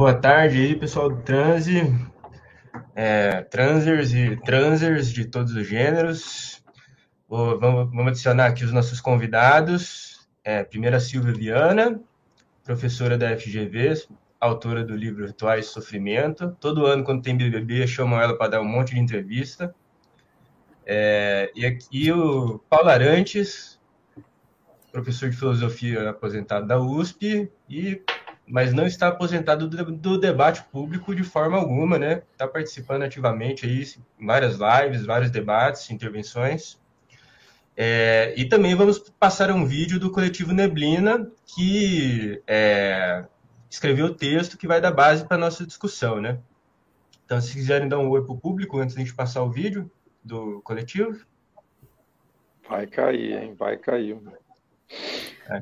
boa tarde aí, pessoal do Transe, é, transers e transers de todos os gêneros. Vamos, vamos, adicionar aqui os nossos convidados. É, Silvia Viana, professora da FGV, autora do livro Rituais de Sofrimento. Todo ano, quando tem BBB, chamam ela para dar um monte de entrevista. É, e aqui o Paulo Arantes, professor de filosofia aposentado da USP, e, mas não está aposentado do, do debate público de forma alguma, né? Está participando ativamente aí em várias lives, vários debates, intervenções. É, e também vamos passar um vídeo do coletivo Neblina, que é, escreveu o texto que vai dar base para a nossa discussão, né? Então, se quiserem dar um oi para o público antes de a gente passar o vídeo do coletivo. Vai cair, hein? Vai cair.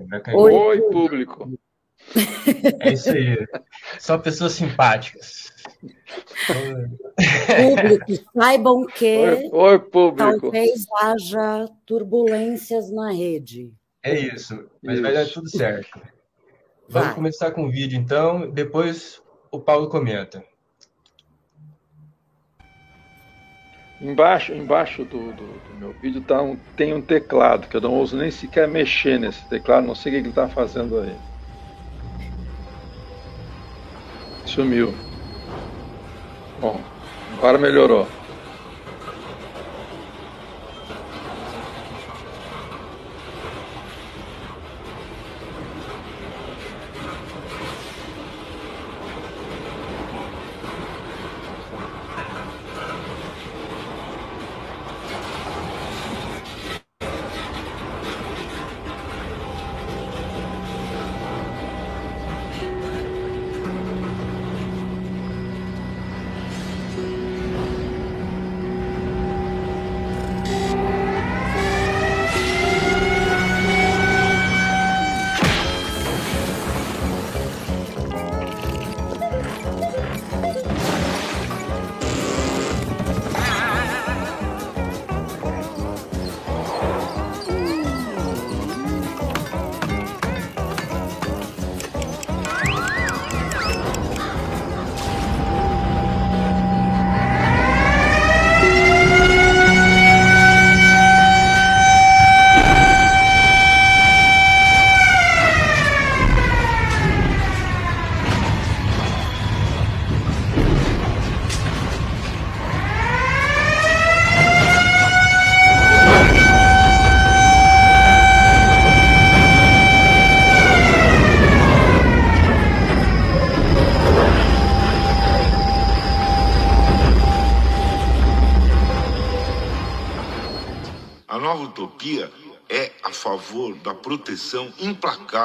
vai cair. Oi, oi público. É isso aí. Só pessoas simpáticas. Público, saibam que oi, oi, público. talvez haja turbulências na rede. É isso, mas isso. vai dar tudo certo. Vamos vai. começar com o vídeo, então. Depois o Paulo comenta. Embaixo, embaixo do, do, do meu vídeo tá um, tem um teclado, que eu não uso nem sequer mexer nesse teclado, não sei o que ele está fazendo aí. Sumiu. Bom, agora melhorou.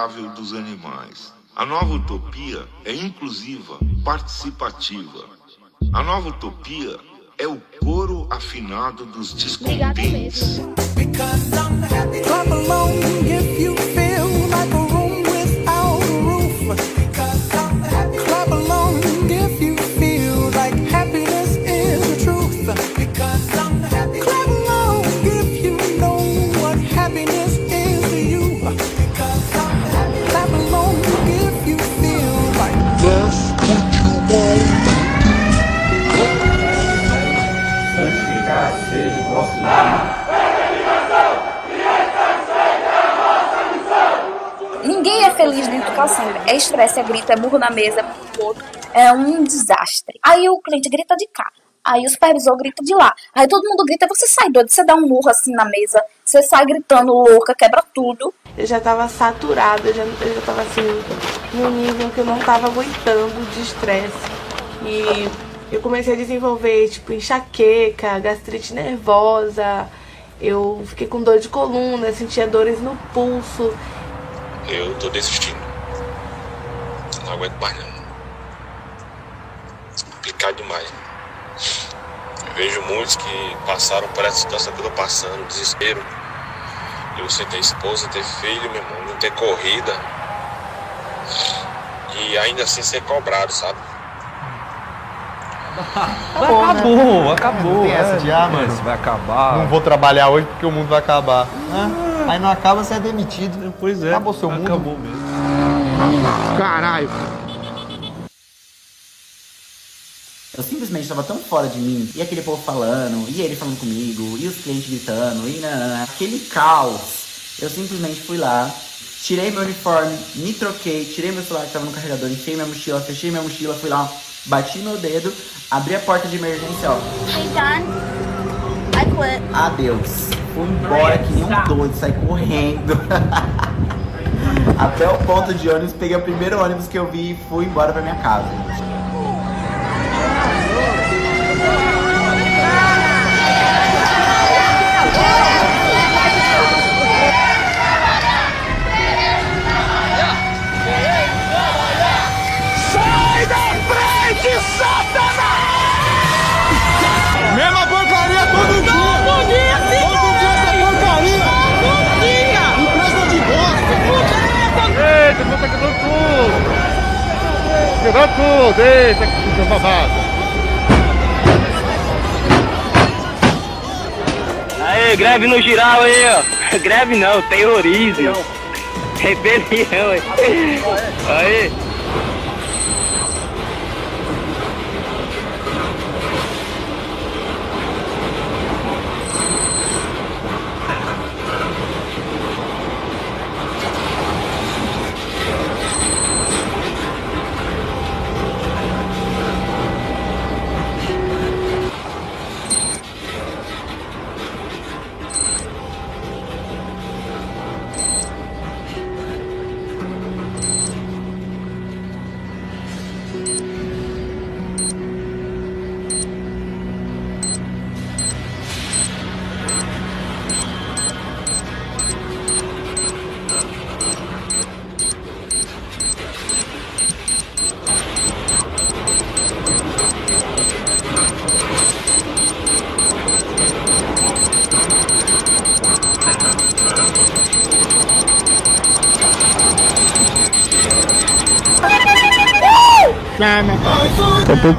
Implacável dos animais. A nova utopia é inclusiva, participativa. A nova utopia é o coro afinado dos descontentes. feliz dentro É estresse, é grito, é murro na mesa, é murro outro. É um desastre. Aí o cliente grita de cá. Aí o supervisor grita de lá. Aí todo mundo grita, você sai doido, você dá um murro assim na mesa, você sai gritando louca, quebra tudo. Eu já tava saturada, eu já, eu já tava assim, no nível que eu não tava aguentando de estresse. E eu comecei a desenvolver, tipo, enxaqueca, gastrite nervosa, eu fiquei com dor de coluna, sentia dores no pulso eu tô desistindo. Aguento mais não. Complicado demais. Eu vejo muitos que passaram por essa situação que eu tô passando, desespero. Eu sem ter esposa, ter filho, meu irmão, não ter corrida. E ainda assim ser cobrado, sabe? Acabou, acabou, né? acabou. É, essa de, ah, mano, vai acabar. Não vou trabalhar hoje porque o mundo vai acabar. Ah. Aí não acaba, você é demitido. Pois é. Acabou seu mundo. Acabou mesmo. Caralho. Eu simplesmente estava tão fora de mim, e aquele povo falando, e ele falando comigo, e os clientes gritando, e nanana, aquele caos. Eu simplesmente fui lá, tirei meu uniforme, me troquei, tirei meu celular que estava no carregador, enfiei minha mochila, fechei minha mochila, fui lá, bati meu dedo, abri a porta de emergência, ó. Hey, John. I quit. Adeus. Fui embora que nem um doido, saí correndo. Até o ponto de ônibus, peguei o primeiro ônibus que eu vi e fui embora pra minha casa. Tá quebrando tudo! Quebrou tudo! Eita, que coisa babada! Aê, greve no giral aí, ó. Greve não, terrorismo. Rebelião aí. Aí.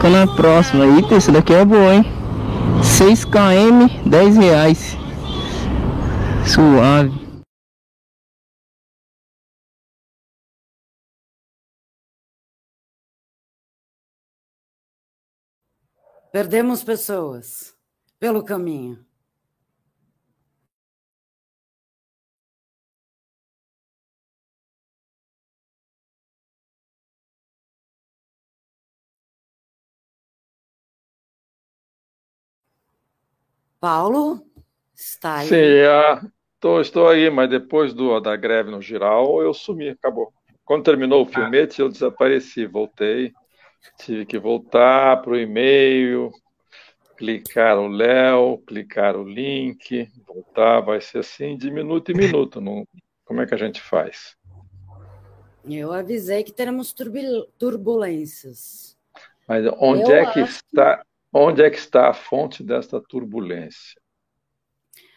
Tô tocando a próxima. Eita, esse daqui é boa, hein? 6km, 10 reais. Suave. Perdemos pessoas pelo caminho. Paulo, está aí? Sim, é, tô, estou aí, mas depois do, da greve no geral, eu sumi, acabou. Quando terminou o filmete, eu desapareci, voltei. Tive que voltar para o e-mail, clicar o Léo, clicar o link, voltar, vai ser assim de minuto em minuto. Não, como é que a gente faz? Eu avisei que teremos turbulências. Mas onde Eu é que está, onde é que está a fonte desta turbulência?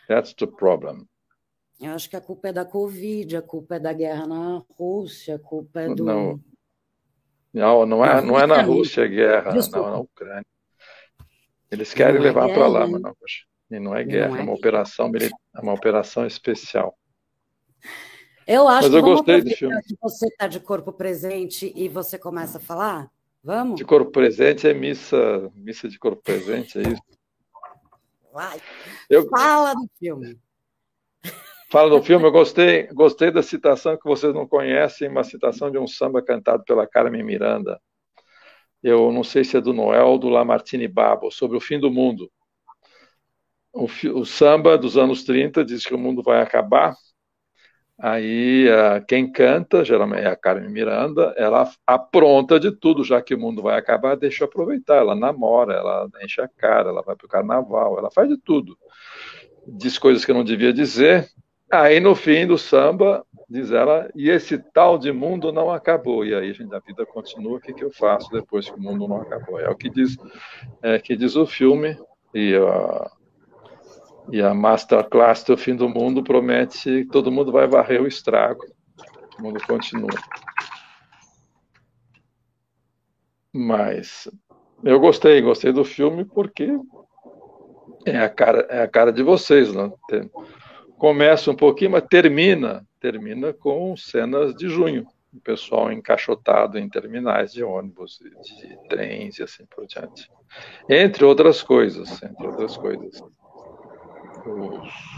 That's the problem. Eu acho que a culpa é da Covid, a culpa é da guerra na Rússia, a culpa é do. Não, não, não é, não é na Rússia a guerra, Desculpa. não, é na Ucrânia. Eles querem Não é levar para lá, mas não, e não é Não guerra, é é uma operação, é uma operação especial. Eu acho Mas que eu gostei do filme. você está de corpo presente e você começa a falar? Vamos? De corpo presente é missa, missa de corpo presente, é isso. Vai. Eu- Fala do filme. Fala do filme, eu gostei, gostei da citação que vocês não conhecem, uma citação de um samba cantado pela Carmen Miranda. Eu não sei se é do Noel ou do Lamartine Babo, sobre o fim do mundo. O, o samba dos anos 30 diz que o mundo vai acabar. Aí ah, quem canta, geralmente é a Carmen Miranda, ela apronta de tudo, já que o mundo vai acabar, deixa eu aproveitar. Ela namora, ela enche a cara, ela vai para o carnaval, ela faz de tudo. Diz coisas que não devia dizer. Aí no fim do samba, diz ela, e esse tal de mundo não acabou. E aí, gente, a vida continua, o que, que eu faço depois que o mundo não acabou? É o que diz, é, que diz o filme, e a, e a Masterclass do fim do mundo promete que todo mundo vai varrer o estrago. O mundo continua. Mas eu gostei, gostei do filme porque é a cara, é a cara de vocês, né? Começa um pouquinho, mas termina, termina com cenas de junho, o pessoal encaixotado em terminais de ônibus, de, de trens e assim por diante. Entre outras coisas, entre outras coisas.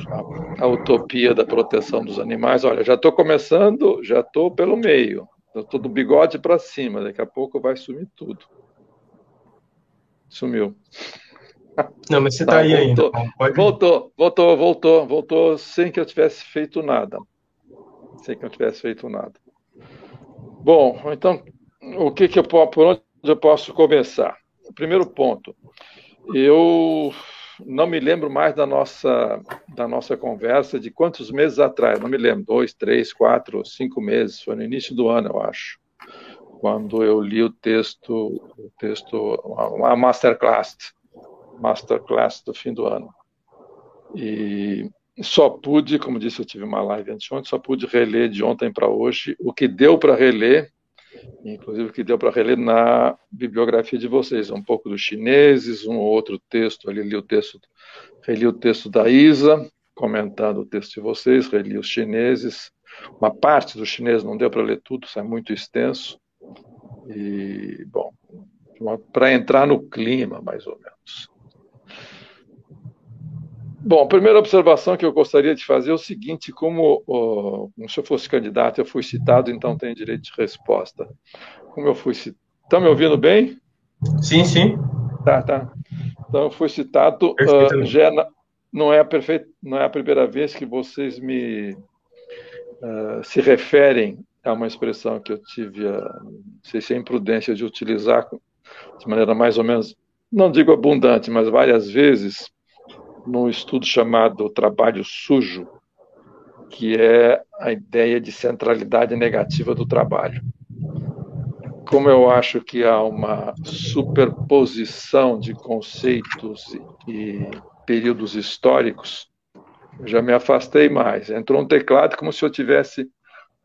A, a, utopia da proteção dos animais. Olha, já estou começando, já estou pelo meio. Estou do bigode para cima, daqui a pouco vai sumir tudo. Sumiu. Não, mas você está tá aí voltou, ainda. Pode... Voltou, voltou, voltou, voltou sem que eu tivesse feito nada. Sem que eu tivesse feito nada. Bom, então, o que, que eu por onde eu posso começar? Primeiro ponto, eu não me lembro mais da nossa da nossa conversa de quantos meses atrás, não me lembro, dois, três, quatro, cinco meses, foi no início do ano, eu acho, quando eu li o texto, o texto, a masterclass, masterclass do fim do ano. E só pude, como disse, eu tive uma live anteontem, só pude reler de ontem para hoje o que deu para reler, inclusive que deu para reler na bibliografia de vocês, um pouco dos chineses, um outro texto, ali li o texto, reli o texto da Isa, comentando o texto de vocês, reli os chineses, uma parte do chinês não deu para ler tudo, isso é muito extenso, e, bom, para entrar no clima, mais ou menos. Bom, a primeira observação que eu gostaria de fazer é o seguinte: como, como se eu fosse candidato, eu fui citado, então tenho direito de resposta. Como eu fui citado. Estão me ouvindo bem? Sim, sim. Tá, tá. Então, eu fui citado. Uh, já não, é a perfeita, não é a primeira vez que vocês me uh, se referem a uma expressão que eu tive, a, não sei se é imprudência de utilizar de maneira mais ou menos, não digo abundante, mas várias vezes num estudo chamado Trabalho Sujo, que é a ideia de centralidade negativa do trabalho. Como eu acho que há uma superposição de conceitos e períodos históricos, eu já me afastei mais. Entrou um teclado como se eu tivesse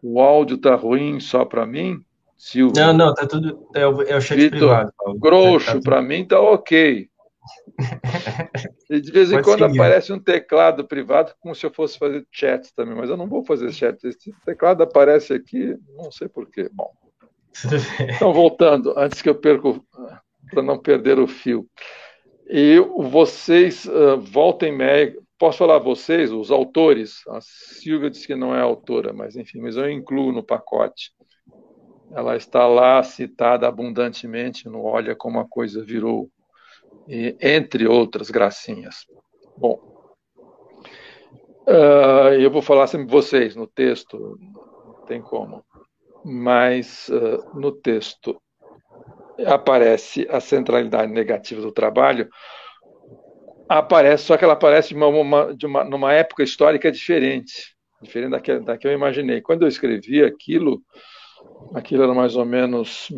o áudio tá ruim só para mim. Silvio. Não, não, tá tudo é o, é o chat Vitor, privado. Paulo. Grosso, tá, tá para mim tá ok. E de vez em Pode quando seguir. aparece um teclado privado, como se eu fosse fazer chat também, mas eu não vou fazer chat. Esse teclado aparece aqui, não sei porquê. Bom. Então, voltando, antes que eu perco, para não perder o fio. E vocês uh, voltem meia. Posso falar vocês, os autores? A Silvia disse que não é autora, mas enfim, mas eu incluo no pacote. Ela está lá citada abundantemente no Olha Como a Coisa Virou e, entre outras gracinhas. Bom, uh, eu vou falar sempre vocês no texto, não tem como, mas uh, no texto aparece a centralidade negativa do trabalho, aparece, só que ela aparece de uma, uma, de uma, numa época histórica diferente, diferente da que, da que eu imaginei. Quando eu escrevi aquilo, aquilo era mais ou menos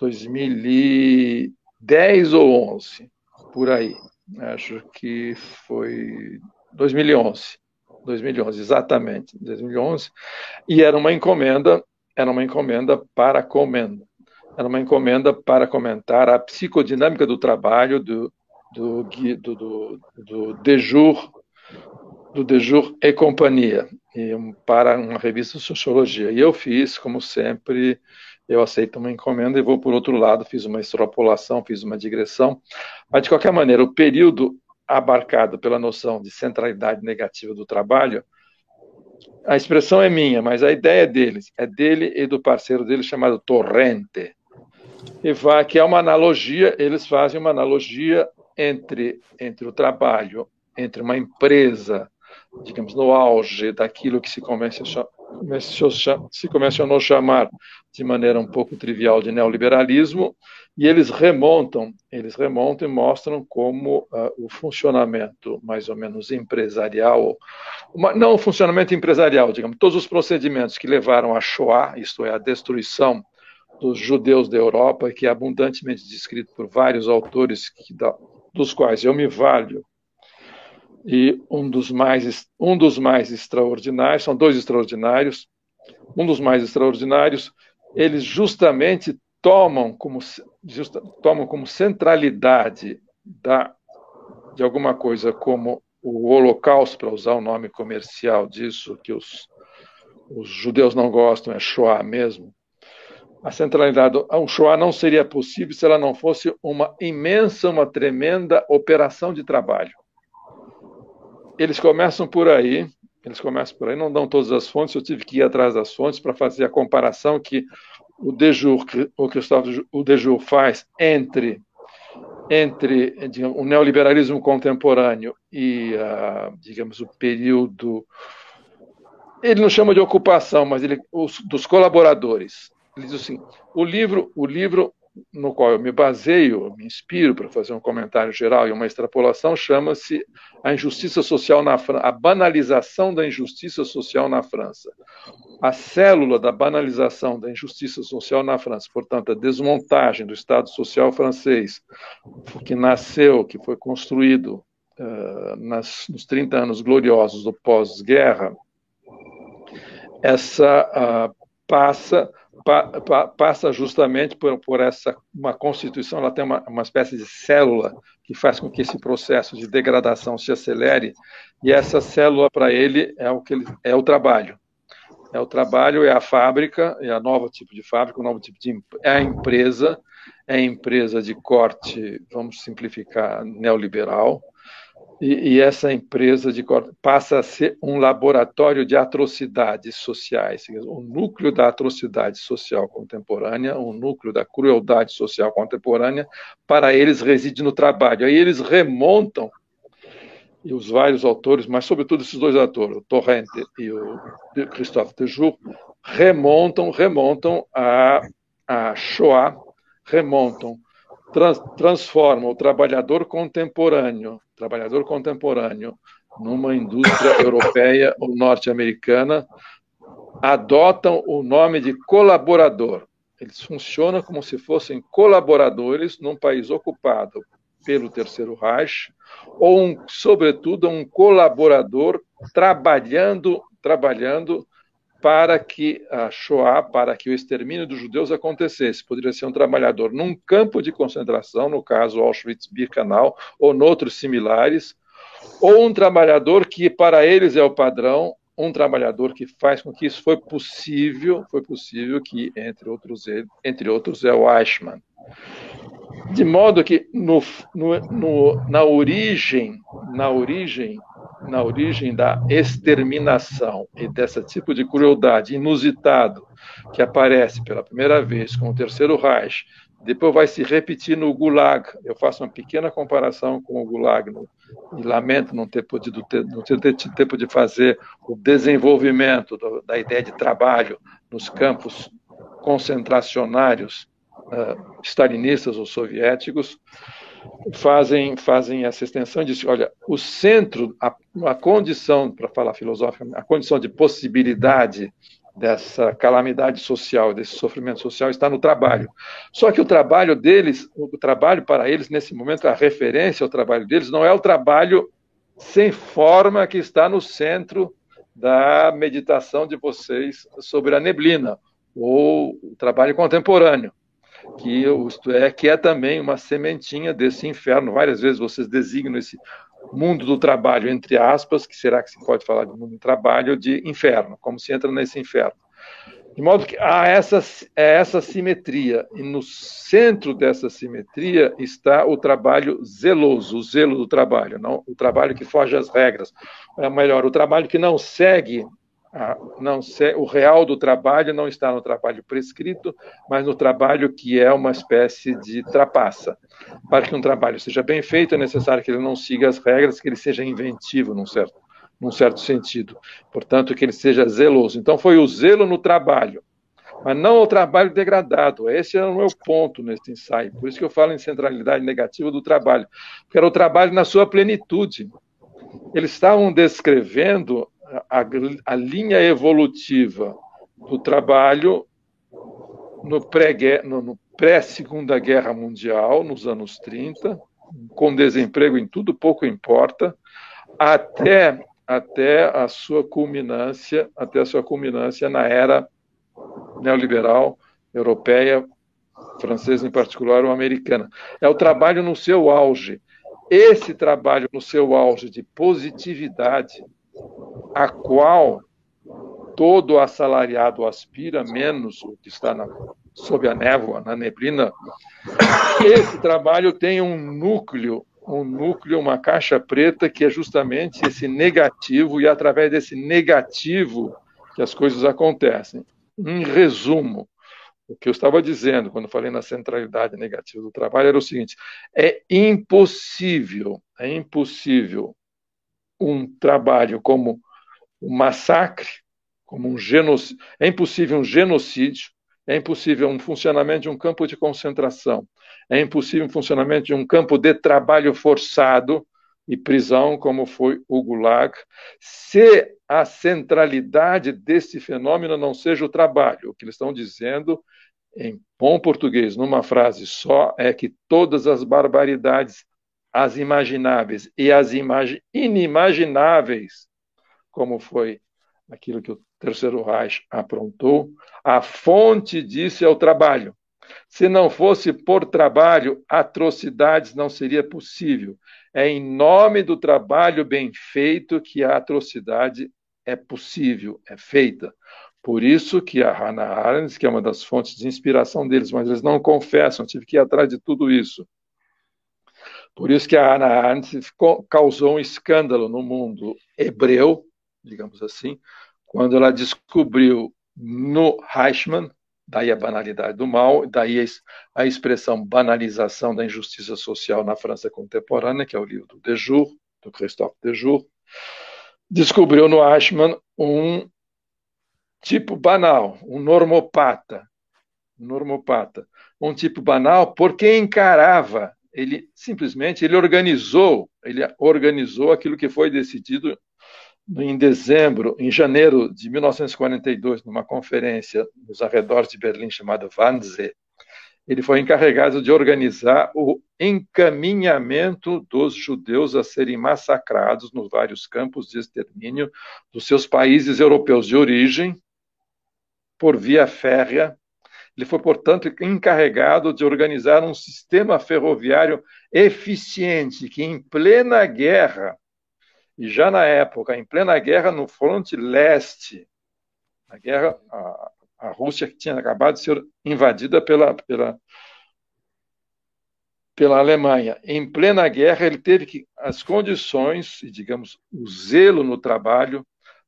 2000 10 ou 11, por aí. Acho que foi 2011. 2011, exatamente, 2011. E era uma encomenda, era uma encomenda para comenda. Era uma encomenda para comentar a psicodinâmica do trabalho do, do, do, do, do Dejour, do e Companhia, e para uma revista de sociologia. E eu fiz, como sempre, eu aceito uma encomenda e vou por outro lado, fiz uma extrapolação, fiz uma digressão, mas de qualquer maneira, o período abarcado pela noção de centralidade negativa do trabalho, a expressão é minha, mas a ideia é deles, é dele e do parceiro dele chamado Torrente. E vai que é uma analogia, eles fazem uma analogia entre entre o trabalho, entre uma empresa, digamos, no auge daquilo que se convencionou chamar de maneira um pouco trivial de neoliberalismo, e eles remontam, eles remontam e mostram como uh, o funcionamento mais ou menos empresarial, uma, não o funcionamento empresarial, digamos, todos os procedimentos que levaram a Shoah, isto é, a destruição dos judeus da Europa, que é abundantemente descrito por vários autores que, dos quais eu me valho e um dos mais um dos mais extraordinários são dois extraordinários um dos mais extraordinários eles justamente tomam como justa, tomam como centralidade da de alguma coisa como o Holocausto para usar o nome comercial disso que os os judeus não gostam, é Shoah mesmo. A centralidade, um Shoah não seria possível se ela não fosse uma imensa, uma tremenda operação de trabalho. Eles começam por aí, eles começam por aí, não dão todas as fontes, eu tive que ir atrás das fontes para fazer a comparação que o Dejour, o Christophe o faz entre entre digamos, o neoliberalismo contemporâneo e, uh, digamos, o período. Ele não chama de ocupação, mas ele, os, dos colaboradores. Ele diz assim: o livro, o livro no qual eu me baseio, me inspiro para fazer um comentário geral e uma extrapolação, chama-se A Injustiça Social na França, a banalização da injustiça social na França. A célula da banalização da injustiça social na França, portanto, a desmontagem do Estado Social francês, que nasceu, que foi construído uh, nas, nos 30 anos gloriosos do pós-guerra, essa uh, passa pa, pa, passa justamente por, por, essa uma constituição, ela tem uma, uma espécie de célula que faz com que esse processo de degradação se acelere, e essa célula para ele é o que ele, é o trabalho. É o trabalho, é a fábrica, é a nova tipo de fábrica, o novo tipo de é a empresa, é a empresa de corte, vamos simplificar, neoliberal, e, e, essa empresa de passa a ser um laboratório de atrocidades sociais, o núcleo da atrocidade social contemporânea, o núcleo da crueldade social contemporânea, para eles reside no trabalho. Aí eles remontam, e os vários autores, mas sobretudo esses dois autores, o Torrente e o Christophe Dejour, remontam, remontam a, a Shoah, remontam trans, transforma o trabalhador contemporâneo, trabalhador contemporâneo, numa indústria europeia ou norte-americana, adotam o nome de colaborador. Eles funcionam como se fossem colaboradores num país ocupado pelo Terceiro Reich, ou, um, sobretudo, um colaborador trabalhando, trabalhando para que a Shoah, para que o extermínio dos judeus acontecesse. Poderia ser um trabalhador num campo de concentração, no caso Auschwitz-Birkenau, ou noutros similares, ou um trabalhador que para eles é o padrão, um trabalhador que faz com que isso foi possível, foi possível que entre outros entre outros é o Eichmann. De modo que no, no, no, na origem, na origem na origem da exterminação e desse tipo de crueldade inusitado que aparece pela primeira vez com o Terceiro Reich, depois vai se repetir no Gulag. Eu faço uma pequena comparação com o Gulag no, e lamento não ter podido ter, não ter tempo de fazer o desenvolvimento do, da ideia de trabalho nos campos concentracionários uh, stalinistas ou soviéticos fazem, fazem essa extensão e dizem, olha, o centro, a, a condição, para falar filosófica, a condição de possibilidade dessa calamidade social, desse sofrimento social, está no trabalho. Só que o trabalho deles, o trabalho para eles, nesse momento, a referência ao trabalho deles não é o trabalho sem forma que está no centro da meditação de vocês sobre a neblina, ou o trabalho contemporâneo que isto é, que é também uma sementinha desse inferno. Várias vezes vocês designam esse mundo do trabalho, entre aspas, que será que se pode falar de mundo do trabalho, de inferno, como se entra nesse inferno. De modo que há essa, é essa simetria, e no centro dessa simetria está o trabalho zeloso, o zelo do trabalho, não o trabalho que foge às regras. É melhor, o trabalho que não segue não o real do trabalho não está no trabalho prescrito, mas no trabalho que é uma espécie de trapaça. Para que um trabalho seja bem feito, é necessário que ele não siga as regras, que ele seja inventivo, num certo, num certo sentido. Portanto, que ele seja zeloso. Então, foi o zelo no trabalho, mas não o trabalho degradado. Esse é o meu ponto nesse ensaio. Por isso que eu falo em centralidade negativa do trabalho, porque era o trabalho na sua plenitude. Eles estavam descrevendo a, a linha evolutiva do trabalho no pré-Segunda pré Guerra Mundial, nos anos 30, com desemprego em tudo, pouco importa, até, até a sua culminância, até a sua culminância na era neoliberal europeia, francesa em particular ou americana. É o trabalho no seu auge. Esse trabalho no seu auge de positividade a qual todo assalariado aspira, menos o que está na, sob a névoa, na neblina, esse trabalho tem um núcleo, um núcleo, uma caixa preta que é justamente esse negativo e é através desse negativo que as coisas acontecem. Em resumo, o que eu estava dizendo quando falei na centralidade negativa do trabalho era o seguinte: é impossível, é impossível um trabalho como um massacre, como um genocídio, é impossível um genocídio, é impossível um funcionamento de um campo de concentração, é impossível um funcionamento de um campo de trabalho forçado e prisão, como foi o Gulag, se a centralidade desse fenômeno não seja o trabalho. O que eles estão dizendo, em bom português, numa frase só, é que todas as barbaridades, as imagináveis e as inimagináveis, como foi aquilo que o Terceiro Reich aprontou, a fonte disso é o trabalho. Se não fosse por trabalho, atrocidades não seria possível. É em nome do trabalho bem feito que a atrocidade é possível, é feita. Por isso que a Hannah Arendt, que é uma das fontes de inspiração deles, mas eles não confessam, tive que ir atrás de tudo isso. Por isso que a Hannah Arendt causou um escândalo no mundo hebreu, digamos assim, quando ela descobriu no Reichmann, daí a banalidade do mal, daí a expressão banalização da injustiça social na França contemporânea, que é o livro do Dejour, do Christophe Dejour, descobriu no Ashman um tipo banal, um normopata, normopata, um tipo banal porque encarava, ele simplesmente ele organizou, ele organizou aquilo que foi decidido em dezembro, em janeiro de 1942, numa conferência nos arredores de Berlim chamada Wannsee, ele foi encarregado de organizar o encaminhamento dos judeus a serem massacrados nos vários campos de extermínio dos seus países europeus de origem por via férrea. Ele foi, portanto, encarregado de organizar um sistema ferroviário eficiente que, em plena guerra, e já na época, em plena guerra no fronte leste, a guerra, a, a Rússia tinha acabado de ser invadida pela, pela, pela Alemanha. Em plena guerra, ele teve que, as condições, e digamos, o zelo no trabalho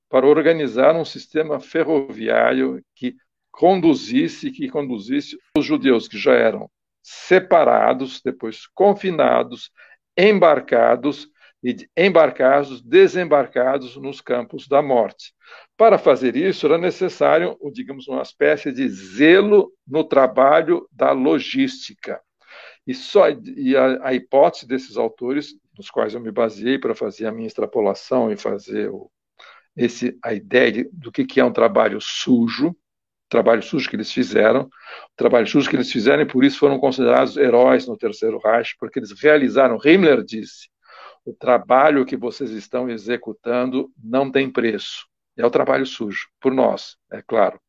para organizar um sistema ferroviário que conduzisse, que conduzisse os judeus que já eram separados, depois confinados, embarcados e embarcados, desembarcados nos campos da morte. Para fazer isso, era necessário, digamos, uma espécie de zelo no trabalho da logística. E, só, e a, a hipótese desses autores, nos quais eu me baseei para fazer a minha extrapolação e fazer o, esse, a ideia de, do que, que é um trabalho sujo, trabalho sujo que eles fizeram, o trabalho sujo que eles fizeram e por isso foram considerados heróis no Terceiro Reich, porque eles realizaram, Himmler disse, o trabalho que vocês estão executando não tem preço. É o trabalho sujo, por nós, é claro.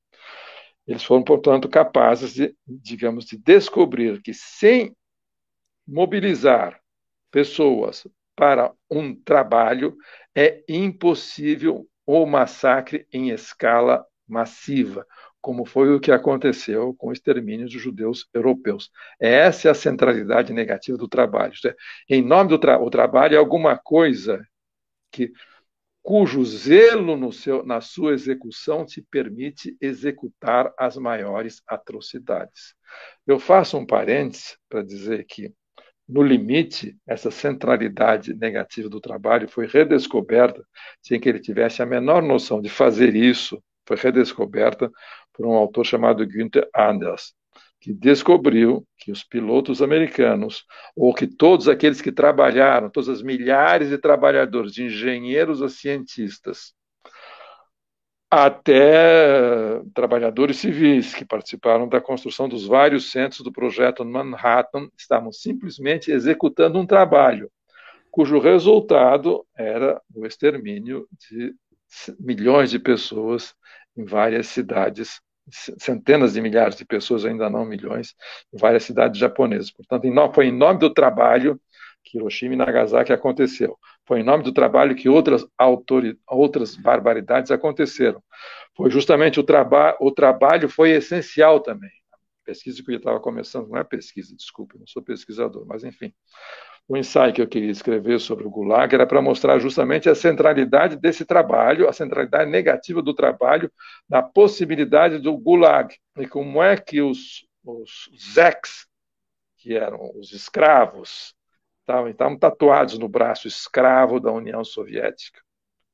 Eles foram, portanto, capazes de, digamos, de descobrir que sem mobilizar pessoas para um trabalho é impossível o massacre em escala massiva como foi o que aconteceu com o extermínio dos judeus europeus. Essa é a centralidade negativa do trabalho. É, em nome do tra o trabalho é alguma coisa que cujo zelo seu, na sua execução te permite executar as maiores atrocidades. Eu faço um parênteses para dizer que, no limite, essa centralidade negativa do trabalho foi redescoberta sem que ele tivesse a menor noção de fazer isso, foi redescoberta por um autor chamado Günther Anders, que descobriu que os pilotos americanos, ou que todos aqueles que trabalharam, todas as milhares de trabalhadores, de engenheiros a cientistas, até trabalhadores civis que participaram da construção dos vários centros do projeto Manhattan, estavam simplesmente executando um trabalho cujo resultado era o extermínio de milhões de pessoas em várias cidades centenas de milhares de pessoas, ainda não milhões, em várias cidades japonesas. Portanto, foi em nome do trabalho que Hiroshima e Nagasaki aconteceu. Foi em nome do trabalho que outras, outras barbaridades aconteceram. Foi justamente o, traba, o trabalho foi essencial também. A pesquisa que eu estava começando, não é pesquisa, desculpe, não sou pesquisador, mas enfim. O ensaio que eu queria escrever sobre o Gulag era para mostrar justamente a centralidade desse trabalho, a centralidade negativa do trabalho, na possibilidade do Gulag, e como é que os, os Zeks, que eram os escravos, estavam, estavam tatuados no braço escravo da União Soviética.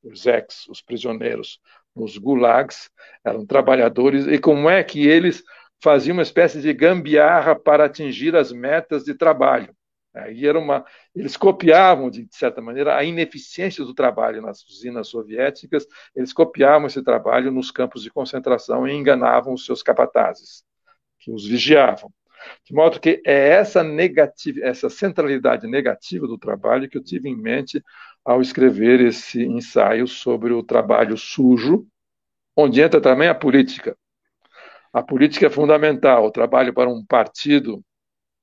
Os ex, os prisioneiros nos gulags, eram trabalhadores, e como é que eles faziam uma espécie de gambiarra para atingir as metas de trabalho. Aí era uma, eles copiavam, de certa maneira, a ineficiência do trabalho nas usinas soviéticas, eles copiavam esse trabalho nos campos de concentração e enganavam os seus capatazes, que os vigiavam. De modo que é essa negativa, essa centralidade negativa do trabalho que eu tive em mente ao escrever esse ensaio sobre o trabalho sujo, onde entra também a política. A política é fundamental, o trabalho para um partido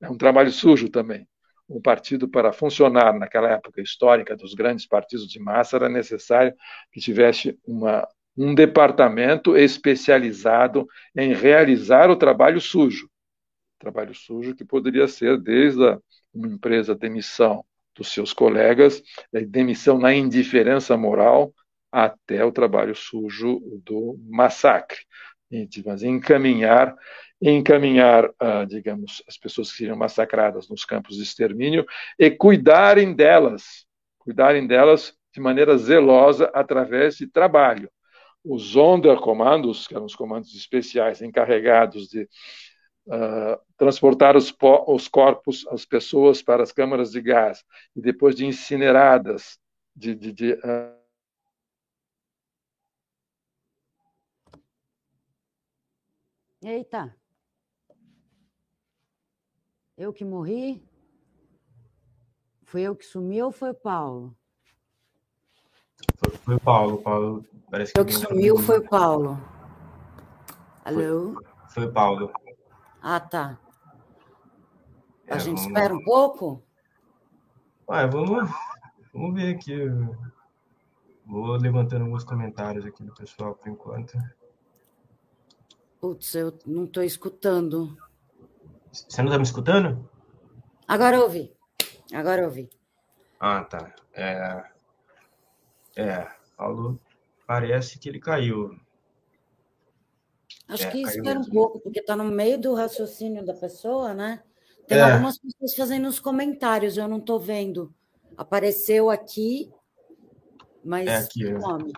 é um trabalho sujo também. Um partido para funcionar naquela época histórica dos grandes partidos de massa era necessário que tivesse uma, um departamento especializado em realizar o trabalho sujo trabalho sujo que poderia ser desde a, uma empresa demissão dos seus colegas, demissão na indiferença moral, até o trabalho sujo do massacre. Mas encaminhar, encaminhar, ah, digamos, as pessoas que seriam massacradas nos campos de extermínio e cuidarem delas, cuidarem delas de maneira zelosa através de trabalho. Os Sonderkommandos, que eram os comandos especiais encarregados de uh, transportar os, os, corpos, as pessoas para as câmaras de gás e depois de incineradas, de, de, de uh... Eita! Eu que morri? Foi eu que sumi ou foi o Paulo? Foi, foi o Paulo. Paulo parece que eu que sumiu foi o Paulo. Alô? Foi, o Paulo. Ah, tá. A é, gente vamos... espera um pouco? Ué, vamos, vamos ver aqui. Vou levantando alguns comentários aqui do pessoal por enquanto. Putz, eu não estou escutando. Você não está me escutando? Agora eu ouvi. Agora eu ouvi. Ah, tá. É, é Paulo parece que ele caiu. Acho é, que espera um pouco, porque está no meio do raciocínio da pessoa, né? Tem é. algumas pessoas fazendo os comentários, eu não estou vendo. Apareceu aqui, mas é aqui, o nome.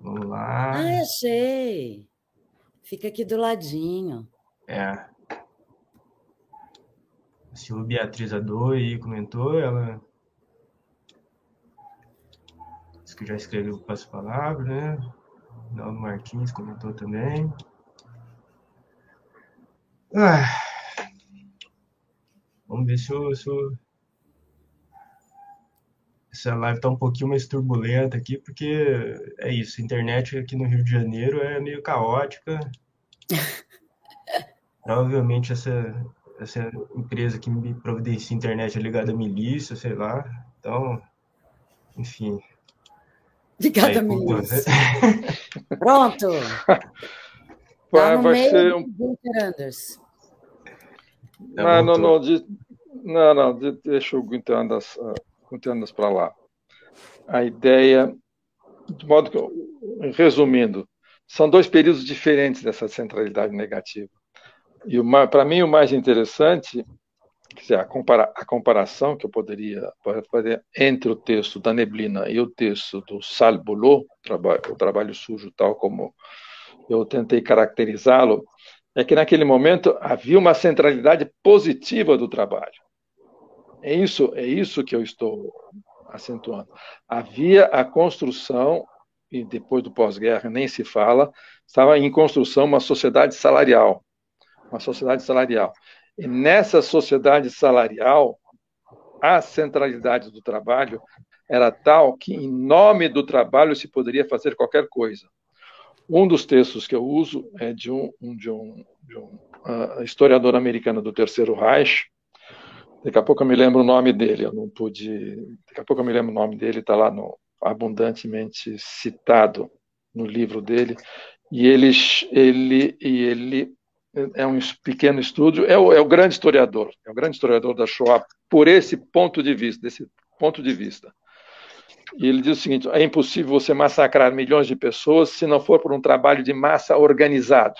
Vamos lá. Ah, achei. Fica aqui do ladinho. É. Silvia Beatriz Adoi comentou, ela. Diz que já escreveu o passo-palavra, né? Naldo Martins comentou também. Ah, vamos ver se, eu, se eu... essa live está um pouquinho mais turbulenta aqui, porque é isso, a internet aqui no Rio de Janeiro é meio caótica. Provavelmente essa, essa empresa que me providencia internet é ligada à milícia, sei lá. Então, enfim, Obrigada, Melissa. Pronto. Vai, tá vai ser um. Anders. Não, não, não, de... não, não, de... deixa o Gunther Anders, uh, Anders para lá. A ideia, de modo que, resumindo, são dois períodos diferentes dessa centralidade negativa. E para mim o mais interessante dizer, a, compara a comparação que eu poderia fazer entre o texto da Neblina e o texto do Sal Boulot, o trabalho sujo, tal como eu tentei caracterizá-lo, é que naquele momento havia uma centralidade positiva do trabalho. É isso, é isso que eu estou acentuando. Havia a construção, e depois do pós-guerra nem se fala, estava em construção uma sociedade salarial. Uma sociedade salarial. E nessa sociedade salarial, a centralidade do trabalho era tal que, em nome do trabalho, se poderia fazer qualquer coisa. Um dos textos que eu uso é de um, de um, de um uh, historiador americano do Terceiro Reich, Daqui a pouco eu me lembro o nome dele, eu não pude. Daqui a pouco eu me lembro o nome dele, está lá no abundantemente citado no livro dele. E ele, ele, e ele é um pequeno estúdio, é o, é o grande historiador, é o grande historiador da Shoah por esse ponto de vista, desse ponto de vista. E ele diz o seguinte: é impossível você massacrar milhões de pessoas se não for por um trabalho de massa organizado.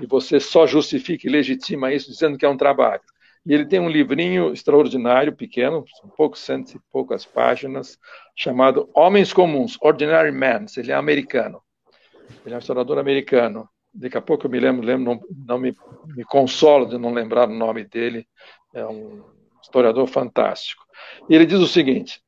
E você só justifica e legitima isso dizendo que é um trabalho. E ele tem um livrinho extraordinário, pequeno, poucos cento e poucas páginas, chamado Homens Comuns, Ordinary Men. Ele é americano. Ele é um historiador americano. Daqui a pouco eu me lembro, lembro não, não me, me consolo de não lembrar o nome dele. É um historiador fantástico. E ele diz o seguinte: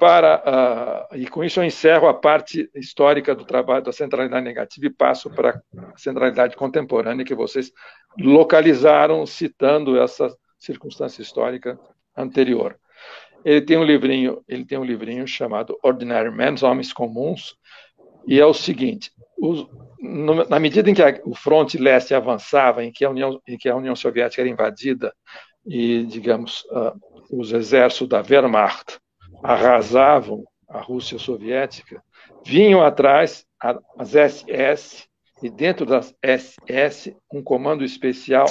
para uh, e com isso eu encerro a parte histórica do trabalho da centralidade negativa e passo para a centralidade contemporânea que vocês localizaram citando essa circunstância histórica anterior. Ele tem um livrinho, ele tem um livrinho chamado Ordinary Men, Homens Comuns, e é o seguinte: os, no, na medida em que a, o fronte leste avançava, em que a União, em que a União Soviética era invadida e, digamos, uh, os exércitos da Wehrmacht arrasavam a Rússia soviética, vinham atrás as SS e dentro das SS um comando especial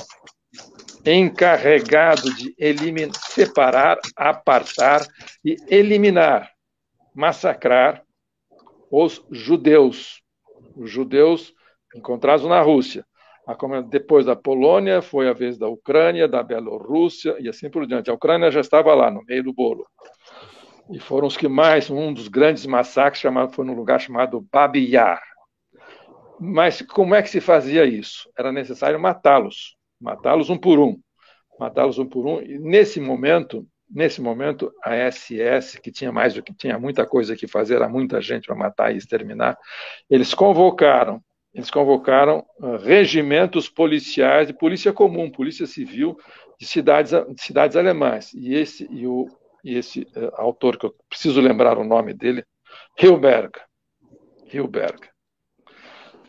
encarregado de eliminar, separar, apartar e eliminar, massacrar os judeus. Os judeus encontrados na Rússia. Depois da Polônia, foi a vez da Ucrânia, da Bielorrússia e assim por diante. A Ucrânia já estava lá, no meio do bolo. E foram os que mais, um dos grandes massacres chamado, foi num lugar chamado Babi Yar. Mas como é que se fazia isso? Era necessário matá-los, matá-los um por um, matá-los um por um. E nesse momento, nesse momento, a SS, que tinha mais do que tinha muita coisa que fazer, era muita gente para matar e exterminar, eles convocaram, eles convocaram uh, regimentos policiais de polícia comum, polícia civil de cidades, de cidades alemãs. E esse e o e esse uh, autor que eu preciso lembrar o nome dele, Hilberg. Hilberg.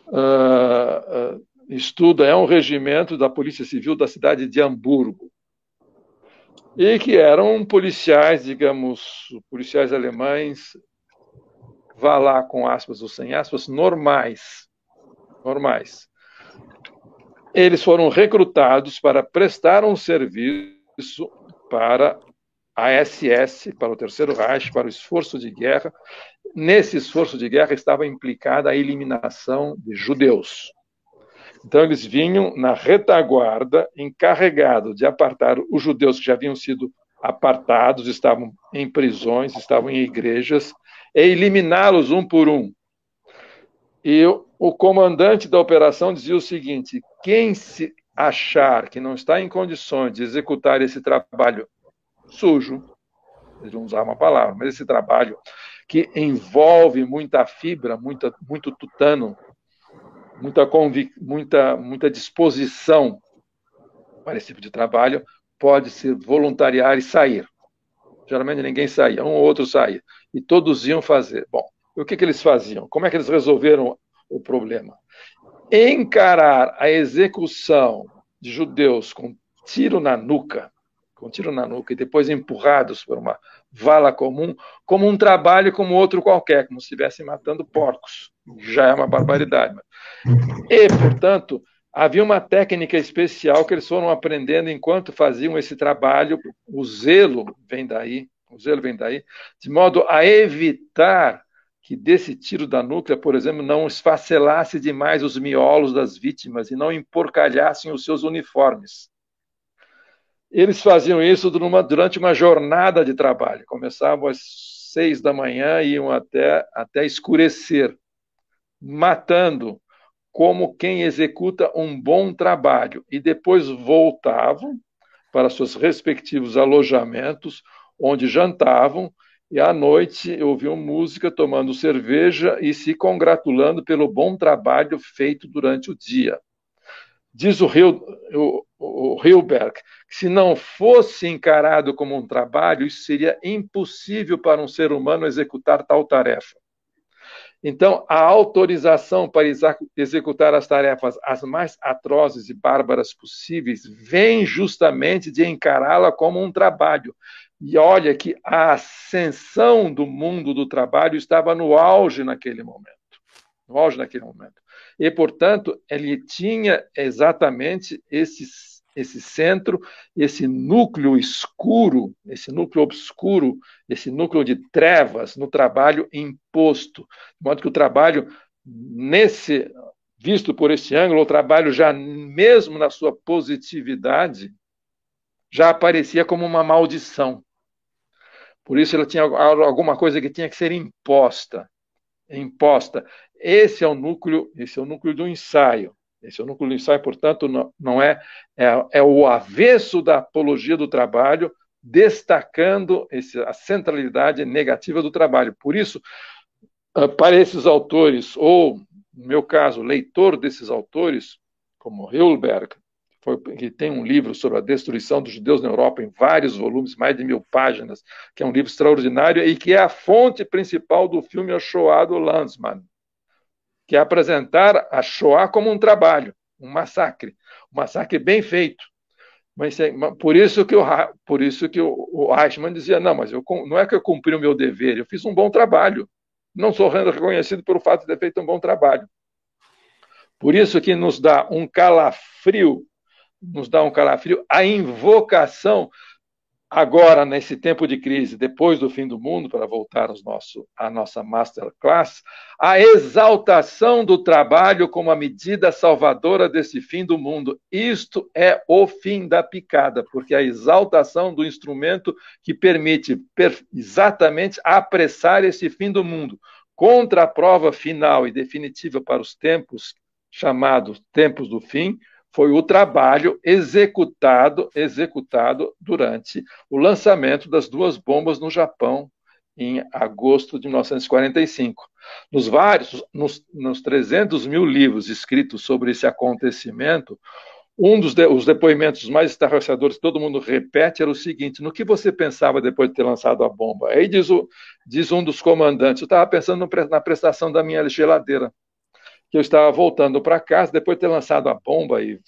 Uh, uh, estuda, é um regimento da Polícia Civil da cidade de Hamburgo. E que eram policiais, digamos, policiais alemães, vá lá com aspas ou sem aspas, normais. Normais. Eles foram recrutados para prestar um serviço para a SS, para o Terceiro Reich, para o esforço de guerra. Nesse esforço de guerra estava implicada a eliminação de judeus. Então, eles vinham na retaguarda, encarregados de apartar os judeus que já haviam sido apartados, estavam em prisões, estavam em igrejas, e eliminá-los um por um. E o comandante da operação dizia o seguinte: quem se achar que não está em condições de executar esse trabalho sujo, eles não usavam uma palavra, mas esse trabalho que envolve muita fibra, muita, muito tutano, muita, convic... muita, muita disposição para esse tipo de trabalho, pode se voluntariar e sair. Geralmente ninguém saía, um ou outro saía. E todos iam fazer. Bom, o que, que eles faziam? Como é que eles resolveram o problema? Encarar a execução de judeus com tiro na nuca com tiro na nuca e depois empurrados por uma vala comum, como um trabalho como outro qualquer, como se estivessem matando porcos. Já é uma barbaridade. E, portanto, havia uma técnica especial que eles foram aprendendo enquanto faziam esse trabalho. O zelo vem daí, o zelo vem daí, de modo a evitar que desse tiro da nuca, por exemplo, não esfacelasse demais os miolos das vítimas e não emporcalhassem os seus uniformes. Eles faziam isso durante uma jornada de trabalho. Começavam às seis da manhã e iam até, até escurecer, matando como quem executa um bom trabalho. E depois voltavam para seus respectivos alojamentos, onde jantavam, e à noite ouviam música, tomando cerveja e se congratulando pelo bom trabalho feito durante o dia. Diz o, Hil, o, o Hilberg que se não fosse encarado como um trabalho, isso seria impossível para um ser humano executar tal tarefa. Então, a autorização para executar as tarefas as mais atrozes e bárbaras possíveis vem justamente de encará-la como um trabalho. E olha que a ascensão do mundo do trabalho estava no auge naquele momento. No auge naquele momento. E, portanto, ele tinha exatamente esses esse centro, esse núcleo escuro, esse núcleo obscuro, esse núcleo de trevas no trabalho imposto. De modo que o trabalho, nesse visto por esse ângulo, o trabalho já mesmo na sua positividade, já aparecia como uma maldição. Por isso ela tinha alguma coisa que tinha que ser imposta, imposta. Esse é o núcleo, esse é o núcleo do ensaio. Esse é o núcleo do ensaio, portanto, não, não é, é, é, o avesso da apologia do trabalho, destacando esse, a centralidade negativa do trabalho. Por isso, ah, para esses autores, ou, no meu caso, leitor desses autores, como Hilberg, foi, que tem um livro sobre a destruição dos judeus na Europa, em vários volumes, mais de mil páginas, que é um livro extraordinário e que é a fonte principal do filme A Shoah do Lanzmann que é apresentar a Shoah como um trabalho, um massacre, um massacre bem feito. Mas por isso que o por isso que o, Eichmann dizia não, mas eu, não é que eu cumpri o meu dever, eu fiz um bom trabalho. Não sou reconhecido pelo fato de ter feito um bom trabalho. Por isso que nos dá um calafrio, nos dá um calafrio a invocação Agora, nesse tempo de crise, depois do fim do mundo, para voltar nosso, à nossa masterclass, a exaltação do trabalho como a medida salvadora desse fim do mundo. Isto é o fim da picada, porque a exaltação do instrumento que permite exatamente apressar esse fim do mundo, contra a prova final e definitiva para os tempos chamados tempos do fim, foi o trabalho executado executado durante o lançamento das duas bombas no Japão em agosto de 1945. Nos vários, nos, nos 300 mil livros escritos sobre esse acontecimento, um dos de, os depoimentos mais estarrecedores todo mundo repete era o seguinte: no que você pensava depois de ter lançado a bomba? Aí diz, o, diz um dos comandantes: eu estava pensando na prestação da minha geladeira que eu estava voltando para casa, depois de ter lançado a bomba e,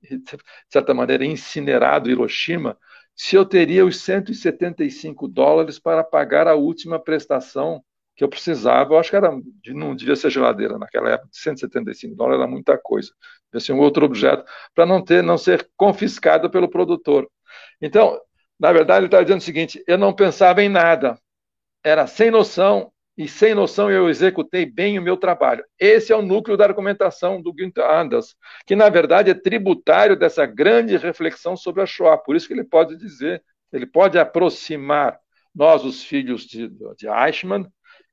de certa maneira, incinerado Hiroshima, se eu teria os 175 dólares para pagar a última prestação que eu precisava. Eu acho que era, não devia ser geladeira naquela época, 175 dólares era muita coisa. Devia ser um outro objeto, para não ter, não ser confiscado pelo produtor. Então, na verdade, ele estava dizendo o seguinte: eu não pensava em nada, era sem noção, e sem noção eu executei bem o meu trabalho. Esse é o núcleo da argumentação do Günther Anders, que na verdade é tributário dessa grande reflexão sobre a Shoah. Por isso que ele pode dizer, ele pode aproximar nós, os filhos de, de Eichmann,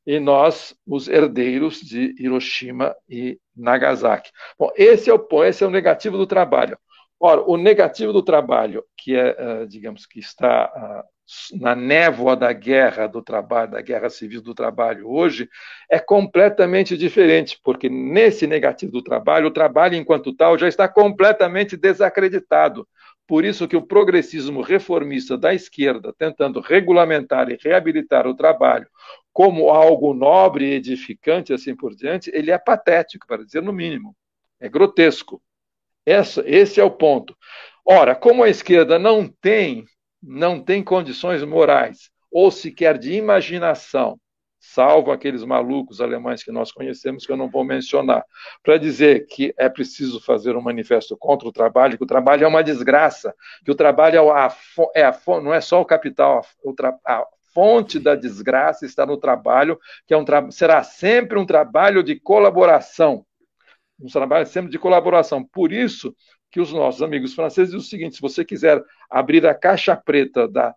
e nós, os herdeiros de Hiroshima e Nagasaki. Bom, esse é o, esse é o negativo do trabalho. Ora, o negativo do trabalho, que é, eh, digamos, que está ah, na névoa da guerra do trabalho, da guerra civil do trabalho hoje, é completamente diferente, porque nesse negativo do trabalho, o trabalho enquanto tal já está completamente desacreditado. Por isso que o progressismo reformista da esquerda, tentando regulamentar e reabilitar o trabalho como algo nobre e edificante, assim por diante, ele é patético, para dizer no mínimo. É grotesco. Essa, esse é o ponto. Ora, como a esquerda não tem não tem condições morais ou sequer de imaginação, salvo aqueles malucos alemães que nós conhecemos, que eu não vou mencionar, para dizer que é preciso fazer um manifesto contra o trabalho, que o trabalho é uma desgraça, que o trabalho é a, é a não é só o capital, a, fonte da desgraça está no trabalho, que é um será sempre um trabalho de colaboração. Um trabalho sempre de colaboração. Por isso, que os nossos amigos franceses dizem o seguinte: se você quiser abrir a caixa preta da,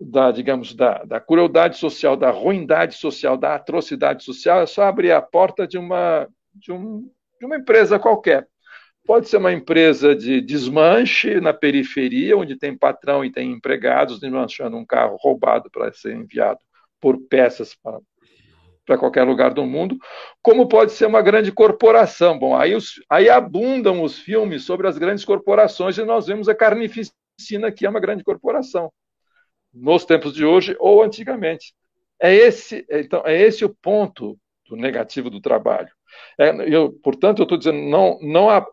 da digamos, da, da crueldade social, da ruindade social, da atrocidade social, é só abrir a porta de uma, de, um, de uma empresa qualquer. Pode ser uma empresa de desmanche na periferia, onde tem patrão e tem empregados desmanchando um carro roubado para ser enviado por peças para para qualquer lugar do mundo, como pode ser uma grande corporação. Bom, aí, os, aí abundam os filmes sobre as grandes corporações e nós vemos a carnificina que é uma grande corporação, nos tempos de hoje ou antigamente. É esse, então, é esse o ponto do negativo do trabalho. É, eu, portanto, eu estou dizendo, não, não há,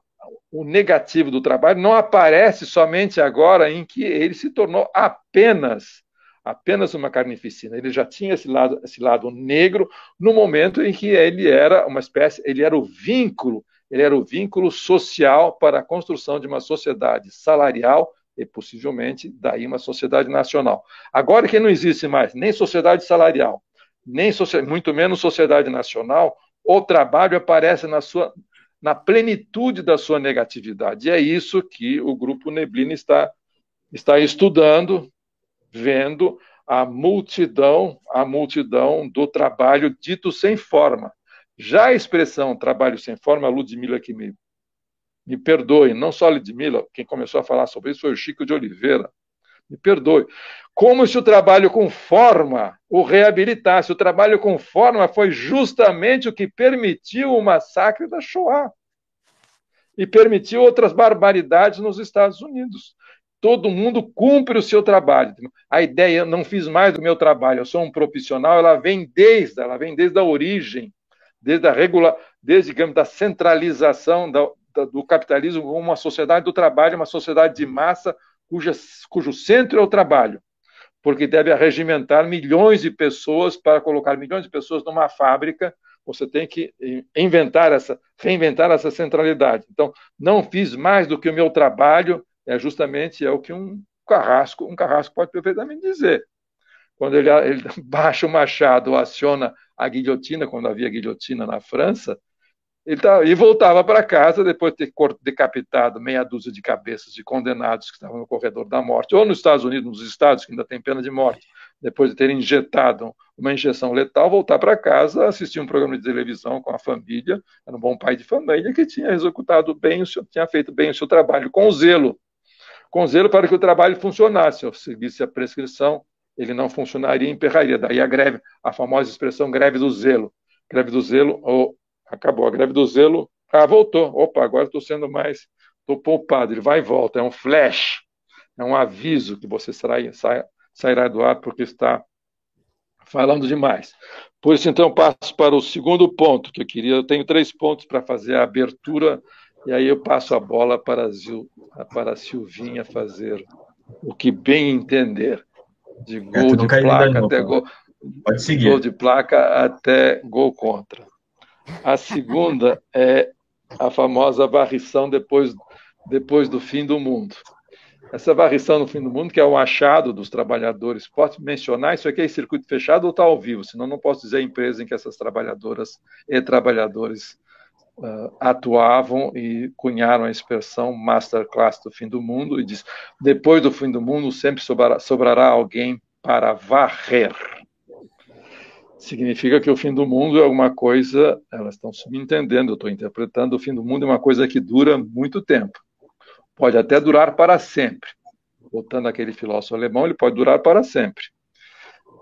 o negativo do trabalho não aparece somente agora em que ele se tornou apenas apenas uma carnificina. Ele já tinha esse lado, esse lado negro no momento em que ele era uma espécie, ele era o vínculo, ele era o vínculo social para a construção de uma sociedade salarial e possivelmente daí uma sociedade nacional. Agora que não existe mais nem sociedade salarial, nem muito menos sociedade nacional, o trabalho aparece na sua na plenitude da sua negatividade. E é isso que o grupo Neblina está está estudando, vendo a multidão, a multidão do trabalho dito sem forma. Já a expressão trabalho sem forma, a Ludmilla que me me perdoe, não só a Ludmilla, quem começou a falar sobre isso foi o Chico de Oliveira. Me perdoe. Como se o trabalho com forma o reabilitasse. O trabalho com forma foi justamente o que permitiu o massacre da Shoah e permitiu outras barbaridades nos Estados Unidos. Todo mundo cumpre o seu trabalho. A ideia, não fiz mais do meu trabalho, eu sou um profissional, ela vem desde, ela vem desde a origem, desde a regula, desde digamos da centralização da, da, do capitalismo uma sociedade do trabalho, uma sociedade de massa cuja, cujo centro é o trabalho, porque deve arregimentar milhões de pessoas para colocar milhões de pessoas numa fábrica. Você tem que inventar essa, reinventar essa centralidade. Então, não fiz mais do que o meu trabalho, é justamente é o que um carrasco, um carrasco pode perfeitamente dizer. Quando ele, ele baixa o machado, aciona a guilhotina, quando havia guilhotina na França, ele tá, e voltava para casa depois de ter decapitado meia dúzia de cabeças de condenados que estavam no corredor da morte, ou nos Estados Unidos, nos estados que ainda tem pena de morte, depois de ter injetado uma injeção letal, voltar para casa, assistir um programa de televisão com a família, era um bom pai de família que tinha executado bem, o seu, tinha feito bem o seu trabalho, com zelo, com zelo para que o trabalho funcionasse, se seguisse a prescrição, ele não funcionaria e emperraria. Daí a greve, a famosa expressão greve do zelo. Greve do zelo, ou acabou a greve do zelo. Ah, voltou. Opa, agora estou sendo mais. Estou poupado. Ele vai e volta. É um flash. É um aviso que você sairá, sairá do ar porque está falando demais. Por isso, então, passo para o segundo ponto que eu queria. Eu tenho três pontos para fazer a abertura, e aí eu passo a bola para a, Zil, para a Silvinha fazer o que bem entender. De é, gol de placa até gol. Pode seguir. Gol de placa até gol contra. A segunda é a famosa varrição depois, depois do fim do mundo. Essa varrição no fim do mundo, que é o achado dos trabalhadores, pode mencionar isso aqui é circuito fechado ou está ao vivo? Senão não posso dizer a empresa em que essas trabalhadoras e trabalhadores uh, atuavam e cunharam a expressão masterclass do fim do mundo e diz: depois do fim do mundo sempre sobrará, sobrará alguém para varrer significa que o fim do mundo é uma coisa, elas estão subentendendo, eu estou interpretando, o fim do mundo é uma coisa que dura muito tempo. Pode até durar para sempre. Voltando àquele filósofo alemão, ele pode durar para sempre.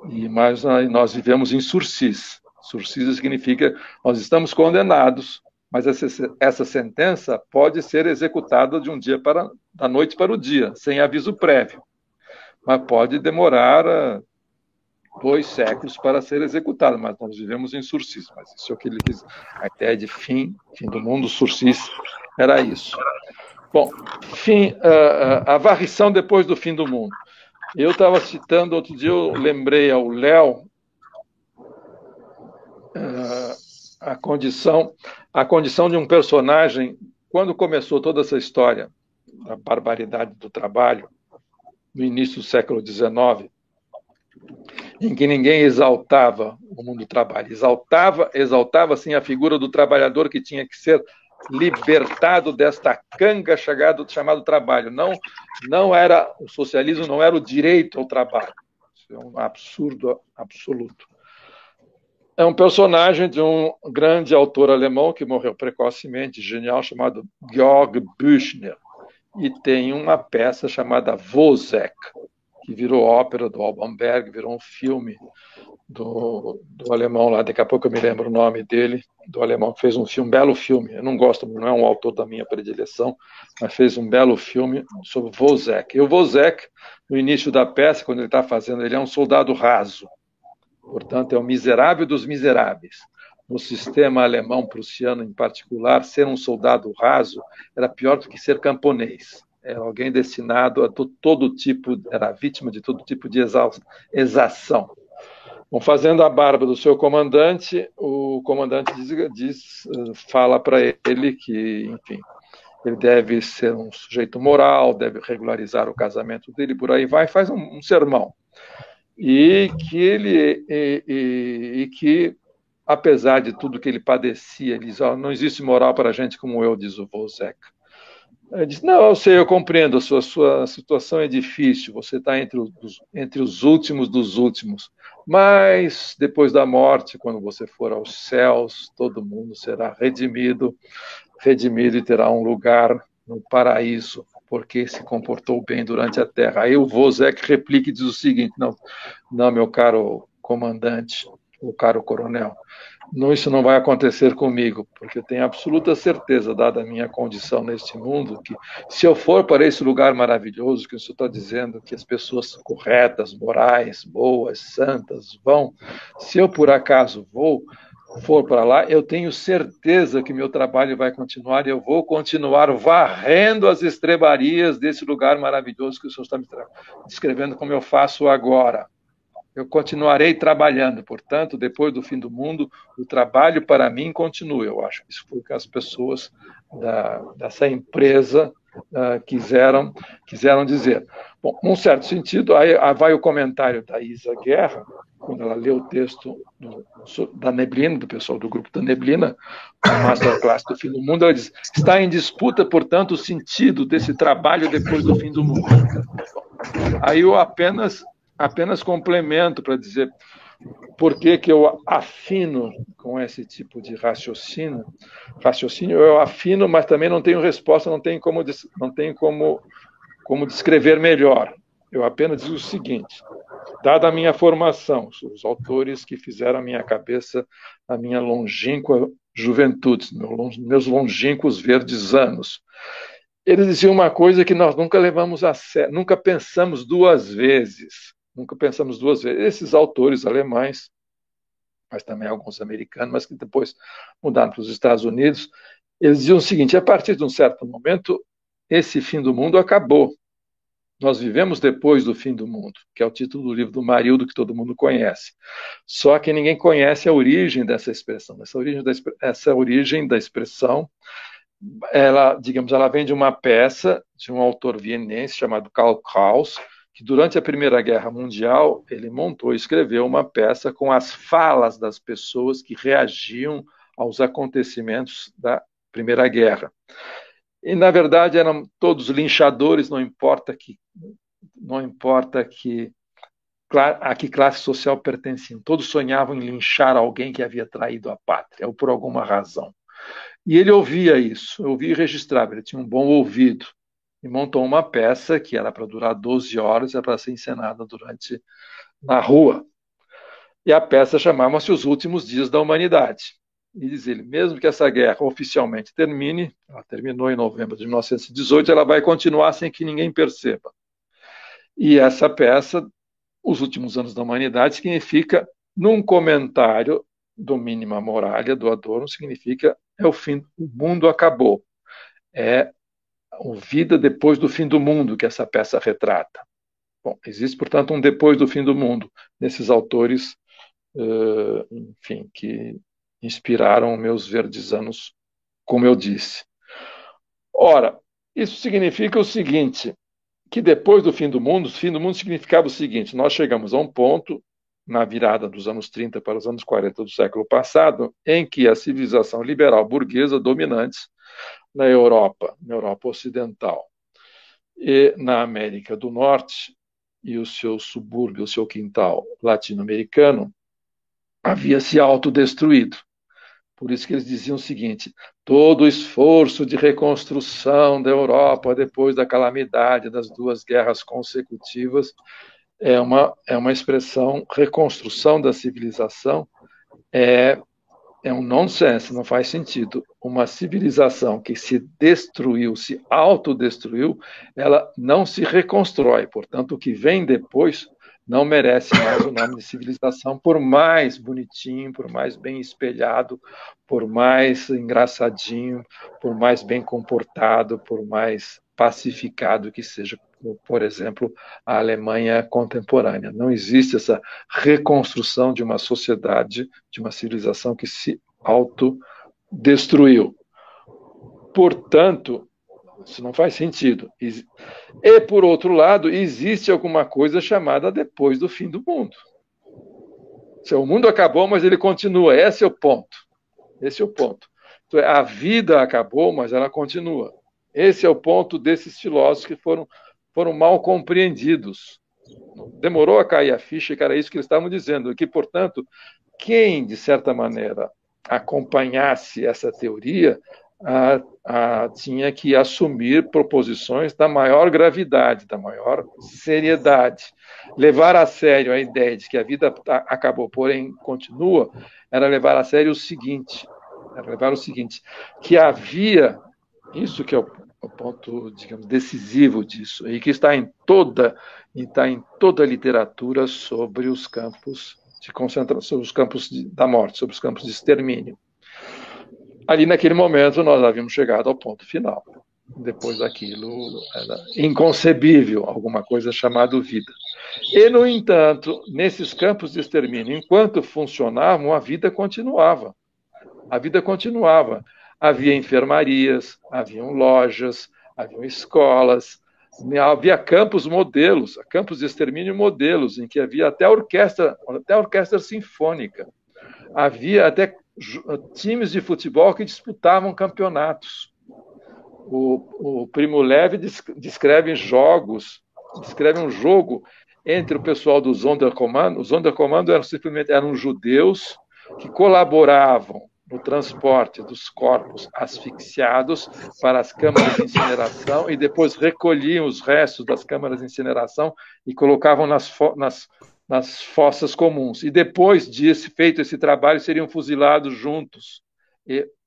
E Mas nós vivemos em sursis. Sursis significa nós estamos condenados, mas essa, essa sentença pode ser executada de um dia para da noite para o dia, sem aviso prévio. Mas pode demorar dois séculos para ser executado, mas nós vivemos em sursis. Mas isso é o que ele quis. A ideia de fim, fim do mundo, sursis, era isso. Bom, fim, a, a varrição depois do fim do mundo. Eu estava citando, outro dia eu lembrei ao Léo a condição, a condição de um personagem, quando começou toda essa história da barbaridade do trabalho, no início do século XIX, em que ninguém exaltava o mundo do trabalho. Exaltava, exaltava assim a figura do trabalhador que tinha que ser libertado desta canga chegado, chamado trabalho. Não, não era o socialismo, não era o direito ao trabalho. Isso é um absurdo absoluto. É um personagem de um grande autor alemão que morreu precocemente, genial, chamado Georg Büchner. E tem uma peça chamada Wozzeck, que virou ópera do Alban Berg, virou um filme do, do alemão lá, daqui a pouco eu me lembro o nome dele, do alemão que fez um filme, um belo filme, eu não gosto, não é um autor da minha predileção, mas fez um belo filme sobre Wozzeck. E o Wozzeck, no início da peça, quando ele está fazendo, ele é um soldado raso, portanto é o miserável dos miseráveis. no sistema alemão-prussiano em particular, ser um soldado raso era pior do que ser camponês. Era alguém destinado a todo tipo, era vítima de todo tipo de exação. Bom, fazendo a barba do seu comandante, o comandante diz, diz fala para ele que, enfim, ele deve ser um sujeito moral, deve regularizar o casamento dele, por aí vai, faz um, um sermão. E que ele e, e, e, que, apesar de tudo que ele padecia, ele diz: oh, não existe moral para gente como eu, diz o Volzek. Ele diz: Não, eu sei, eu compreendo, a sua, sua situação é difícil, você está entre, os, entre os últimos dos últimos. Mas depois da morte, quando você for aos céus, todo mundo será redimido, redimido e terá um lugar no paraíso, porque se comportou bem durante a terra. Aí o Vozek replica e diz o seguinte: Não, não, meu caro comandante, o caro coronel, não, isso não vai acontecer comigo, porque eu tenho absoluta certeza, dada a minha condição neste mundo, que se eu for para esse lugar maravilhoso que o senhor está dizendo, que as pessoas corretas, morais, boas, santas vão, se eu por acaso vou, for para lá, eu tenho certeza que meu trabalho vai continuar e eu vou continuar varrendo as estrebarias desse lugar maravilhoso que o senhor está me descrevendo como eu faço agora eu continuarei trabalhando. Portanto, depois do fim do mundo, o trabalho para mim continua. Eu acho que isso foi o que as pessoas da, dessa empresa uh, quiseram, quiseram dizer. Bom, num certo sentido, aí, aí, vai o comentário da Isa Guerra, quando ela lê o texto do, da Neblina, do pessoal do grupo da Neblina, o Masterclass do Fim do Mundo, ela diz: está em disputa, portanto, o sentido desse trabalho depois do fim do mundo. Aí eu apenas apenas complemento para dizer por que, que eu afino com esse tipo de raciocínio. Raciocínio eu afino, mas também não tenho resposta, não tenho como, não tenho como, como descrever melhor. Eu apenas digo o seguinte: dada a minha formação, os autores que fizeram a minha cabeça, a minha longínqua juventude, meus longínquos verdes anos, eles diziam uma coisa que nós nunca levamos a sério, nunca pensamos duas vezes nunca pensamos duas vezes. Esses autores alemães, mas também alguns americanos, mas que depois mudaram para os Estados Unidos, eles diziam o seguinte: a partir de um certo momento, esse fim do mundo acabou. Nós vivemos depois do fim do mundo, que é o título do livro do Marildo que todo mundo conhece. Só que ninguém conhece a origem dessa expressão. Essa origem da, essa origem da expressão, ela, digamos, ela vem de uma peça de um autor vienense chamado Karl Kraus, que durante a Primeira Guerra Mundial ele montou e escreveu uma peça com as falas das pessoas que reagiam aos acontecimentos da Primeira Guerra. E na verdade eram todos linchadores, não importa que não importa que a que classe social pertenciam. Todos sonhavam em linchar alguém que havia traído a pátria, ou por alguma razão. E ele ouvia isso, ouvia e registrava, ele tinha um bom ouvido e montou uma peça que era para durar 12 horas, era para ser encenada durante na rua. E a peça chamava-se Os Últimos Dias da Humanidade. E diz ele, mesmo que essa guerra oficialmente termine, ela terminou em novembro de 1918, ela vai continuar sem que ninguém perceba. E essa peça, Os Últimos Anos da Humanidade, significa, num comentário do Mínima Moralia, do Adorno, significa é o fim, o mundo acabou. É o Vida depois do fim do mundo que essa peça retrata. Bom, existe, portanto, um depois do fim do mundo nesses autores, uh, enfim, que inspiraram meus verdes anos, como eu disse. Ora, isso significa o seguinte, que depois do fim do mundo, o fim do mundo significava o seguinte, nós chegamos a um ponto, na virada dos anos 30 para os anos 40 do século passado, em que a civilização liberal burguesa dominante na Europa, na Europa Ocidental e na América do Norte e o seu subúrbio, o seu quintal latino-americano, havia se autodestruído. Por isso que eles diziam o seguinte: todo o esforço de reconstrução da Europa depois da calamidade das duas guerras consecutivas é uma, é uma expressão, reconstrução da civilização é é um nonsense, não faz sentido. Uma civilização que se destruiu, se autodestruiu, ela não se reconstrói. Portanto, o que vem depois não merece mais o nome de civilização, por mais bonitinho, por mais bem espelhado, por mais engraçadinho, por mais bem comportado, por mais pacificado que seja, por exemplo, a Alemanha contemporânea. Não existe essa reconstrução de uma sociedade, de uma civilização que se autodestruiu. Portanto, isso não faz sentido. E, por outro lado, existe alguma coisa chamada depois do fim do mundo. O mundo acabou, mas ele continua. Esse é o ponto. Esse é o ponto. Então, a vida acabou, mas ela continua. Esse é o ponto desses filósofos que foram, foram mal compreendidos. Demorou a cair a ficha, que era isso que eles estavam dizendo. Que, portanto, quem, de certa maneira, acompanhasse essa teoria a, a, tinha que assumir proposições da maior gravidade, da maior seriedade. Levar a sério a ideia de que a vida acabou, porém continua, era levar a sério o seguinte: era levar o seguinte, que havia, isso que é o, o ponto, digamos, decisivo disso, e que está em toda, está em toda a literatura sobre os campos de concentração, sobre os campos de, da morte, sobre os campos de extermínio ali naquele momento nós havíamos chegado ao ponto final. Depois daquilo era inconcebível alguma coisa chamada vida. E, no entanto, nesses campos de extermínio, enquanto funcionavam, a vida continuava. A vida continuava. Havia enfermarias, haviam lojas, haviam escolas, havia campos modelos, campos de extermínio modelos, em que havia até orquestra, até orquestra sinfônica. Havia até times de futebol que disputavam campeonatos. O, o Primo Leve descreve jogos, descreve um jogo entre o pessoal do Sonderkommando. Os Sonderkommando eram simplesmente eram judeus que colaboravam no transporte dos corpos asfixiados para as câmaras de incineração e depois recolhiam os restos das câmaras de incineração e colocavam nas, nas nas fossas comuns. E depois disso, feito esse trabalho, seriam fuzilados juntos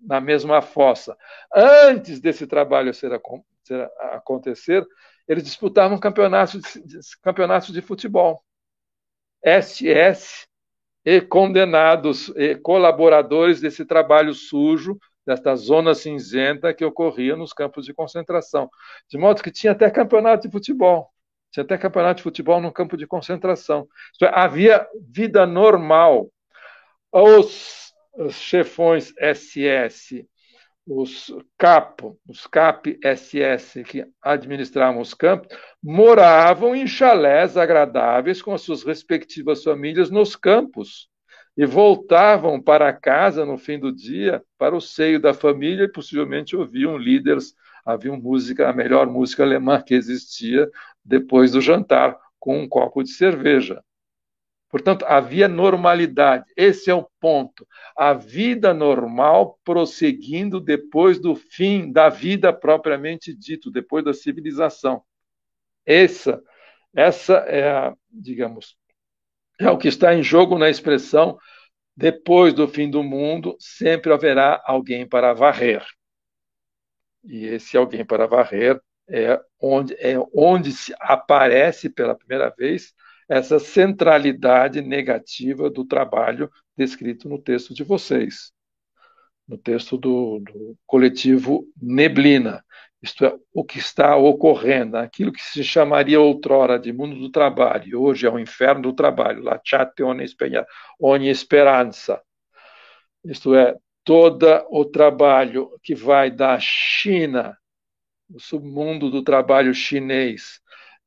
na mesma fossa. Antes desse trabalho ser, ser acontecer, eles disputavam campeonatos de, campeonatos de futebol. SS e condenados e colaboradores desse trabalho sujo, desta zona cinzenta que ocorria nos campos de concentração. De modo que tinha até campeonato de futebol. Tinha até campeonato de futebol no campo de concentração. É, havia vida normal. Os, os chefões SS, os CAP, os CAP-SS que administravam os campos, moravam em chalés agradáveis com as suas respectivas famílias nos campos e voltavam para casa no fim do dia, para o seio da família, e possivelmente ouviam líderes, havia música, a melhor música alemã que existia, depois do jantar, com um copo de cerveja. Portanto, havia normalidade. Esse é o ponto. A vida normal prosseguindo depois do fim da vida propriamente dito, depois da civilização. Essa, essa é, a, digamos, é o que está em jogo na expressão depois do fim do mundo, sempre haverá alguém para varrer. E esse alguém para varrer é onde, é onde se aparece pela primeira vez essa centralidade negativa do trabalho descrito no texto de vocês, no texto do, do coletivo Neblina. Isto é, o que está ocorrendo, aquilo que se chamaria outrora de mundo do trabalho, hoje é o inferno do trabalho, la chate ogni speranza. Isto é, todo o trabalho que vai da China o submundo do trabalho chinês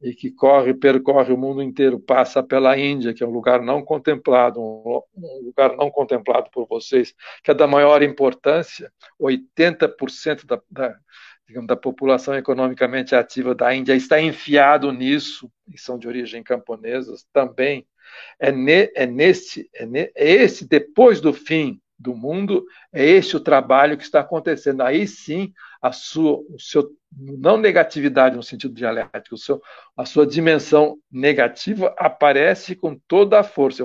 e que corre, percorre o mundo inteiro, passa pela Índia, que é um lugar não contemplado, um, lugar não contemplado por vocês, que é da maior importância, 80% da, da, digamos, da população economicamente ativa da Índia está enfiado nisso, e são de origem camponesa também. É, ne, é, nesse, é, ne, é esse, depois do fim do mundo, é este o trabalho que está acontecendo. Aí sim, a sua, o seu, não negatividade no sentido dialético, seu, a sua dimensão negativa aparece com toda a força.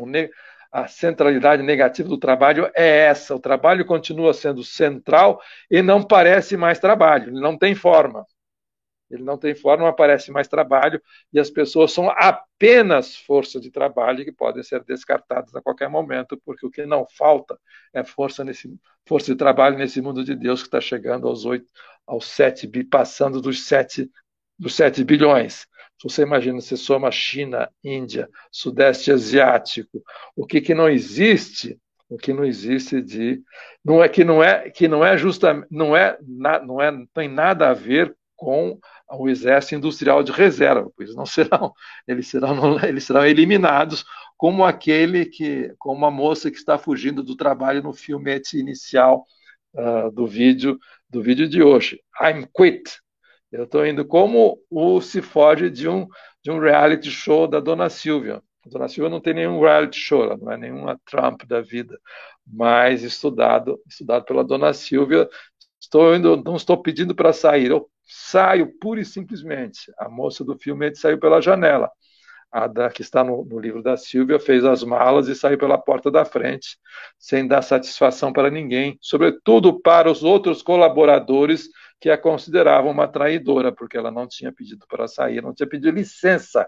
A centralidade negativa do trabalho é essa. O trabalho continua sendo central e não parece mais trabalho, não tem forma. Ele não tem forma, não aparece mais trabalho, e as pessoas são apenas força de trabalho que podem ser descartadas a qualquer momento, porque o que não falta é força, nesse, força de trabalho nesse mundo de Deus que está chegando aos oito, aos sete, passando dos sete, dos sete bilhões. Se você imagina, você soma China, Índia, Sudeste Asiático, o que, que não existe o que não existe de não é que não é que não é justa não é não é não tem nada a ver com o exército industrial de reserva, pois não serão, eles serão, eles serão eliminados, como aquele que, como a moça que está fugindo do trabalho no filmete inicial uh, do vídeo do vídeo de hoje. I'm quit. Eu estou indo como o se foge de um de um reality show da Dona Silvia. A Dona Silvia não tem nenhum reality show, ela não é nenhuma Trump da vida, mas estudado estudado pela Dona Silvia. Estou indo, não estou pedindo para sair, eu saio pura e simplesmente. A moça do filme saiu pela janela. A da, que está no, no, livro da Silvia fez as malas e saiu pela porta da frente, sem dar satisfação para ninguém, sobretudo para os outros colaboradores que a consideravam uma traidora, porque ela não tinha pedido para sair, não tinha pedido licença.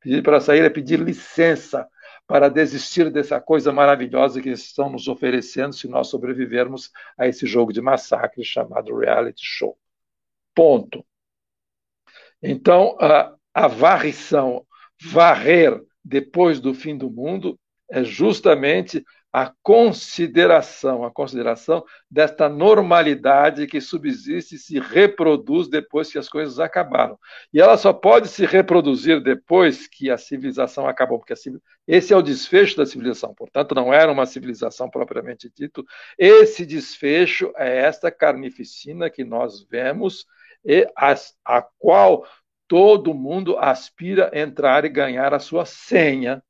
Pedir para sair é pedir licença para desistir dessa coisa maravilhosa que estão nos oferecendo se nós sobrevivermos a esse jogo de massacre chamado reality show. Ponto. Então, a, a varrição, varrer depois do fim do mundo, é justamente a consideração, a consideração desta normalidade que subsiste e se reproduz depois que as coisas acabaram. E ela só pode se reproduzir depois que a civilização acabou, porque civil... esse é o desfecho da civilização. Portanto, não era uma civilização propriamente dito. Esse desfecho é esta carnificina que nós vemos e a, a qual todo mundo aspira entrar e ganhar a sua senha,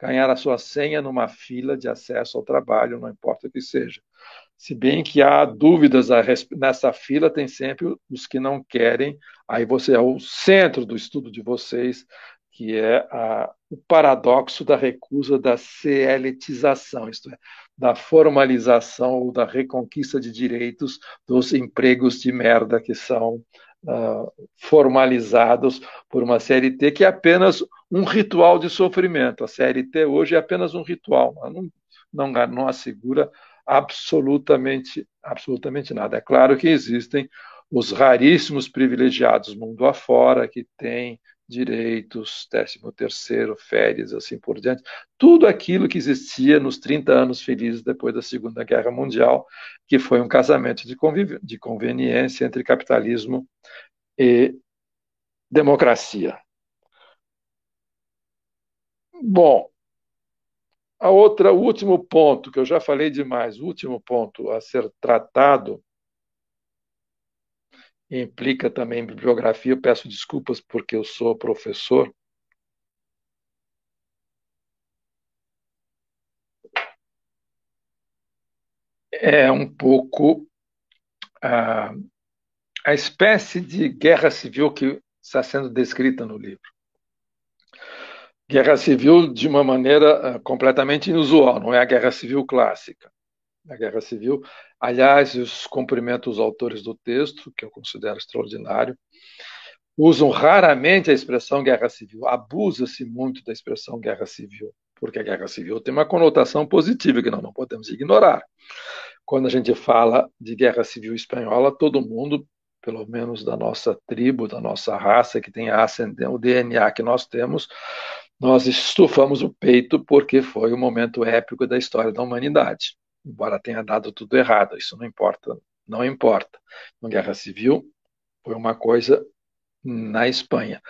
ganhar a sua senha numa fila de acesso ao trabalho, não importa o que seja. Se bem que há dúvidas nessa fila, tem sempre os que não querem, aí você é o centro do estudo de vocês, que é a, o paradoxo da recusa da celetização, isto é, da formalização ou da reconquista de direitos dos empregos de merda que são uh, formalizados por uma CLT, que é apenas um ritual de sofrimento. A CLT hoje é apenas um ritual, não, não, não assegura absolutamente, absolutamente nada. É claro que existem os raríssimos privilegiados mundo afora que têm direitos, 13 terceiro, férias, assim por diante, tudo aquilo que existia nos 30 anos felizes depois da Segunda Guerra Mundial, que foi um casamento de, de conveniência entre capitalismo e democracia. Bom, a outra, o último ponto, que eu já falei demais, o último ponto a ser tratado implica também bibliografia. Eu peço desculpas porque eu sou professor. É um pouco a, a espécie de guerra civil que está sendo descrita no livro. Guerra civil de uma maneira completamente inusual, não é a guerra civil clássica da Guerra Civil. Aliás, eu cumprimento os autores do texto, que eu considero extraordinário. Usam raramente a expressão guerra civil, abusa-se muito da expressão guerra civil, porque a guerra civil tem uma conotação positiva que nós não podemos ignorar. Quando a gente fala de guerra civil espanhola, todo mundo, pelo menos da nossa tribo, da nossa raça, que tem a ascendência, o DNA que nós temos, nós estufamos o peito porque foi o momento épico da história da humanidade embora tenha dado tudo errado, isso não importa, não importa. Uma guerra civil foi uma coisa na Espanha.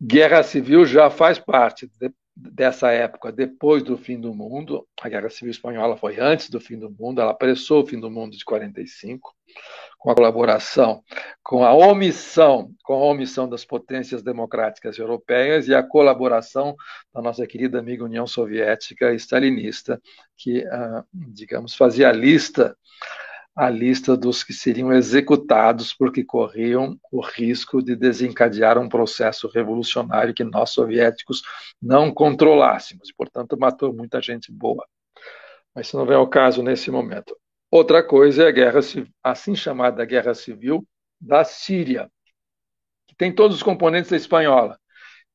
Guerra civil já faz parte de, dessa época, depois do fim do mundo. A Guerra Civil Espanhola foi antes do fim do mundo, ela apressou o fim do mundo de 45 com a colaboração, com a omissão, com a omissão das potências democráticas europeias e a colaboração da nossa querida amiga União Soviética stalinista, que, ah, digamos, fazia a lista a lista dos que seriam executados porque corriam o risco de desencadear um processo revolucionário que nós soviéticos não controlássemos, e, portanto, matou muita gente boa. Mas isso não vem ao caso nesse momento. Outra coisa é a guerra, assim chamada guerra civil da Síria, que tem todos os componentes da espanhola.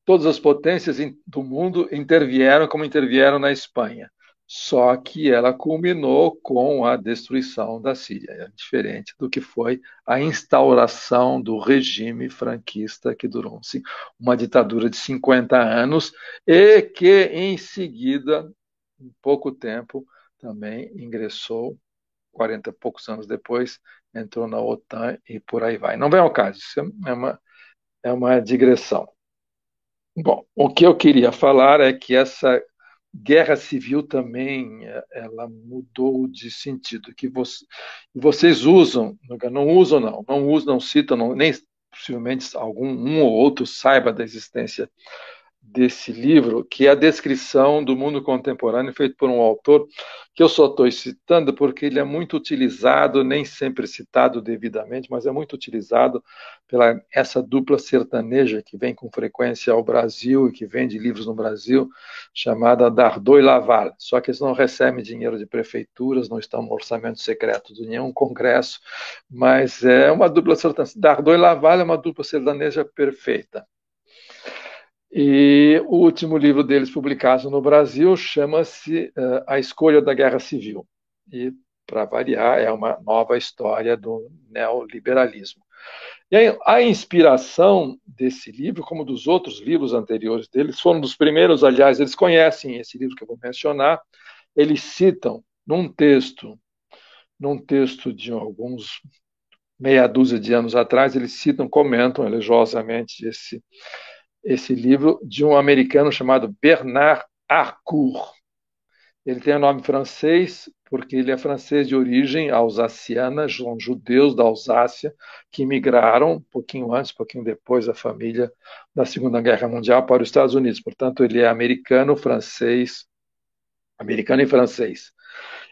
Todas as potências do mundo intervieram como intervieram na Espanha. Só que ela culminou com a destruição da Síria, é diferente do que foi a instauração do regime franquista, que durou uma ditadura de 50 anos e que, em seguida, em pouco tempo, também ingressou, 40 e poucos anos depois, entrou na OTAN e por aí vai. Não vem ao caso, isso é uma, é uma digressão. Bom, o que eu queria falar é que essa guerra civil também ela mudou de sentido, que você, vocês usam, não usam não, não usam, não citam, não, nem possivelmente algum um ou outro saiba da existência desse livro, que é a descrição do mundo contemporâneo feito por um autor que eu só estou citando porque ele é muito utilizado, nem sempre citado devidamente, mas é muito utilizado pela essa dupla sertaneja que vem com frequência ao Brasil e que vende livros no Brasil, chamada Dardot e Laval. Só que eles não recebem dinheiro de prefeituras, não estão no orçamento secreto de nenhum congresso, mas é uma dupla sertaneja. Dardot e Laval é uma dupla sertaneja perfeita. E o último livro deles publicado no Brasil chama-se uh, A Escolha da Guerra Civil. E, para variar, é uma nova história do neoliberalismo. E a inspiração desse livro, como dos outros livros anteriores deles, foram dos primeiros, aliás, eles conhecem esse livro que eu vou mencionar, eles citam num texto, num texto de alguns meia dúzia de anos atrás, eles citam, comentam elogiosamente esse esse livro de um americano chamado Bernard Harcourt. Ele tem o nome francês porque ele é francês de origem alsaciana, são judeus da Alsácia que migraram um pouquinho antes, um pouquinho depois da família da Segunda Guerra Mundial para os Estados Unidos. Portanto, ele é americano, francês, americano e francês.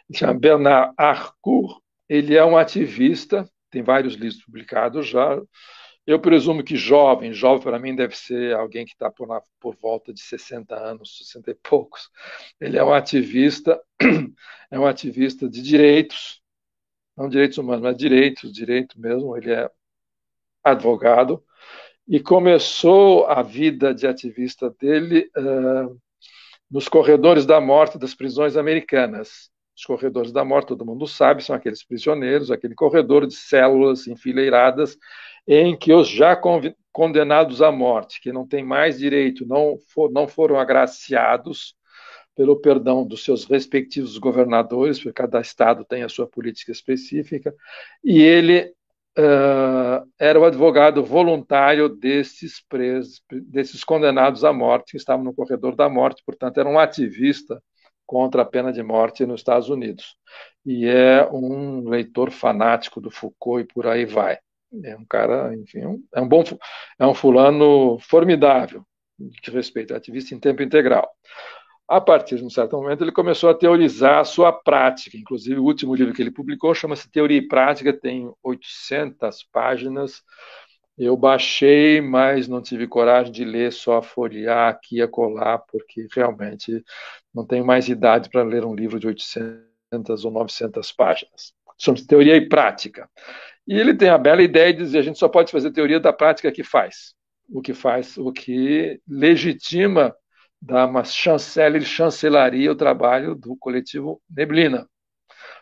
Ele chama Bernard Harcourt. Ele é um ativista, tem vários livros publicados já, eu presumo que jovem, jovem para mim deve ser alguém que está por, por, volta de 60 anos, 60 e poucos. Ele é um ativista, é um ativista de direitos, não direitos humanos, mas direitos, direito mesmo. Ele é advogado e começou a vida de ativista dele uh, nos corredores da morte das prisões americanas. Os corredores da morte, todo mundo sabe, são aqueles prisioneiros, aquele corredor de células enfileiradas em que os já condenados à morte, que não têm mais direito, não, for, não foram agraciados pelo perdão dos seus respectivos governadores, porque cada estado tem a sua política específica, e ele uh, era o advogado voluntário desses presos, desses condenados à morte, que estavam no corredor da morte, portanto, era um ativista contra a pena de morte nos Estados Unidos. E é um leitor fanático do Foucault e por aí vai. É um cara, enfim, é um bom, é um fulano formidável, que respeita ativista em tempo integral. A partir de um certo momento, ele começou a teorizar a sua prática. Inclusive, o último livro que ele publicou chama-se Teoria e Prática, tem 800 páginas. Eu baixei, mas não tive coragem de ler, só folhear aqui e colar, porque realmente não tenho mais idade para ler um livro de 800 ou 900 páginas. Somos teoria e prática. E ele tem a bela ideia de dizer a gente só pode fazer teoria da prática que faz. O que faz, o que legitima, dá uma chancela e chancelaria o trabalho do coletivo Neblina.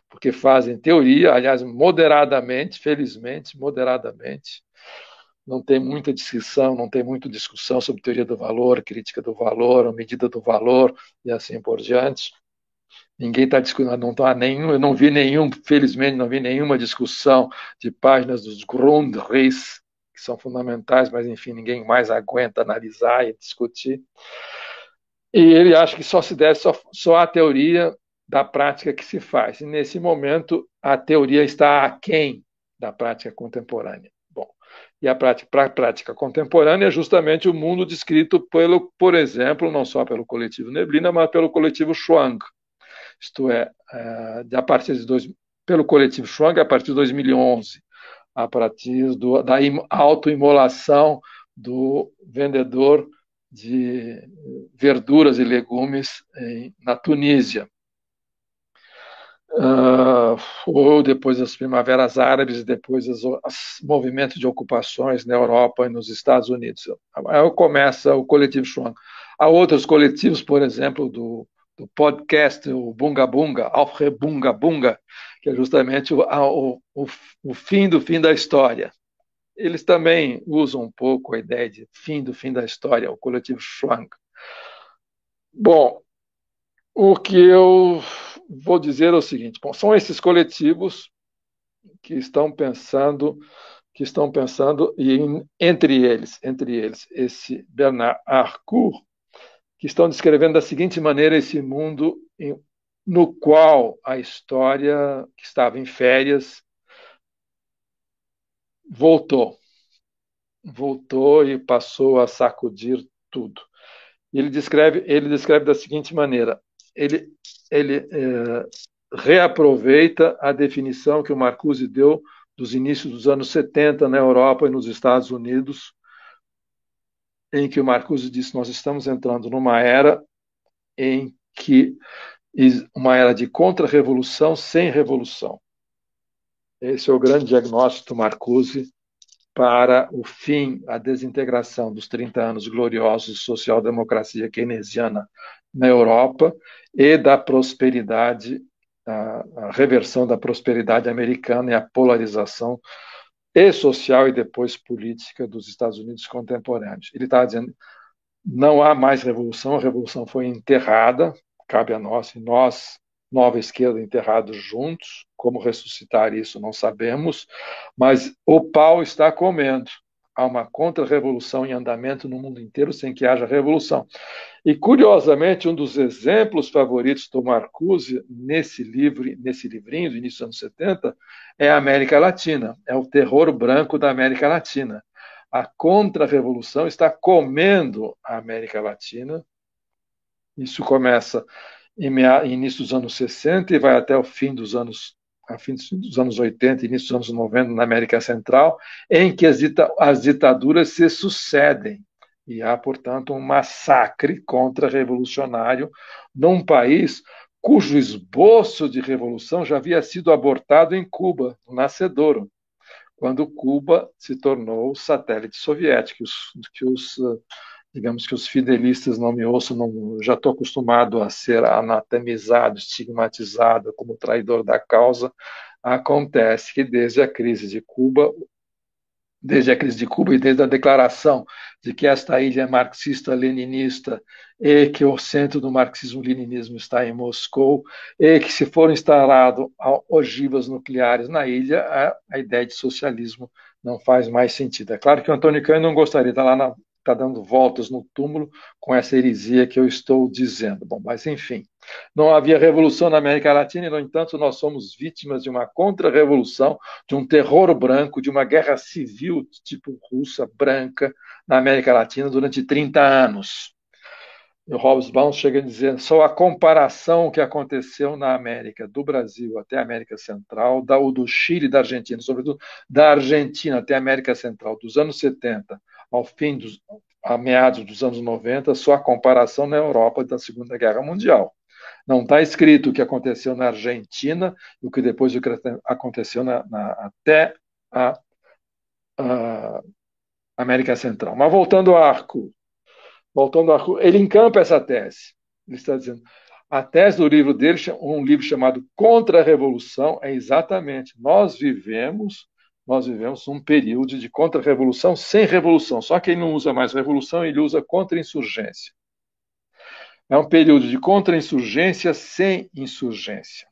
Porque fazem teoria, aliás, moderadamente, felizmente, moderadamente. Não tem muita descrição, não tem muita discussão sobre teoria do valor, crítica do valor, medida do valor e assim por diante. Ninguém está discutindo, não tá nenhum, eu não vi nenhum, felizmente, não vi nenhuma discussão de páginas dos Grundrisse, que são fundamentais, mas enfim, ninguém mais aguenta analisar e discutir. E ele acha que só se deve, só, só a teoria da prática que se faz. E nesse momento, a teoria está aquém da prática contemporânea. Bom, e a prática, para a prática contemporânea é justamente o mundo descrito pelo, por exemplo, não só pelo coletivo Neblina, mas pelo coletivo Schwang, isto é, é a partir de dois, pelo coletivo Schwang, a partir de 2011, a partir do, da autoimolação do vendedor de verduras e legumes em, na Tunísia. uh, ou depois das primaveras árabes, depois os movimentos de ocupações na Europa e nos Estados Unidos. Aí começa o coletivo Schwang. Há outros coletivos, por exemplo, do, do podcast, o Bunga Bunga, Alfred Bunga Bunga, que é justamente o, o, o, o fim do fim da história. Eles também usam um pouco a ideia de fim do fim da história, o coletivo Schwang. Bom, o que eu vou dizer é o seguinte: bom, são esses coletivos que estão pensando, que estão pensando e entre eles, entre eles, esse Bernard Harcourt, que estão descrevendo da seguinte maneira esse mundo em, no qual a história que estava em férias voltou, voltou e passou a sacudir tudo. Ele descreve, ele descreve da seguinte maneira: ele, ele é, reaproveita a definição que o Marcuse deu dos inícios dos anos 70 na Europa e nos Estados Unidos, em que o Marcuse disse: Nós estamos entrando numa era em que uma era de contra-revolução sem revolução. Esse é o grande diagnóstico do Marcuse para o fim, a desintegração dos 30 anos gloriosos de social-democracia keynesiana na Europa e da prosperidade, a, reversão da prosperidade americana e a polarização e social e depois política dos Estados Unidos contemporâneos. Ele está dizendo não há mais revolução, a revolução foi enterrada, cabe a nós, e nós, nova esquerda, enterrados juntos, como ressuscitar isso não sabemos, mas o pau está comendo há uma contra-revolução em andamento no mundo inteiro sem que haja revolução. E, curiosamente, um dos exemplos favoritos do Marcuse nesse livro, nesse livrinho do início dos anos 70, é a América Latina, é o terror branco da América Latina. A contra-revolução está comendo a América Latina. Isso começa em início dos anos 60 e vai até o fim dos anos a fim dos anos 80 início dos anos 90 na América Central, em que as, dita as ditaduras se sucedem. E há, portanto, um massacre contra-revolucionário num país cujo esboço de revolução já havia sido abortado em Cuba, no Nascedouro, quando Cuba se tornou satélite soviético, que os, os digamos que os fidelistas não me ouçam, não, já estou acostumado a ser anatemizado, estigmatizado como traidor da causa. Acontece que desde a crise de Cuba, desde a crise de Cuba e desde a declaração de que esta ilha é marxista-leninista e que o centro do marxismo-leninismo está em Moscou e que se for instalado ogivas nucleares na ilha, a, a ideia de socialismo não faz mais sentido. É claro que o Antônio Cândido não gostaria de estar lá na, está dando voltas no túmulo com essa heresia que eu estou dizendo. Bom, mas enfim, não havia revolução na América Latina e, no entanto, nós somos vítimas de uma contra-revolução, de um terror branco, de uma guerra civil tipo russa branca na América Latina durante 30 anos. E o Hobsbawm chega a dizer só a comparação que aconteceu na América, do Brasil até a América Central, da, do Chile da Argentina, sobretudo da Argentina até a América Central, dos anos 70 ao fim dos a meados dos anos 90, só a comparação na Europa da Segunda Guerra Mundial. Não está escrito o que aconteceu na Argentina e o que depois aconteceu na, na, até a, a, América Central. Mas voltando ao arco, voltando ao arco, ele encampa essa tese. Ele está dizendo, a tese do livro dele, um livro chamado Contra a Revolução, é exatamente nós vivemos nós vivemos um período de contra-revolução sem revolução. Só que ele não usa mais revolução, ele usa contra-insurgência. É um período de contra-insurgência sem insurgência.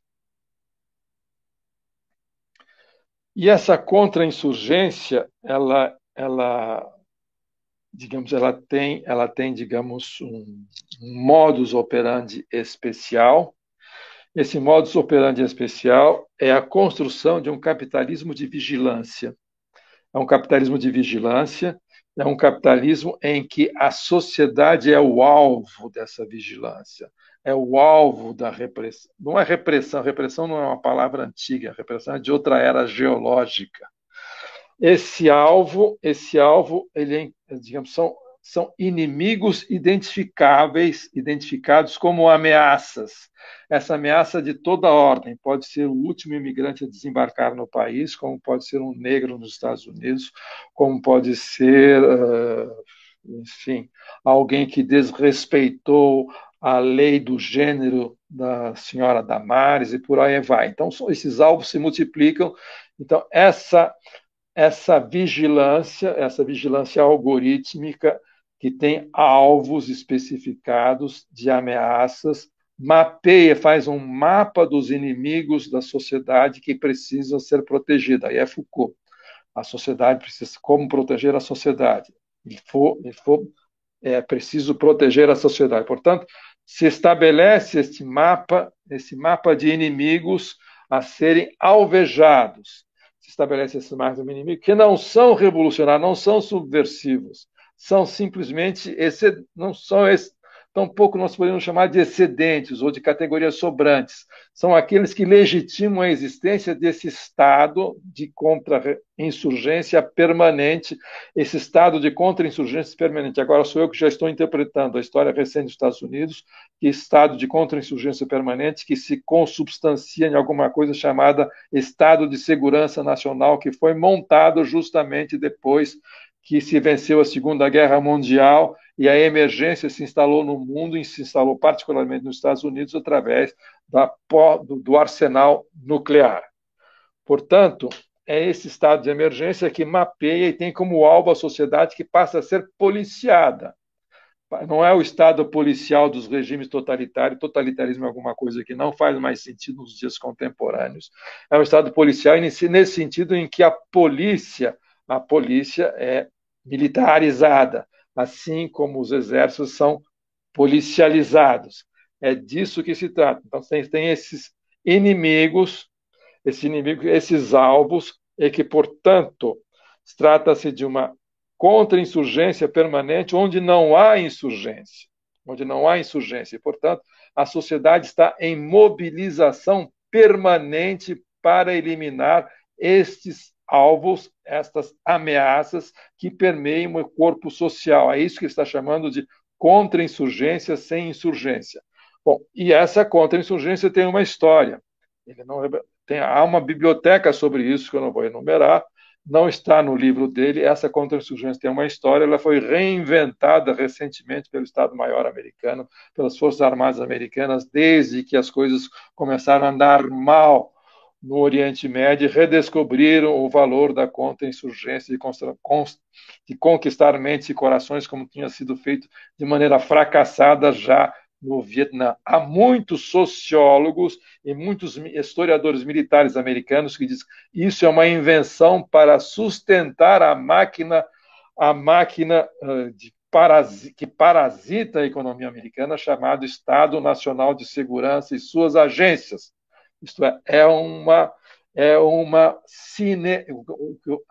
E essa contra-insurgência, ela, ela, digamos, ela tem, ela tem, digamos, um modus operandi especial esse modus operandi especial é a construção de um capitalismo de vigilância. É um capitalismo de vigilância, é um capitalismo em que a sociedade é o alvo dessa vigilância, é o alvo da repressão. Não é repressão, repressão não é uma palavra antiga, repressão é de outra era geológica. Esse alvo, esse alvo, ele, é, digamos, são são inimigos identificáveis, identificados como ameaças. Essa ameaça de toda ordem pode ser o último imigrante a desembarcar no país, como pode ser um negro nos Estados Unidos, como pode ser, enfim, alguém que desrespeitou a lei do gênero da senhora Damares e por aí vai. Então, esses alvos se multiplicam. Então, essa essa vigilância, essa vigilância algorítmica que tem alvos especificados de ameaças, mapeia, faz um mapa dos inimigos da sociedade que precisam ser protegidos. Aí é Foucault. A sociedade precisa como proteger a sociedade. E for, e for é preciso proteger a sociedade. Portanto, se estabelece este mapa, esse mapa de inimigos a serem alvejados se estabelece esse marco do inimigo, que não são revolucionários, não são subversivos, são simplesmente, não são tampouco nós podemos chamar de excedentes ou de categorias sobrantes. São aqueles que legitimam a existência desse estado de contra-insurgência permanente, esse estado de contra-insurgência permanente. Agora sou eu que já estou interpretando a história recente dos Estados Unidos, que estado de contra-insurgência permanente que se consubstancia em alguma coisa chamada Estado de Segurança Nacional, que foi montado justamente depois que se venceu a Segunda Guerra Mundial e a emergência se instalou no mundo e se instalou particularmente nos Estados Unidos através da, do, arsenal nuclear. Portanto, é esse estado de emergência que mapeia e tem como alvo a sociedade que passa a ser policiada. Não é o estado policial dos regimes totalitários, totalitarismo é alguma coisa que não faz mais sentido nos dias contemporâneos. É um estado policial nesse, nesse sentido em que a polícia, a polícia é militarizada, assim como os exércitos são policializados. É disso que se trata. Então, tem, tem esses inimigos, esse inimigo, esses alvos, e que, portanto, trata-se de uma contra-insurgência permanente onde não há insurgência. Onde não há insurgência. E, portanto, a sociedade está em mobilização permanente para eliminar estes alvos, estas ameaças que permeiam o corpo social. É isso que ele está chamando de contra-insurgência sem insurgência. Bom, e essa contra-insurgência tem uma história. Ele não, tem, há uma biblioteca sobre isso que eu não vou enumerar, não está no livro dele. Essa contra-insurgência tem uma história, ela foi reinventada recentemente pelo Estado-Maior americano, pelas Forças Armadas americanas, desde que as coisas começaram a andar mal no Oriente Médio redescobriram o valor da contra-insurgência de, de conquistar mentes e corações, como tinha sido feito de maneira fracassada já no Vietnã. Há muitos sociólogos e muitos historiadores militares americanos que dizem que isso é uma invenção para sustentar a máquina, a máquina de que parasita a economia americana, chamado Estado Nacional de Segurança e suas agências. Isto é, é uma é uma cine.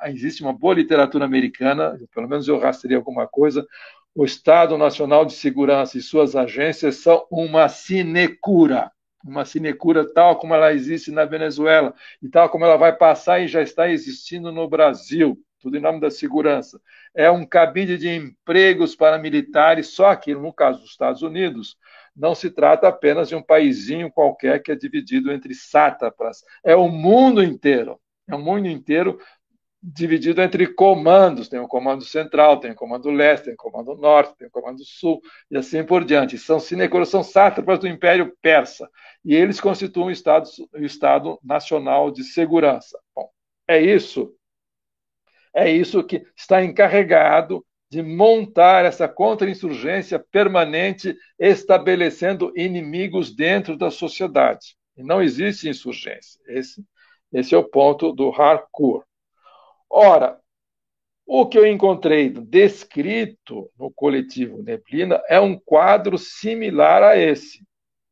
Existe uma boa literatura americana, pelo menos eu rastrei alguma coisa. O Estado Nacional de Segurança e suas agências são uma sinecura, uma sinecura tal como ela existe na Venezuela e tal como ela vai passar e já está existindo no Brasil, tudo em nome da segurança. É um cabide de empregos para militares, só que no caso dos Estados Unidos, não se trata apenas de um paizinho qualquer que é dividido entre sátrapas. É o mundo inteiro. É o mundo inteiro dividido entre comandos. Tem o comando central, tem o comando leste, tem o comando norte, tem o comando sul, e assim por diante. São sinecuras, são sátrapas do Império Persa. E eles constituem o Estado, o Estado Nacional de Segurança. Bom, é isso. É isso que está encarregado de montar essa contra-insurgência permanente, estabelecendo inimigos dentro da sociedade. E não existe insurgência. Esse, esse é o ponto do hardcore. Ora, o que eu encontrei descrito no coletivo Neblina é um quadro similar a esse.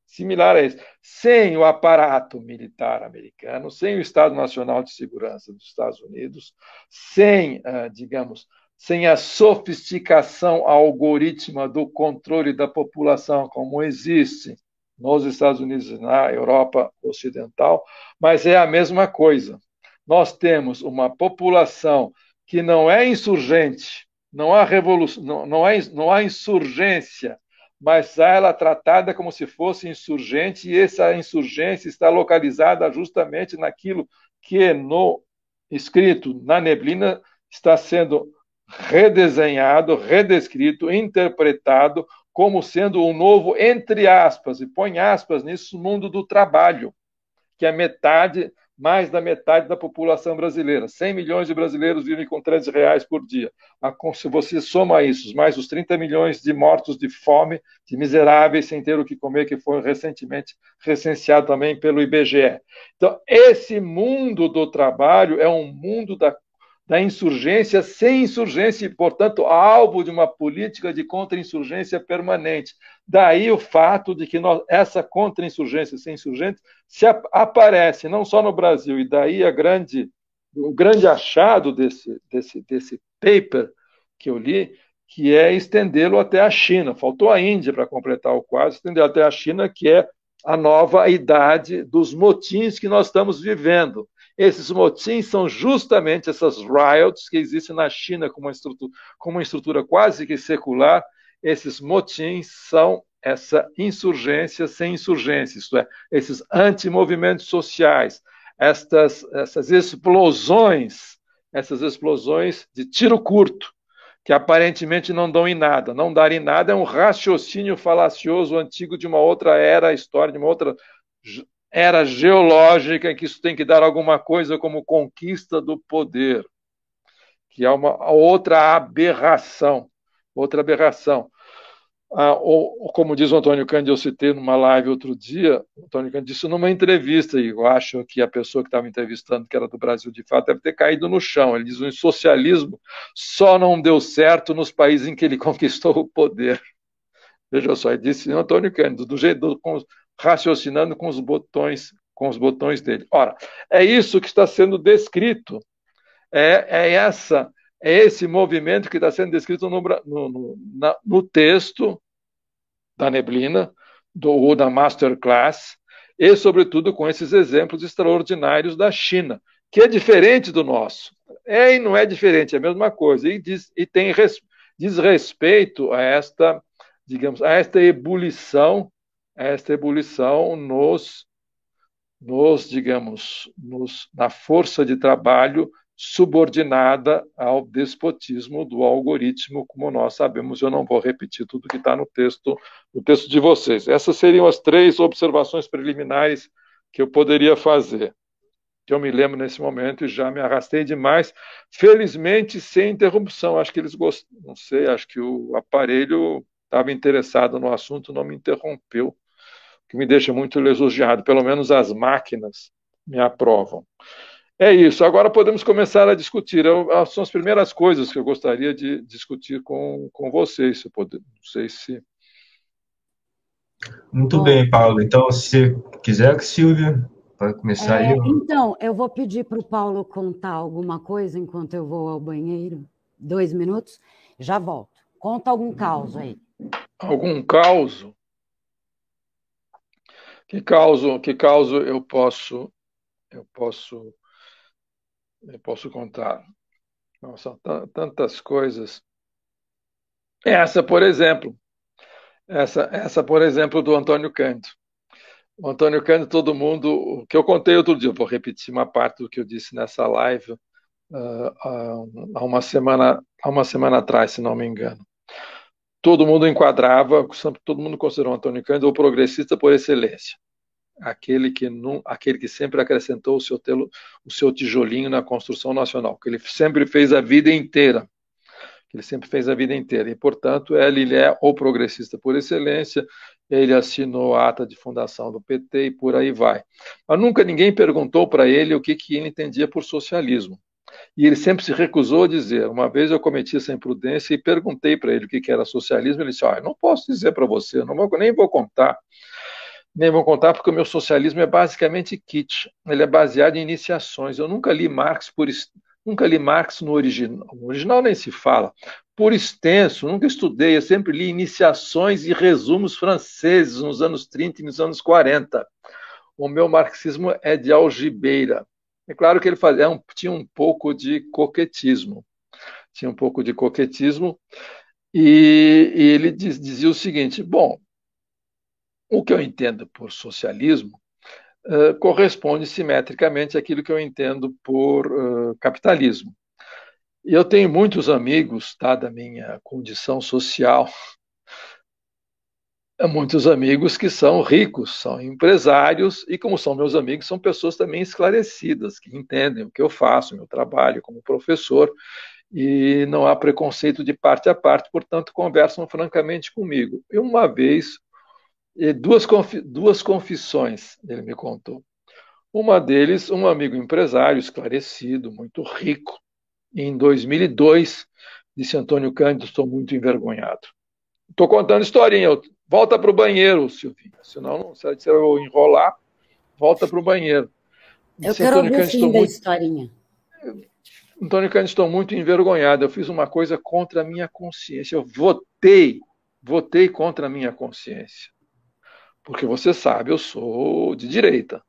Similar a esse. Sem o aparato militar americano, sem o Estado Nacional de Segurança dos Estados Unidos, sem, ah, digamos, sem a sofisticação algorítmica do controle da população, como existe nos Estados Unidos e na Europa Ocidental, mas é a mesma coisa. Nós temos uma população que não é insurgente, Não há revolução, não, não, há, não há insurgência, mas há ela tratada como se fosse insurgente, e essa insurgência está localizada justamente naquilo que no escrito na neblina está sendo redesenhado, redescrito, interpretado como sendo um novo, entre aspas, e põe aspas nisso, mundo do trabalho, que é metade, mais da metade da população brasileira. 100 milhões de brasileiros vivem com 13 reais por dia. Se você soma isso, mais os 30 milhões de mortos de fome, de miseráveis sem ter o que comer, que foi recentemente recenseado também pelo IBGE. Então, esse mundo do trabalho é um mundo da da insurgência sem insurgência e, portanto, alvo de uma política de contra-insurgência permanente. Daí o fato de que nós, essa contra-insurgência sem insurgente se ap aparece não só no Brasil, e daí a grande, o grande achado desse, desse, desse paper que eu li, que é estendê-lo até a China. Faltou a Índia para completar o quadro, estender até a China, que é a nova idade dos motins que nós estamos vivendo. Esses motins são justamente essas riots que existem na China como uma estrutura, como uma estrutura quase que secular. Esses motins são essa insurgência sem insurgência, isto é, esses antimovimentos sociais, estas, essas explosões, essas explosões de tiro curto, que aparentemente não dão em nada. Não dar em nada é um raciocínio falacioso antigo de uma outra era, história, de uma outra era geológica em que isso tem que dar alguma coisa como conquista do poder, que é uma outra aberração, outra aberração. Ah, ou, como diz o Antônio Cândido, eu citei numa live outro dia, o Antônio Cândido disse numa entrevista, e eu acho que a pessoa que estava entrevistando, que era do Brasil de fato, deve ter caído no chão. Ele diz o socialismo só não deu certo nos países em que ele conquistou o poder. Veja só, ele disse Antônio Cândido, do jeito, com, raciocinando com os botões, com os botões dele. Ora, é isso que está sendo descrito. É, é essa, é esse movimento que está sendo descrito no, no, no, na, no texto da neblina do, ou da masterclass e, sobretudo, com esses exemplos extraordinários da China, que é diferente do nosso. É e não é diferente, é a mesma coisa. E, diz, e tem res, diz respeito a esta, digamos, a esta ebulição esta ebulição nos, nos digamos, nos, na força de trabalho subordinada ao despotismo do algoritmo, como nós sabemos. Eu não vou repetir tudo que está no texto, no texto de vocês. Essas seriam as três observações preliminares que eu poderia fazer. Que eu me lembro nesse momento e já me arrastei demais. Felizmente, sem interrupção. Acho que eles gostaram, não sei, acho que o aparelho estava interessado no assunto, não me interrompeu que me deixa muito lisonjeado. Pelo menos as máquinas me aprovam. É isso. Agora podemos começar a discutir. Eu, são as primeiras coisas que eu gostaria de discutir com, com vocês. Se poder, não sei se. Muito Bom, bem, Paulo. Então, se quiser, Silvia, para começar é, aí. Então, eu vou pedir para o Paulo contar alguma coisa enquanto eu vou ao banheiro. Dois minutos, já volto. Conta algum caos aí. Algum caos? Que causa, que causa eu posso, eu posso, eu posso contar? São tantas coisas. Essa, por exemplo, essa, essa, por exemplo, do Antônio Cândido. O Antônio Cândido, todo mundo, o que eu contei outro dia, vou repetir uma parte do que eu disse nessa live uh, há uma semana, há uma semana atrás, se não me engano todo mundo enquadrava, todo mundo considerou Antônio Cândido o progressista por excelência. Aquele que, aquele que sempre acrescentou o seu, telo, o seu tijolinho na construção nacional, que ele sempre fez a vida inteira. Que ele sempre fez a vida inteira. E, portanto, ele é o progressista por excelência, ele assinou a ata de fundação do PT e por aí vai. Mas nunca ninguém perguntou para ele o que, que ele entendia por socialismo. E ele sempre se recusou a dizer. Uma vez eu cometi essa imprudência e perguntei para ele o que era socialismo. Ele disse: ah, não posso dizer para você, não vou, nem vou contar. Nem vou contar porque o meu socialismo é basicamente kit. Ele é baseado em iniciações. Eu nunca li Marx por nunca li Marx no original. No original nem se fala. Por extenso, nunca estudei. Eu sempre li iniciações e resumos franceses nos anos 30 e nos anos 40. O meu marxismo é de algibeira. É claro que ele fazia, um, tinha um pouco de coquetismo. tinha um pouco de coquetismo, e, e ele diz, dizia o seguinte: bom, o que eu entendo por socialismo uh, corresponde simetricamente àquilo que eu entendo por uh, capitalismo. Eu tenho muitos amigos, tá, a minha condição social, muitos amigos que são ricos, são empresários, e como são meus amigos, são pessoas também esclarecidas, que entendem o que eu faço, meu trabalho como professor, e não há preconceito de parte a parte, portanto, conversam francamente comigo. E uma vez, duas, duas confissões ele me contou. Uma deles, um amigo empresário esclarecido, muito rico, em 2002, disse Antônio Cândido, estou muito envergonhado. Estou contando historinha, volta para o banheiro, Silvinho, senão se eu enrolar, volta para o banheiro. Disse, eu quero Antônio ouvir o fim da muito... historinha. Antônio Cândido, estou muito envergonhado, eu fiz uma coisa contra a minha consciência, eu votei, votei contra a minha consciência. Porque você sabe, eu sou de direita.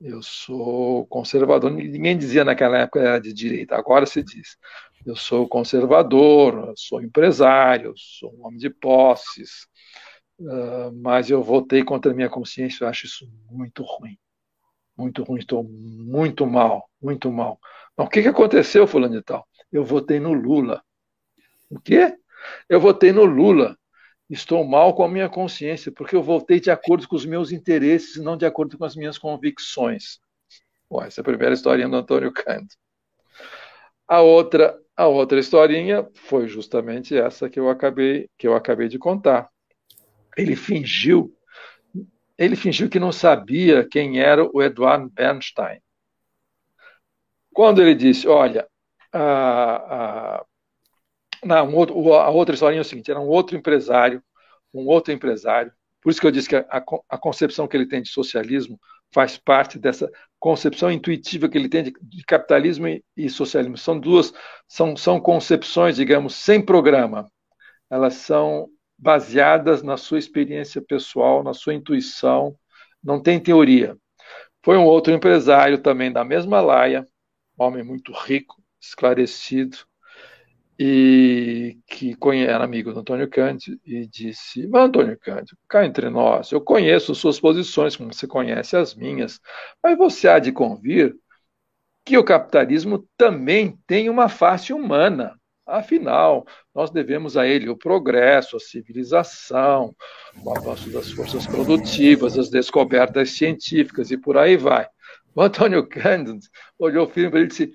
Eu sou conservador. Ninguém dizia naquela época era de direita, agora se diz. Eu sou conservador, sou empresário, sou um homem de posses, uh, mas eu votei contra a minha consciência. Eu acho isso muito ruim. Muito ruim, estou muito mal, muito mal. Mas o que, que aconteceu, fulano de tal? Eu votei no Lula. O quê? Eu votei no Lula. Estou mal com a minha consciência, porque eu voltei de acordo com os meus interesses e não de acordo com as minhas convicções. Bom, essa é a primeira historinha do Antônio Cândido. A outra, a outra historinha foi justamente essa que eu acabei, que eu acabei de contar. Ele fingiu, ele fingiu que não sabia quem era o Eduard Bernstein. Quando ele disse, olha, a, a, não, um outro, a outra historinha é o seguinte: era um outro empresário, um outro empresário. Por isso que eu disse que a, a concepção que ele tem de socialismo faz parte dessa concepção intuitiva que ele tem de, de capitalismo e, e, socialismo. São duas, são, são concepções, digamos, sem programa. Elas são baseadas na sua experiência pessoal, na sua intuição, não tem teoria. Foi um outro empresário também da mesma laia, homem muito rico, esclarecido, e que era amigo do Antônio Cândido, e disse: Mas, Antônio Cândido, cá entre nós, eu conheço suas posições, como você conhece as minhas, mas você há de convir que o capitalismo também tem uma face humana. Afinal, nós devemos a ele o progresso, a civilização, o avanço das forças produtivas, as descobertas científicas e por aí vai. O Antônio Cândido olhou firme e disse: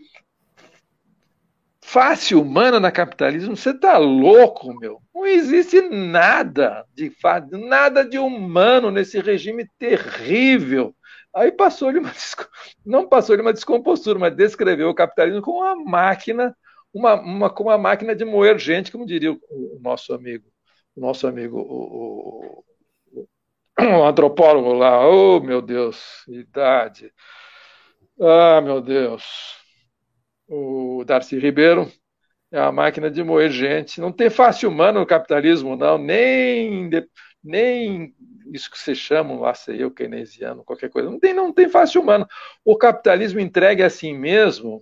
face humana na capitalismo, você tá louco, meu. Não existe nada de nada de humano nesse regime terrível. Aí passou-lhe uma não passou-lhe uma descompostura, mas descreveu o capitalismo como uma máquina, uma, uma, como uma máquina de moer gente, como diria o, o nosso amigo, o nosso amigo, o, o, o antropólogo lá. Oh, meu Deus, idade. Ah, meu Deus o Darcy Ribeiro, é uma máquina de moer gente. Não tem face humana no capitalismo, não, nem, nem isso que vocês chamam lá, sei eu, keynesiano, qualquer coisa. Não tem, não tem face humana. O capitalismo entregue a si mesmo,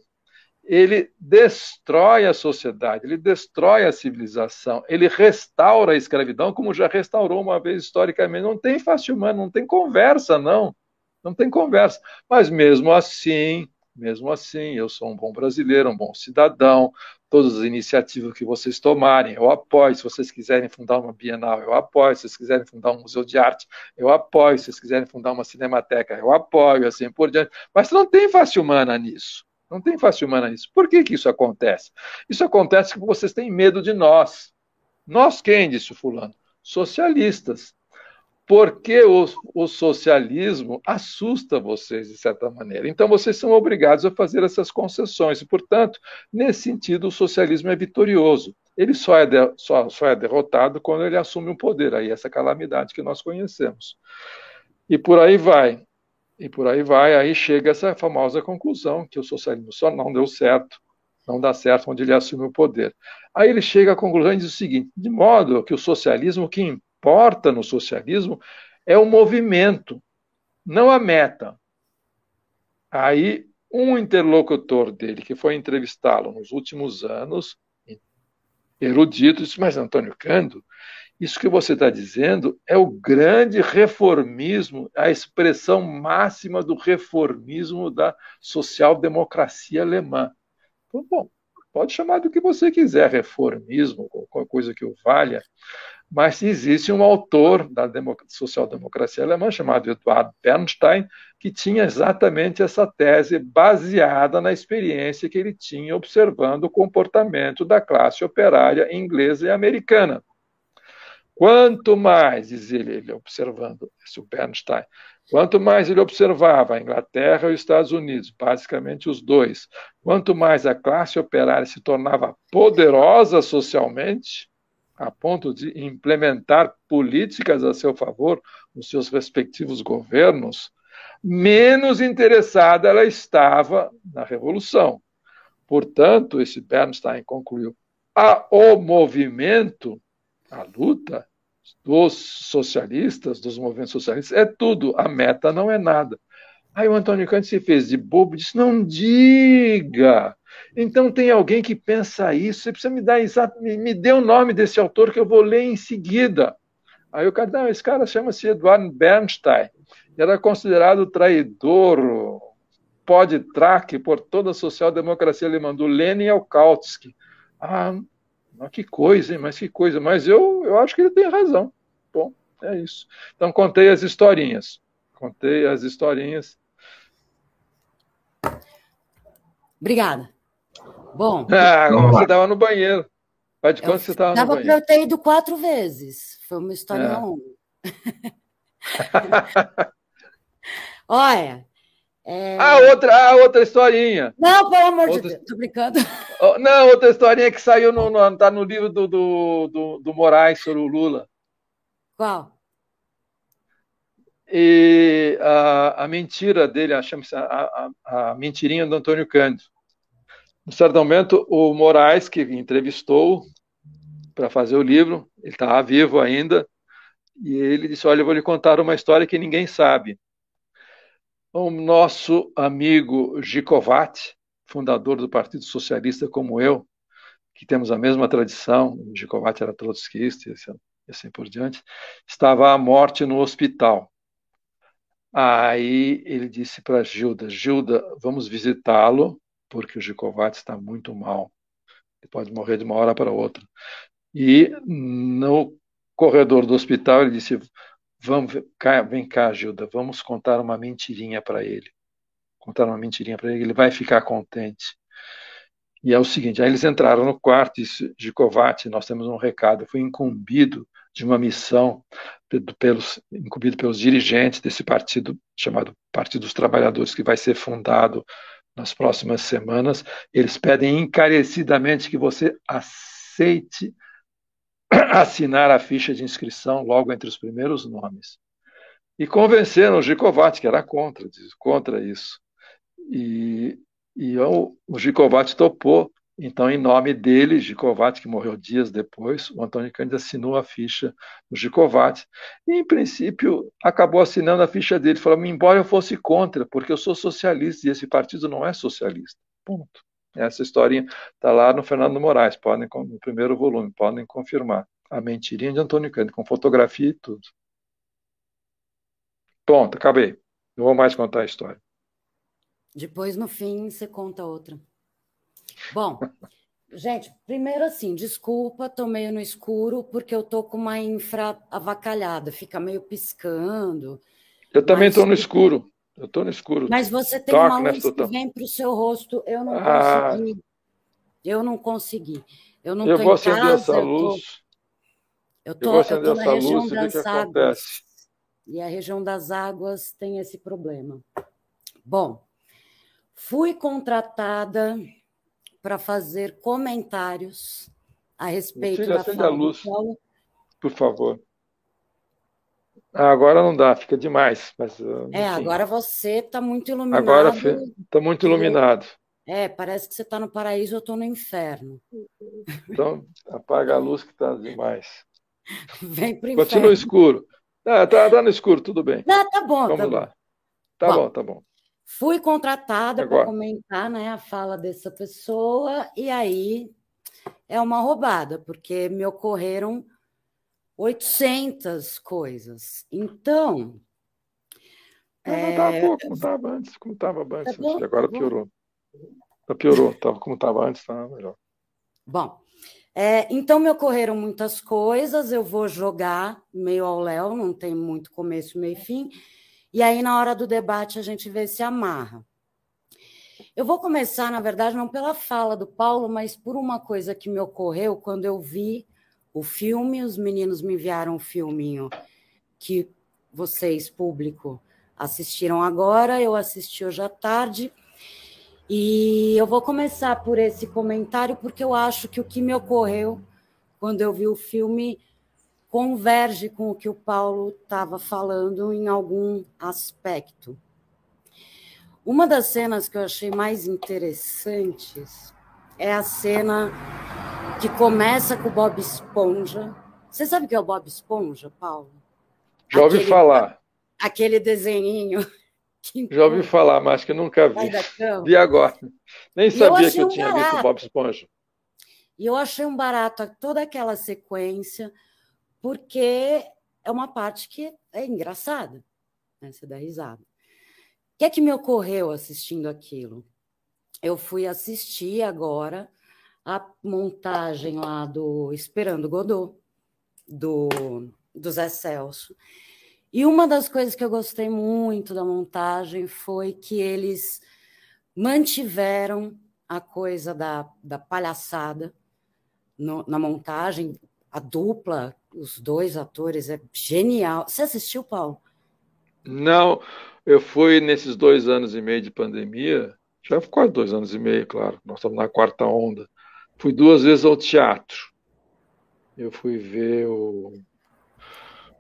ele destrói a sociedade, ele destrói a civilização, ele restaura a escravidão, como já restaurou uma vez historicamente. Não tem face humana, não tem conversa, não. Não tem conversa. Mas mesmo assim, mesmo assim, eu sou um bom brasileiro, um bom cidadão. Todas as iniciativas que vocês tomarem, eu apoio. Se vocês quiserem fundar uma Bienal, eu apoio. Se vocês quiserem fundar um museu de arte, eu apoio. Se vocês quiserem fundar uma cinemateca, eu apoio, assim por diante. Mas não tem face humana nisso. Não tem face humana nisso. Por que, que isso acontece? Isso acontece porque vocês têm medo de nós. Nós quem, disse o fulano? Socialistas porque o, o, socialismo assusta vocês, de certa maneira. Então, vocês são obrigados a fazer essas concessões. E, portanto, nesse sentido, o socialismo é vitorioso. Ele só é, de, só, só é derrotado quando ele assume o um poder, aí essa calamidade que nós conhecemos. E por aí vai. E por aí vai, aí chega essa famosa conclusão que o socialismo só não deu certo, não dá certo onde ele assume o poder. Aí ele chega à conclusão e diz o seguinte: de modo que o socialismo que importa no socialismo é o movimento, não a meta. Aí um interlocutor dele que foi entrevistá-lo nos últimos anos, erudito, disse: Mas Antônio Cândido, isso que você está dizendo é o grande reformismo, a expressão máxima do reformismo da social-democracia alemã. Então, bom, pode chamar do que você quiser, reformismo, qualquer coisa que o valha, mas existe um autor da social-democracia alemã chamado Eduard Bernstein, que tinha exatamente essa tese baseada na experiência que ele tinha observando o comportamento da classe operária inglesa e americana. Quanto mais, diz ele, ele observando, esse o Bernstein, quanto mais ele observava a Inglaterra e os Estados Unidos, basicamente os dois, quanto mais a classe operária se tornava poderosa socialmente, a ponto de implementar políticas a seu favor nos seus respectivos governos, menos interessada ela estava na revolução. Portanto, esse Bernstein concluiu, a, o movimento, a luta, dos socialistas, dos movimentos socialistas, é tudo, a meta não é nada. Aí o Antônio Cândido se fez de bobo e disse: não diga. Então tem alguém que pensa isso, você precisa me dar exato, me, me dê o nome desse autor que eu vou ler em seguida. Aí o cara, não, esse cara chama-se Eduardo Bernstein, era considerado traidor, pó de traque por toda a social-democracia alemã, do Lenin ao Kautsky. Ah, que coisa, hein? Mas que coisa. Mas eu, eu acho que ele tem razão. Bom, é isso. Então, contei as historinhas. Contei as historinhas. Obrigada. Bom. Ah, você estava no banheiro. Faz de que você estava no banheiro. Dava para eu ter ido quatro vezes. Foi uma história é. Olha, é... Ah, outra, ah, outra historinha. Não, pelo amor outra... de Deus, tô brincando. Não, outra historinha que saiu no, no, tá no livro do, do, do, do Moraes sobre o Lula. Qual? E a, a mentira dele, a, a, a, a mentirinha do Antônio Cândido. No certo momento, o Moraes, que entrevistou para fazer o livro, ele estava vivo ainda, e ele disse: Olha, eu vou lhe contar uma história que ninguém sabe o nosso amigo Gicovati, fundador do Partido Socialista como eu, que temos a mesma tradição, o Gicovati era trotskista e assim por diante, estava à morte no hospital. Aí ele disse para Gilda, Gilda, vamos visitá-lo, porque o Gicovati está muito mal. Ele pode morrer de uma hora para outra. E no corredor do hospital ele disse, Vamos, vem cá, Gilda, vamos contar uma mentirinha para ele. Contar uma mentirinha para ele, ele vai ficar contente. E é o seguinte, aí eles entraram no quarto e de Kovács, nós temos um recado, foi incumbido de uma missão pelos incumbido pelos dirigentes desse partido chamado Partido dos Trabalhadores que vai ser fundado nas próximas semanas. Eles pedem encarecidamente que você aceite assinar a ficha de inscrição logo entre os primeiros nomes. E convenceram o Gicovati, que era contra, contra isso. E, e o, o Gicovati topou. Então, em nome dele, Gicovati, que morreu dias depois, o Antônio Cândido assinou a ficha do Gicovati. E, em princípio, acabou assinando a ficha dele. Falou, embora eu fosse contra, porque eu sou socialista e esse partido não é socialista. Ponto. Essa historinha está lá no Fernando Moraes, podem, no primeiro volume, podem confirmar. A mentirinha de Antônio Cândido, com fotografia e tudo. Ponto, acabei. Não vou mais contar a história. Depois, no fim, você conta outra. Bom, gente, primeiro assim, desculpa, tô meio no escuro, porque eu tô com uma infra avacalhada, fica meio piscando. Eu também estou no escuro. Eu estou no escuro. Mas você tem Toque, uma luz que vem para o seu rosto. Eu não ah. consegui. Eu não consegui. Eu não eu vou acender casa, essa luz. Eu tô, eu tô, eu tô na região das águas. Acontece. E a região das águas tem esse problema. Bom, fui contratada para fazer comentários a respeito Filha, da acende a luz, por favor. Ah, agora não dá, fica demais. Mas, ah, é, agora você está muito iluminado. Agora está muito iluminado. É, parece que você está no paraíso, eu estou no inferno. Então, apaga a luz que está demais. Vem para o inferno. Continua escuro. Ah, tá, tá no escuro, tudo bem. Não, tá bom. Vamos tá lá. Bom. Tá bom, bom, tá bom. Fui contratada para comentar né, a fala dessa pessoa, e aí é uma roubada, porque me ocorreram 800 coisas. Então. Não, é... não, tá pouco, como estava antes, como estava antes. Tá agora tá piorou. Piorou, tava como estava antes, estava melhor. Bom, é, então me ocorreram muitas coisas, eu vou jogar meio ao léu, não tem muito começo, meio e fim, e aí na hora do debate a gente vê se amarra. Eu vou começar, na verdade, não pela fala do Paulo, mas por uma coisa que me ocorreu quando eu vi o filme, os meninos me enviaram um filminho que vocês, público, assistiram agora, eu assisti hoje à tarde, e eu vou começar por esse comentário, porque eu acho que o que me ocorreu quando eu vi o filme converge com o que o Paulo estava falando em algum aspecto. Uma das cenas que eu achei mais interessantes é a cena que começa com o Bob Esponja. Você sabe o que é o Bob Esponja, Paulo? Já ouvi aquele, falar. Aquele desenhinho já ouvi falar, mas que nunca vi. Vi agora. Nem sabia eu que eu um tinha barato. visto Bob Esponja. E eu achei um barato toda aquela sequência, porque é uma parte que é engraçada. Né? Você dá risada. O que é que me ocorreu assistindo aquilo? Eu fui assistir agora a montagem lá do Esperando Godot, do, do Zé Celso. E uma das coisas que eu gostei muito da montagem foi que eles mantiveram a coisa da, da palhaçada no, na montagem, a dupla, os dois atores, é genial. Você assistiu, Paulo? Não, eu fui nesses dois anos e meio de pandemia, já quase dois anos e meio, claro, nós estamos na quarta onda. Fui duas vezes ao teatro. Eu fui ver o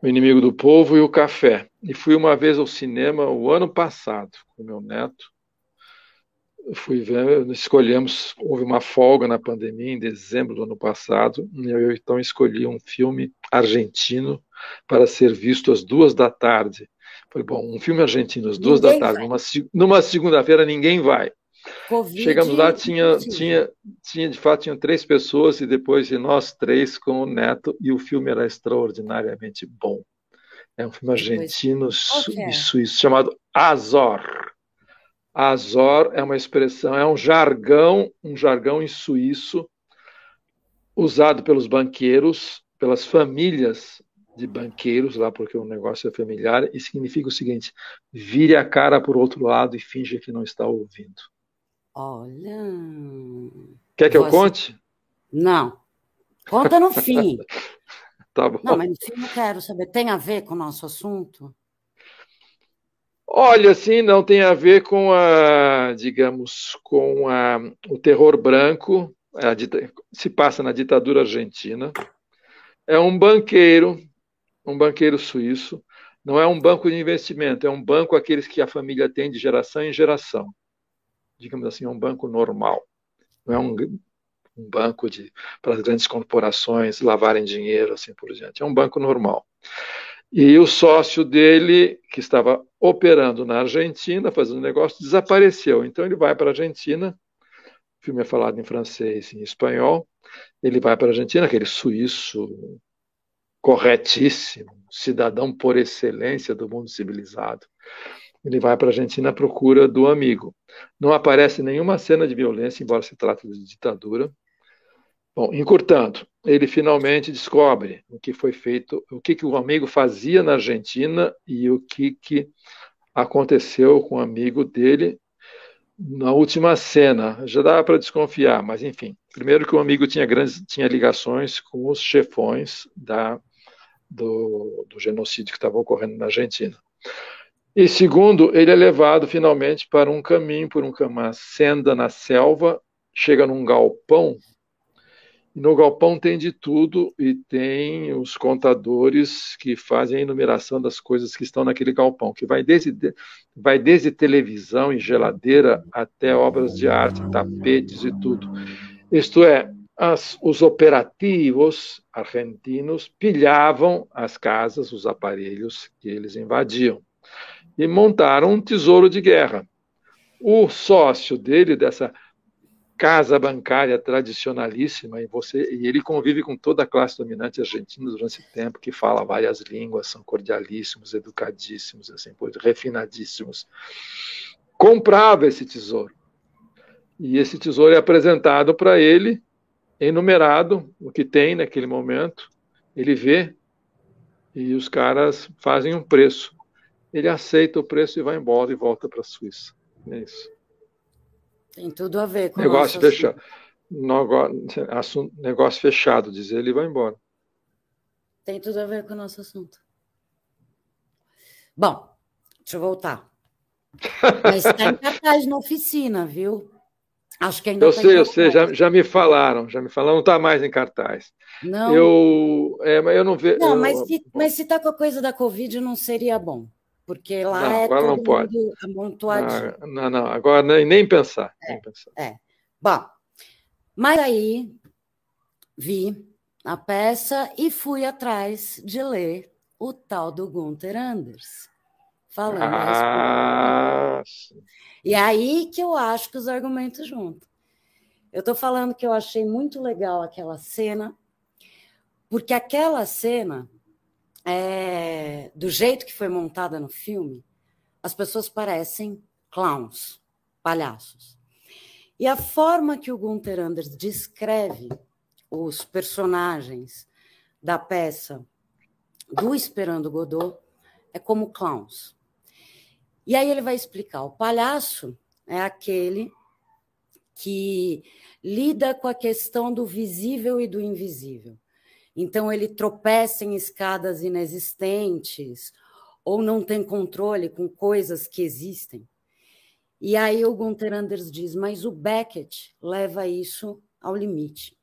o Inimigo do Povo e O Café. E fui uma vez ao cinema o ano passado com meu neto. Fui ver, escolhemos, houve uma folga na pandemia em dezembro do ano passado, e eu então escolhi um filme argentino para ser visto às duas da tarde. Falei, bom, um filme argentino às duas ninguém da tarde, numa, numa segunda-feira ninguém vai. COVID, Chegamos lá, tinha, tinha, tinha, de fato, tinham três pessoas e depois de nós três com o Neto, e o filme era extraordinariamente bom. É um filme argentino okay. e suíço chamado Azor. Azor é uma expressão, é um jargão, um jargão em suíço usado pelos banqueiros, pelas famílias de banqueiros lá, porque o negócio é familiar, e significa o seguinte: vire a cara para o outro lado e finge que não está ouvindo. Olha. Quer que eu conte? Não. Conta no fim. tá bom. Não, mas no fim eu quero saber. Tem a ver com o nosso assunto? Olha, sim, não tem a ver com a, digamos, com a, o terror branco. A, se passa na ditadura argentina. É um banqueiro, um banqueiro suíço. Não é um banco de investimento, é um banco aqueles que a família tem de geração em geração digamos assim, um banco normal. Não é um, um banco de, para as grandes corporações lavarem dinheiro, assim por diante. É um banco normal. E o sócio dele, que estava operando na Argentina, fazendo negócio, desapareceu. Então ele vai para a Argentina, o filme é falado em francês e em espanhol, ele vai para a Argentina, aquele suíço corretíssimo, cidadão por excelência do mundo civilizado. Ele vai para a Argentina à procura do amigo. Não aparece nenhuma cena de violência, embora se trate de ditadura. Bom, encurtando, ele finalmente descobre o que foi feito, o que, que o amigo fazia na Argentina e o que, que aconteceu com o amigo dele na última cena. Já dava para desconfiar, mas enfim. Primeiro que o amigo tinha grandes tinha ligações com os chefões da, do, do genocídio que estava ocorrendo na Argentina. E segundo, ele é levado finalmente para um caminho, por uma senda na selva, chega num galpão, no galpão tem de tudo e tem os contadores que fazem a enumeração das coisas que estão naquele galpão, que vai desde, vai desde televisão e geladeira até obras de arte, tapetes e tudo. Isto é, as, os operativos argentinos pilhavam as casas, os aparelhos que eles invadiam e montaram um tesouro de guerra. o sócio dele, dessa casa bancária tradicionalíssima, e, você, e ele convive com toda a classe dominante argentina durante esse tempo, que fala várias línguas, são cordialíssimos, educadíssimos, assim, refinadíssimos. Comprava esse tesouro. E esse tesouro é apresentado para ele, enumerado, o que tem naquele momento, ele vê, e os caras fazem um preço. Ele aceita o preço e vai embora e volta para a Suíça. É isso. Tem tudo a ver com negócio fechado. Negócio, negócio fechado, diz ele, e vai embora. Tem tudo a ver com o nosso assunto. Bom, deixa eu voltar. Mas está em cartaz na oficina, viu? Acho que ainda Eu tá sei, eu sei, já, já me falaram, já me falaram, não está mais em cartaz. Não. Eu, é, mas eu não vejo. Não, se, mas se tá com a coisa da Covid, não seria bom. Porque lá não, é agora não pode. amontoadinho. Ah, não, não, agora nem, nem pensar. É, nem pensar. é. Bom, mas aí vi a peça e fui atrás de ler o tal do Gunther Anders. Falando ah, E aí que eu acho que os argumentos juntam. Eu estou falando que eu achei muito legal aquela cena, porque aquela cena é, do jeito que foi montada no filme, as pessoas parecem clowns, palhaços. E a forma que o Gunther Anders descreve os personagens da peça do Esperando Godot é como clowns. E aí ele vai explicar: o palhaço é aquele que lida com a questão do visível e do invisível. Então, ele tropeça em escadas inexistentes ou não tem controle com coisas que existem. E aí o Gunther Anders diz, mas o Beckett leva isso ao limite.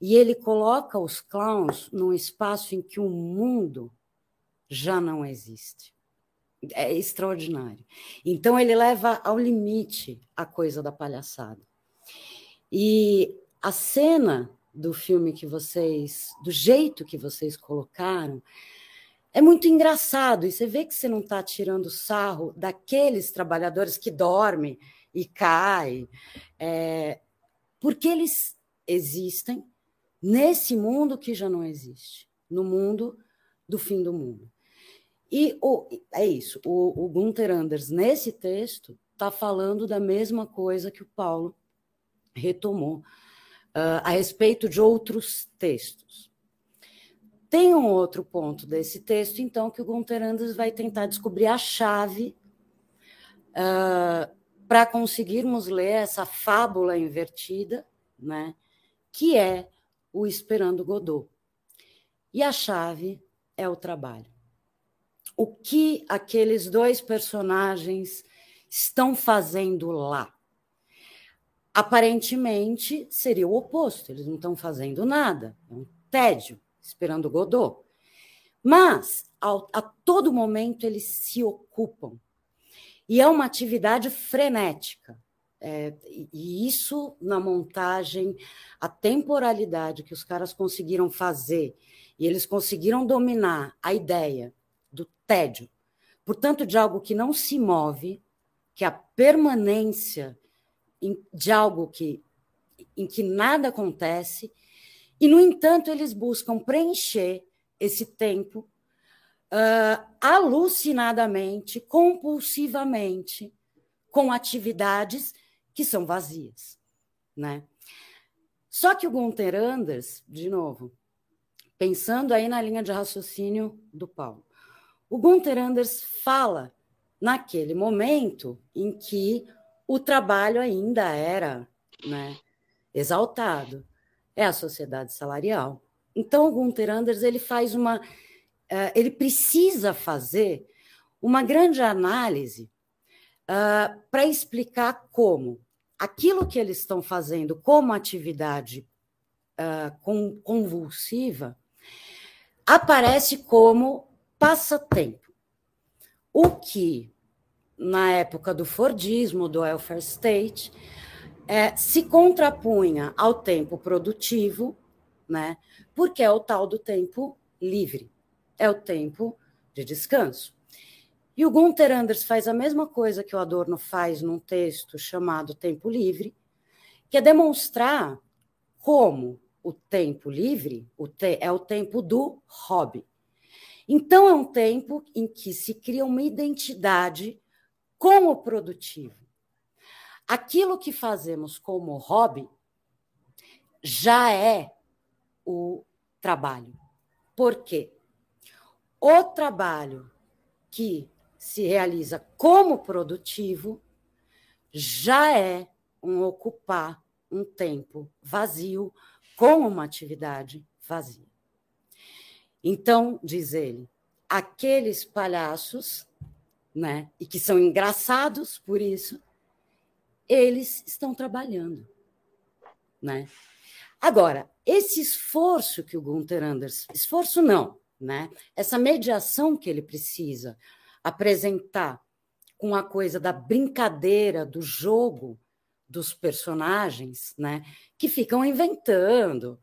E ele coloca os clowns num espaço em que o mundo já não existe. É extraordinário. Então ele leva ao limite a coisa da palhaçada. E a cena do filme que vocês, do jeito que vocês colocaram, é muito engraçado. E você vê que você não está tirando sarro daqueles trabalhadores que dormem e caem, é, porque eles existem nesse mundo que já não existe, no mundo do fim do mundo. E o, é isso, o, o Gunther Anders, nesse texto, está falando da mesma coisa que o Paulo retomou uh, a respeito de outros textos. Tem um outro ponto desse texto, então, que o Gunther Anders vai tentar descobrir a chave uh, para conseguirmos ler essa fábula invertida, né, que é o Esperando Godot. E a chave é o trabalho. O que aqueles dois personagens estão fazendo lá? Aparentemente seria o oposto, eles não estão fazendo nada, é um tédio, esperando Godot. Mas, ao, a todo momento, eles se ocupam. E é uma atividade frenética. É, e isso, na montagem, a temporalidade que os caras conseguiram fazer, e eles conseguiram dominar a ideia do tédio, portanto, de algo que não se move, que a permanência de algo que, em que nada acontece, e, no entanto, eles buscam preencher esse tempo uh, alucinadamente, compulsivamente, com atividades que são vazias. Né? Só que o Gunther Anders, de novo, pensando aí na linha de raciocínio do Paulo, o Gunther Anders fala naquele momento em que o trabalho ainda era né, exaltado. É a sociedade salarial. Então, o Gunther Anders ele faz uma. Uh, ele precisa fazer uma grande análise uh, para explicar como aquilo que eles estão fazendo como atividade uh, convulsiva aparece como passatempo. O que na época do Fordismo, do welfare state, é, se contrapunha ao tempo produtivo, né, porque é o tal do tempo livre, é o tempo de descanso. E o Gunther Anders faz a mesma coisa que o Adorno faz num texto chamado Tempo Livre, que é demonstrar como o tempo livre o te é o tempo do hobby. Então, é um tempo em que se cria uma identidade com o produtivo. Aquilo que fazemos como hobby já é o trabalho. Por quê? O trabalho que se realiza como produtivo já é um ocupar um tempo vazio com uma atividade vazia. Então, diz ele, aqueles palhaços, né, e que são engraçados por isso, eles estão trabalhando, né? Agora, esse esforço que o Gunther Anders, esforço não, né? Essa mediação que ele precisa apresentar com a coisa da brincadeira, do jogo dos personagens, né? Que ficam inventando.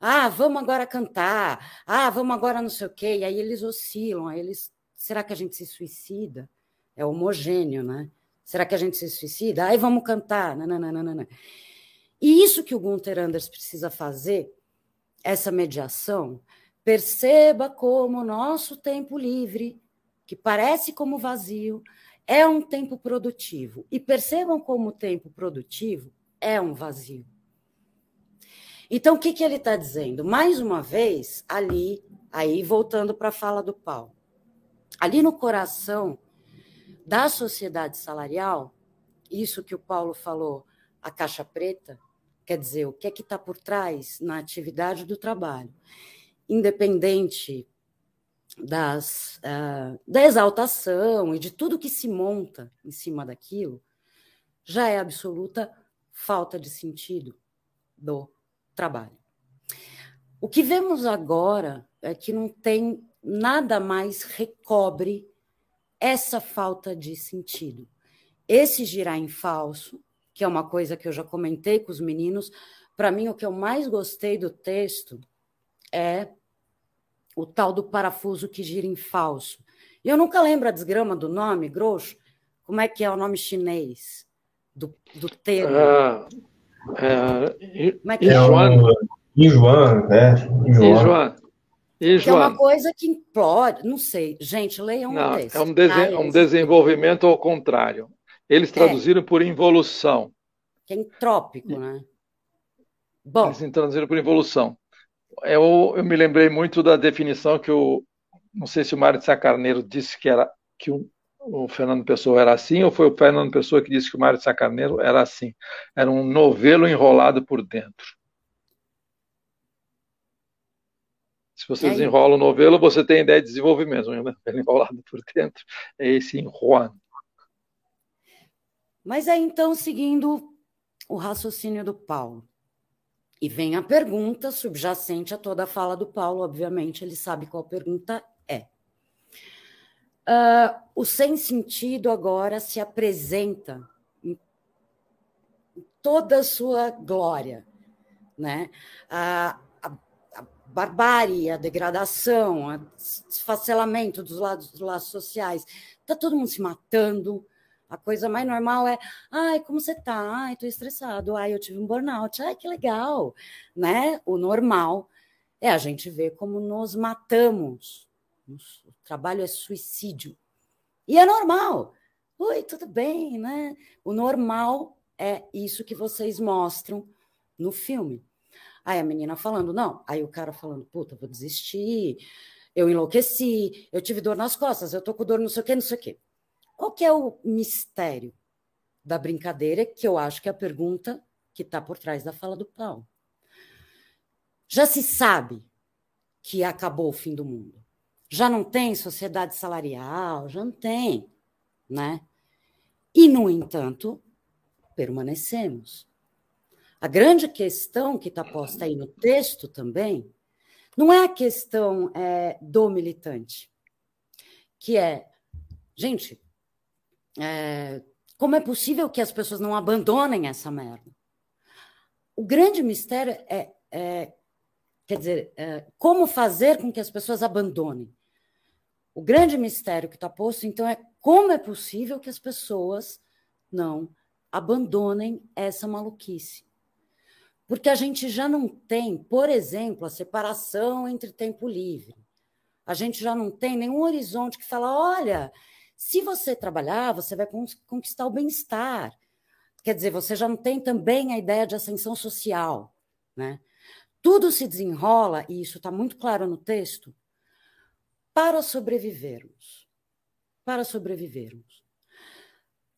Ah, vamos agora cantar. Ah, vamos agora não sei o quê. E aí eles oscilam. Aí eles, será que a gente se suicida? É homogêneo, né? Será que a gente se suicida? Aí vamos cantar. Nananana. E isso que o Gunther Anders precisa fazer, essa mediação, perceba como o nosso tempo livre, que parece como vazio, é um tempo produtivo. E percebam como o tempo produtivo é um vazio. Então, o que, que ele está dizendo? Mais uma vez, ali, aí voltando para a fala do Paulo, ali no coração da sociedade salarial, isso que o Paulo falou, a caixa preta, Quer dizer, o que é que está por trás na atividade do trabalho? Independente das, uh, da exaltação e de tudo que se monta em cima daquilo, já é absoluta falta de sentido do trabalho. O que vemos agora é que não tem nada mais recobre essa falta de sentido. Esse girar em falso que é uma coisa que eu já comentei com os meninos. Para mim, o que eu mais gostei do texto é o tal do parafuso que gira em falso. Eu nunca lembro a desgrama do nome, grosso. Como é que é o nome chinês do, do termo? Ah, é, Como é que é? Ijuan, Ijuan, né? Ijuan. Que é uma coisa que implode, não sei. Gente, leiam não, um texto. É um, desen tá? um desenvolvimento ao contrário. Eles é. traduziram é. por involução. Que é entrópico, né? Bom. Eles traduziram por involução. Eu, eu me lembrei muito da definição que o. Não sei se o Mário de Sá Carneiro disse que, era, que o, o Fernando Pessoa era assim, ou foi o Fernando Pessoa que disse que o Mário de Sá Carneiro era assim. Era um novelo enrolado por dentro. Se você desenrola o novelo, você tem ideia de desenvolvimento. Um novelo enrolado por dentro é esse enroando. Mas aí, então, seguindo o raciocínio do Paulo, e vem a pergunta subjacente a toda a fala do Paulo, obviamente, ele sabe qual pergunta é. Uh, o sem sentido agora se apresenta em toda a sua glória, né? A barbárie, a degradação, o desfacelamento dos lados dos laços sociais, está todo mundo se matando, a coisa mais normal é, ai, como você tá? Ai, tô estressado. Ai, eu tive um burnout. Ai, que legal, né? O normal é a gente ver como nos matamos. O trabalho é suicídio. E é normal. Oi, tudo bem, né? O normal é isso que vocês mostram no filme. Aí a menina falando, não. Aí o cara falando, puta, vou desistir. Eu enlouqueci, eu tive dor nas costas, eu tô com dor não sei o quê, não sei o quê. Qual que é o mistério da brincadeira, que eu acho que é a pergunta que está por trás da fala do Paulo? Já se sabe que acabou o fim do mundo. Já não tem sociedade salarial, já não tem, né? E, no entanto, permanecemos. A grande questão que está posta aí no texto também não é a questão é, do militante, que é, gente, é, como é possível que as pessoas não abandonem essa merda? O grande mistério é, é quer dizer, é, como fazer com que as pessoas abandonem? O grande mistério que está posto, então, é Como é possível que as pessoas não abandonem essa maluquice? Porque a gente já não tem, por exemplo, a separação entre tempo livre. A gente já não tem nenhum horizonte que fala: olha, se você trabalhar, você vai conquistar o bem-estar. Quer dizer, você já não tem também a ideia de ascensão social. Né? Tudo se desenrola, e isso está muito claro no texto, para sobrevivermos. Para sobrevivermos.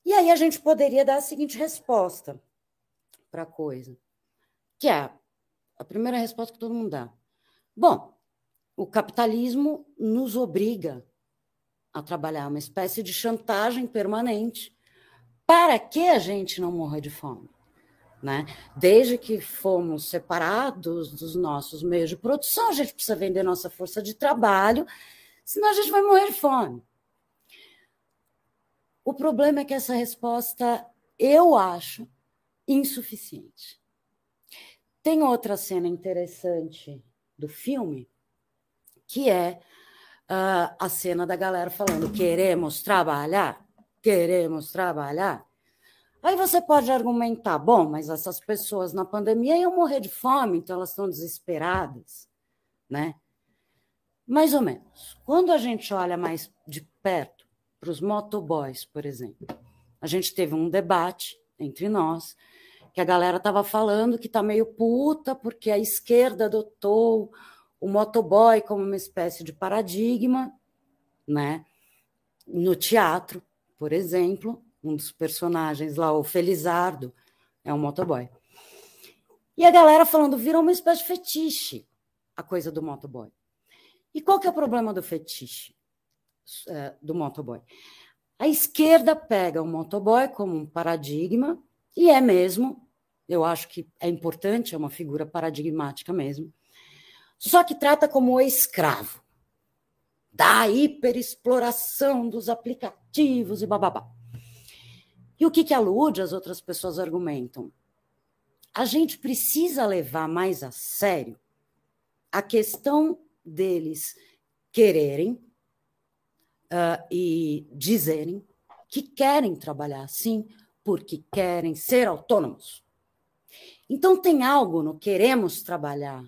E aí a gente poderia dar a seguinte resposta para a coisa que é a primeira resposta que todo mundo dá. Bom, o capitalismo nos obriga a trabalhar uma espécie de chantagem permanente para que a gente não morra de fome. Né? Desde que fomos separados dos nossos meios de produção, a gente precisa vender nossa força de trabalho, senão a gente vai morrer de fome. O problema é que essa resposta, eu acho, insuficiente. Tem outra cena interessante do filme, que é uh, a cena da galera falando: queremos trabalhar, queremos trabalhar. Aí você pode argumentar: bom, mas essas pessoas na pandemia iam morrer de fome, então elas estão desesperadas, né? Mais ou menos. Quando a gente olha mais de perto para os motoboys, por exemplo, a gente teve um debate entre nós que a galera estava falando que está meio puta porque a esquerda adotou o motoboy como uma espécie de paradigma, né? No teatro, por exemplo, um dos personagens lá, o Felizardo, é um motoboy. E a galera falando, virou uma espécie de fetiche a coisa do motoboy. E qual que é o problema do fetiche é, do motoboy? A esquerda pega o motoboy como um paradigma, e é mesmo, eu acho que é importante, é uma figura paradigmática mesmo. Só que trata como escravo da hiperexploração dos aplicativos e bababá. E o que, que alude as outras pessoas argumentam? A gente precisa levar mais a sério a questão deles quererem uh, e dizerem que querem trabalhar assim porque querem ser autônomos. Então, tem algo no queremos trabalhar,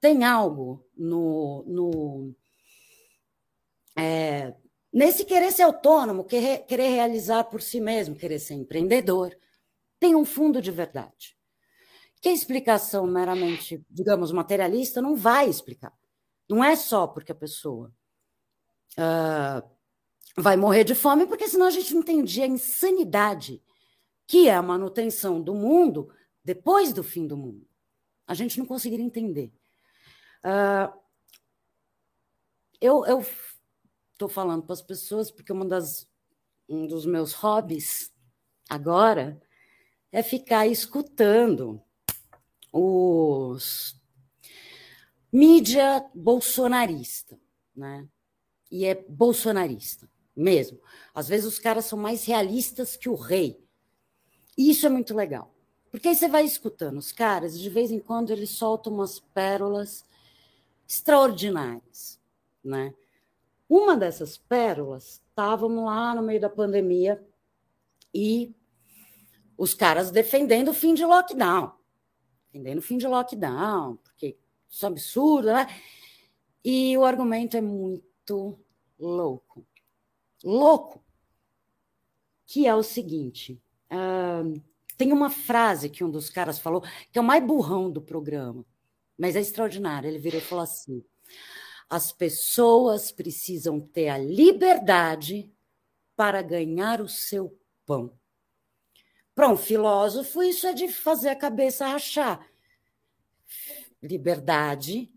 tem algo no, no é, nesse querer ser autônomo, querer, querer realizar por si mesmo, querer ser empreendedor, tem um fundo de verdade. Que a explicação meramente, digamos, materialista não vai explicar. Não é só porque a pessoa uh, vai morrer de fome, porque senão a gente não entendia a insanidade que é a manutenção do mundo depois do fim do mundo. A gente não conseguiria entender. Uh, eu estou falando para as pessoas porque uma das, um dos meus hobbies agora é ficar escutando os mídia bolsonarista, né? E é bolsonarista mesmo. Às vezes os caras são mais realistas que o rei. Isso é muito legal. Porque aí você vai escutando os caras, de vez em quando eles soltam umas pérolas extraordinárias, né? Uma dessas pérolas, estávamos lá no meio da pandemia e os caras defendendo o fim de lockdown, defendendo o fim de lockdown, porque isso é absurdo, né? E o argumento é muito louco. Louco. Que é o seguinte: uh, tem uma frase que um dos caras falou, que é o mais burrão do programa, mas é extraordinário. Ele virou e falou assim: as pessoas precisam ter a liberdade para ganhar o seu pão. Para um filósofo, isso é de fazer a cabeça rachar. Liberdade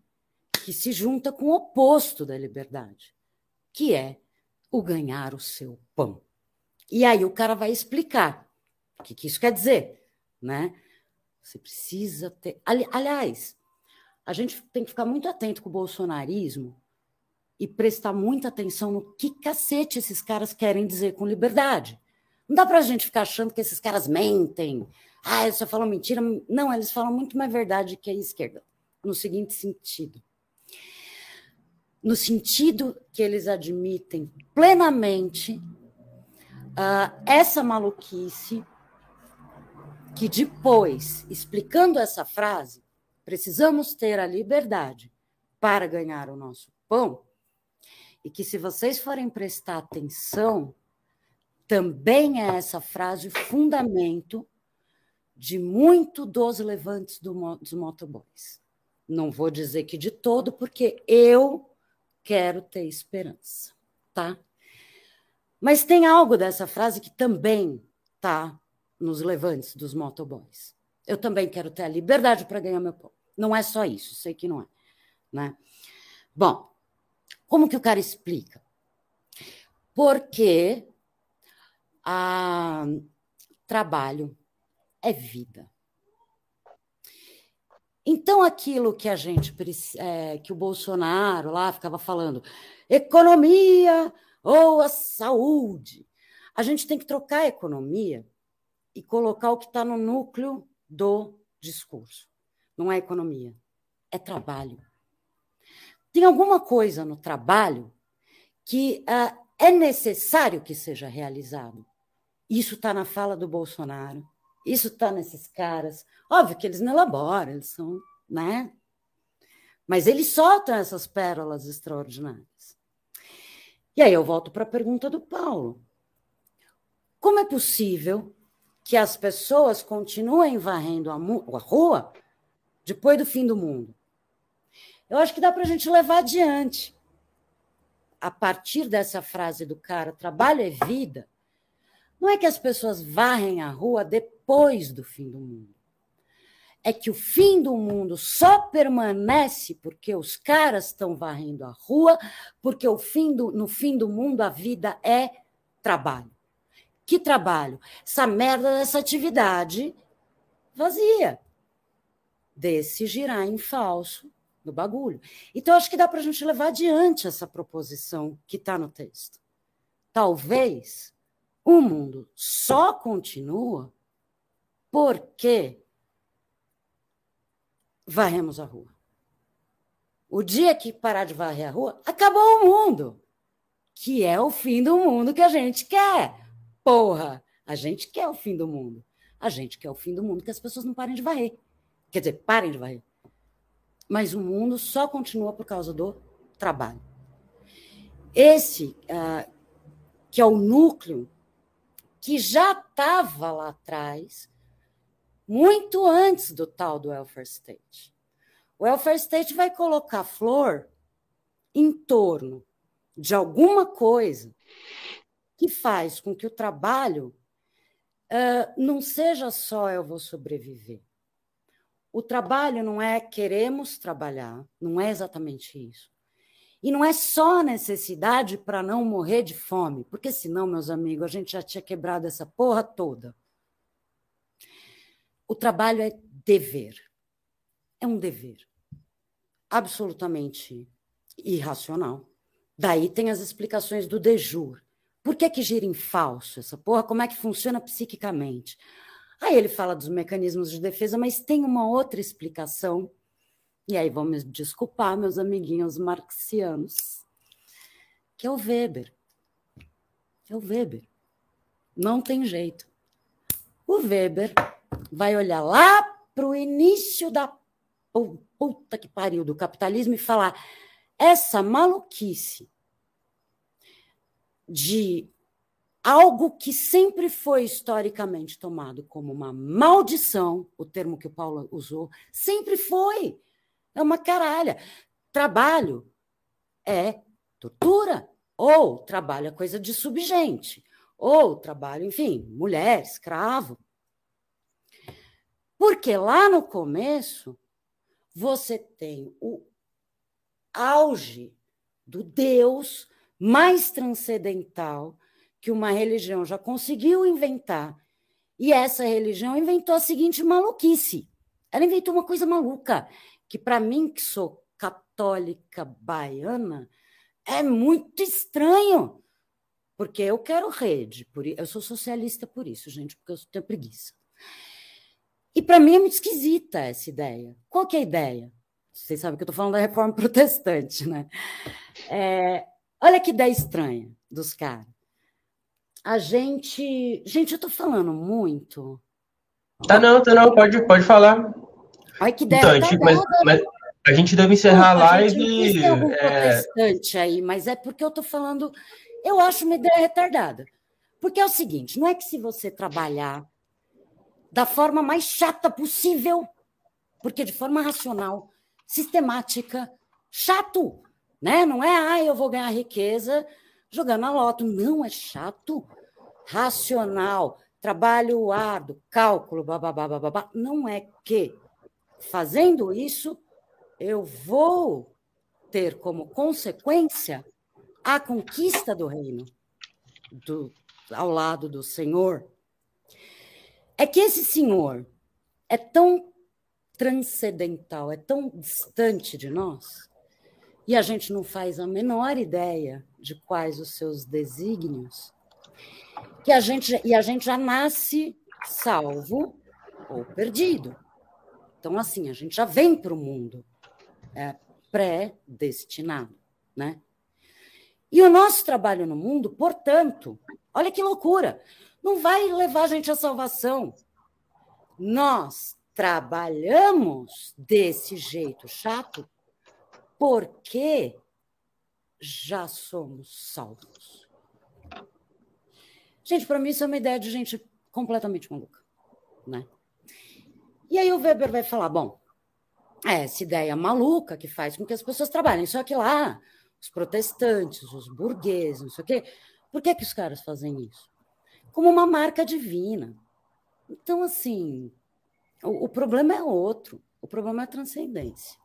que se junta com o oposto da liberdade, que é o ganhar o seu pão. E aí o cara vai explicar o que, que isso quer dizer, né? Você precisa ter. Ali, aliás, a gente tem que ficar muito atento com o bolsonarismo e prestar muita atenção no que cacete esses caras querem dizer com liberdade. Não dá para a gente ficar achando que esses caras mentem. Ah, eles só falam mentira. Não, eles falam muito mais verdade que a esquerda. No seguinte sentido. No sentido que eles admitem plenamente uh, essa maluquice que depois, explicando essa frase, precisamos ter a liberdade para ganhar o nosso pão, e que se vocês forem prestar atenção, também é essa frase fundamento de muito dos levantes do, dos motoboys. Não vou dizer que de todo, porque eu quero ter esperança, tá? Mas tem algo dessa frase que também tá nos levantes dos motoboys. Eu também quero ter a liberdade para ganhar meu pão. Não é só isso, sei que não é, né? Bom, como que o cara explica? Porque a trabalho é vida. Então, aquilo que a gente, é, que o Bolsonaro lá ficava falando, economia ou a saúde, a gente tem que trocar a economia e colocar o que está no núcleo do discurso. Não é economia, é trabalho. Tem alguma coisa no trabalho que uh, é necessário que seja realizado. Isso está na fala do Bolsonaro, isso está nesses caras. Óbvio que eles não elaboram, eles são, né? Mas eles soltam essas pérolas extraordinárias. E aí eu volto para a pergunta do Paulo. Como é possível que as pessoas continuem varrendo a, a rua depois do fim do mundo? Eu acho que dá para a gente levar adiante. A partir dessa frase do cara, trabalho é vida, não é que as pessoas varrem a rua depois do fim do mundo. É que o fim do mundo só permanece porque os caras estão varrendo a rua, porque fim do, no fim do mundo a vida é trabalho. Que trabalho? Essa merda dessa atividade vazia. Desse girar em falso no bagulho. Então, acho que dá para a gente levar adiante essa proposição que está no texto. Talvez o mundo só continua porque varremos a rua. O dia que parar de varrer a rua, acabou o mundo. Que é o fim do mundo que a gente quer. Porra, a gente quer o fim do mundo. A gente quer o fim do mundo que as pessoas não parem de varrer. Quer dizer, parem de varrer. Mas o mundo só continua por causa do trabalho. Esse, uh, que é o núcleo que já estava lá atrás, muito antes do tal do welfare state. O welfare state vai colocar flor em torno de alguma coisa que faz com que o trabalho uh, não seja só eu vou sobreviver. O trabalho não é queremos trabalhar, não é exatamente isso. E não é só necessidade para não morrer de fome, porque senão, meus amigos, a gente já tinha quebrado essa porra toda. O trabalho é dever. É um dever. Absolutamente irracional. Daí tem as explicações do dejur. Por que, que gira em falso essa porra? Como é que funciona psiquicamente? Aí ele fala dos mecanismos de defesa, mas tem uma outra explicação e aí vão me desculpar, meus amiguinhos marxianos, que é o Weber. É o Weber. Não tem jeito. O Weber vai olhar lá para o início da puta que pariu do capitalismo e falar essa maluquice de algo que sempre foi historicamente tomado como uma maldição, o termo que o Paulo usou, sempre foi. É uma caralha. Trabalho é tortura, ou trabalho é coisa de subgente, ou trabalho, enfim, mulher, escravo. Porque lá no começo você tem o auge do Deus mais transcendental que uma religião já conseguiu inventar. E essa religião inventou a seguinte maluquice. Ela inventou uma coisa maluca que para mim, que sou católica baiana, é muito estranho, porque eu quero rede, por, eu sou socialista por isso, gente, porque eu tenho preguiça. E para mim é muito esquisita essa ideia. Qual que é a ideia? Vocês sabem que eu estou falando da reforma protestante, né? É, olha que ideia estranha dos caras. a gente. Gente, eu tô falando muito. Tá não, tá não, pode, pode falar. Ai, que ideia. Então, a gente, mas, mas a gente deve encerrar a live. Tem algum é, protestante aí, mas é porque eu tô falando. Eu acho uma ideia retardada. Porque é o seguinte: não é que se você trabalhar da forma mais chata possível, porque de forma racional, sistemática, chato, né? Não é, ah, eu vou ganhar riqueza jogando a loto. Não, é chato, racional, trabalho árduo, cálculo, babá, babá. Não é que fazendo isso eu vou ter como consequência a conquista do reino do, ao lado do Senhor. É que esse Senhor é tão transcendental, é tão distante de nós, e a gente não faz a menor ideia de quais os seus desígnios, que a gente e a gente já nasce salvo ou perdido. Então assim, a gente já vem para o mundo é, pré-destinado, né? E o nosso trabalho no mundo, portanto, olha que loucura, não vai levar a gente à salvação. Nós trabalhamos desse jeito chato porque já somos salvos. Gente, para mim isso é uma ideia de gente completamente maluca, né? E aí o Weber vai falar, bom, é essa ideia maluca que faz com que as pessoas trabalhem, só que lá os protestantes, os burgueses, não sei o quê, por que que os caras fazem isso? Como uma marca divina. Então, assim, o, o problema é outro, o problema é a transcendência.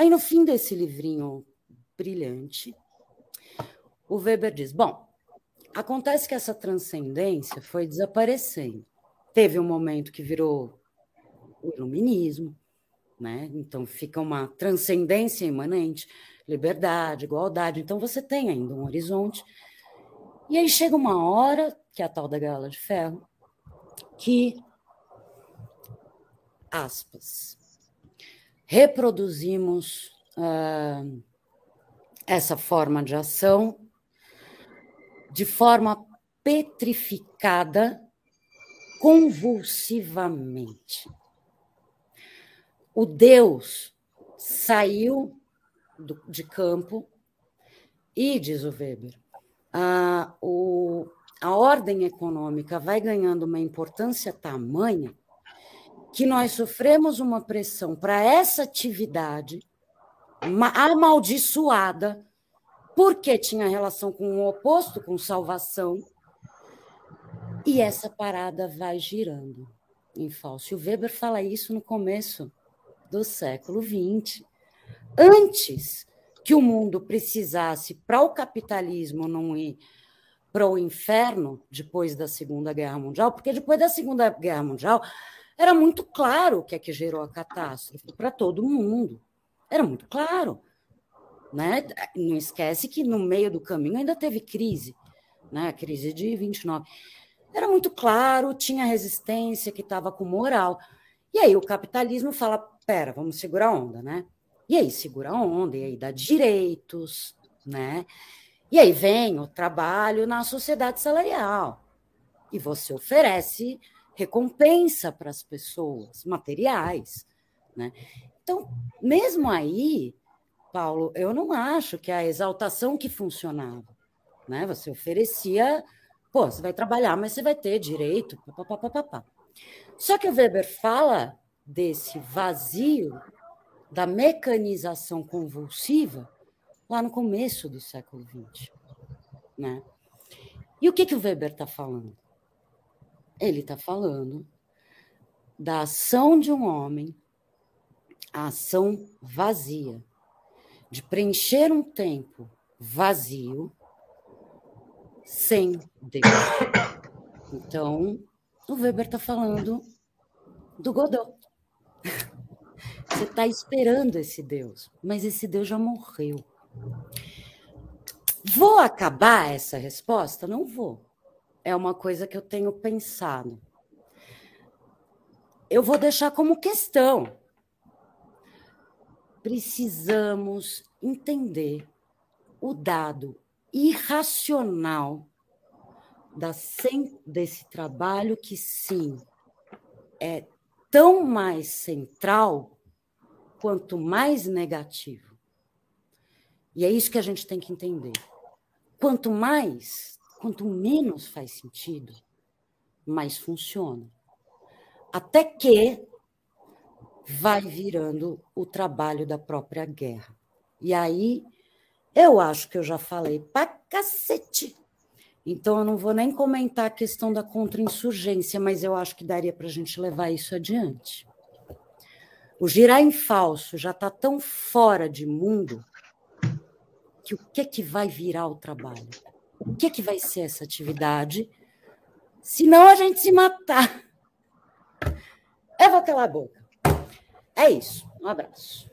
Aí, no fim desse livrinho brilhante, o Weber diz: bom, acontece que essa transcendência foi desaparecendo. Teve um momento que virou o iluminismo, né? Então fica uma transcendência imanente, liberdade, igualdade. Então você tem ainda um horizonte. E aí chega uma hora, que é a tal da gala de ferro, que aspas reproduzimos uh, essa forma de ação de forma petrificada, convulsivamente. O Deus saiu do, de campo e, diz o Weber, a, o, a ordem econômica vai ganhando uma importância tamanha que nós sofremos uma pressão para essa atividade amaldiçoada, porque tinha relação com o oposto, com salvação, e essa parada vai girando em falso. O Weber fala isso no começo do século XX. Antes que o mundo precisasse, para o capitalismo não ir para o inferno depois da Segunda Guerra Mundial, porque depois da Segunda Guerra Mundial era muito claro o que é que gerou a catástrofe para todo mundo. Era muito claro. Né? Não esquece que no meio do caminho ainda teve crise, né? a crise de 29. Era muito claro, tinha resistência que estava com moral. E aí o capitalismo fala: pera, vamos segurar a onda, né? E aí segura a onda, e aí dá direitos, né? E aí vem o trabalho na sociedade salarial. E você oferece recompensa para as pessoas, materiais. Né? Então, mesmo aí, Paulo, eu não acho que a exaltação que funcionava. Né? Você oferecia, pô, você vai trabalhar, mas você vai ter direito, papapá. Só que o Weber fala desse vazio da mecanização convulsiva lá no começo do século XX. Né? E o que, que o Weber está falando? Ele está falando da ação de um homem, a ação vazia, de preencher um tempo vazio sem Deus. Então, o Weber está falando do Godot. Você está esperando esse Deus, mas esse Deus já morreu. Vou acabar essa resposta? Não vou é uma coisa que eu tenho pensado. Eu vou deixar como questão. Precisamos entender o dado irracional da, desse trabalho que, sim, é tão mais central quanto mais negativo. E é isso que a gente tem que entender. Quanto mais, quanto menos faz sentido, mais funciona. Até que vai virando o trabalho da própria guerra. E aí, eu acho que eu já falei pra cacete. Então, eu não vou nem comentar a questão da contra-insurgência, mas eu acho que daria para a gente levar isso adiante. O girar em falso já está tão fora de mundo que o que, que vai virar o trabalho? O que, que vai ser essa atividade? Se não a gente se matar. Eu vou calar a boca. É isso. Um abraço.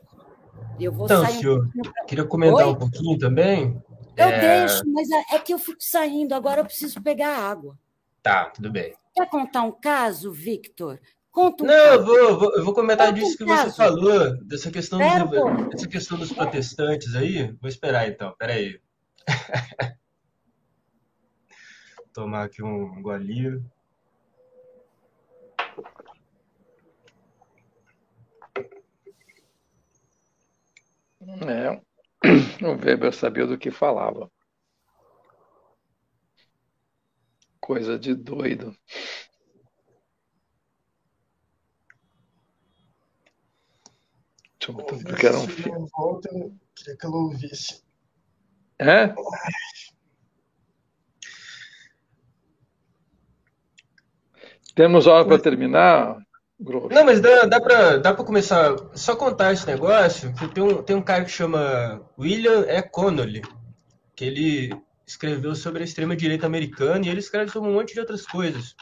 Eu vou então, sair senhor, um queria comentar Oi? um pouquinho também. Eu é... deixo, mas é, é que eu fico saindo. Agora eu preciso pegar água. Tá, tudo bem. Quer contar um caso, Victor? Conta um Não, eu vou, vou, eu vou comentar Conta disso um que caso. você falou, dessa questão, dos, dessa questão dos protestantes aí. Vou esperar então, peraí. Tomar aqui um golinho. É, o Weber sabia do que falava. Coisa de doido. Porque era um filme. Volta, eu queria que ela ouvisse. É? Temos hora para terminar, Grosso. Não, mas dá, dá para dá pra começar. Só contar esse negócio, que tem um, tem um cara que chama William E. Connolly, que ele escreveu sobre a extrema-direita americana e ele escreve sobre um monte de outras coisas.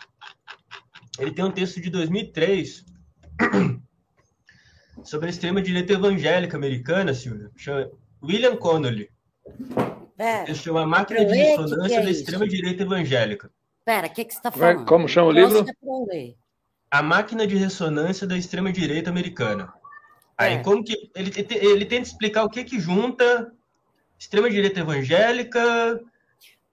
Ele tem um texto de 2003 sobre a extrema-direita evangélica americana, Silvia. Chama William Connolly. Ele chama Máquina de Ressonância que é da Extrema-Direita Evangélica. Pera, o que, que você está falando? Como chama o livro? A Máquina de Ressonância da Extrema-Direita Americana. Aí, é. como que. Ele, ele tenta explicar o que que junta extrema-direita evangélica,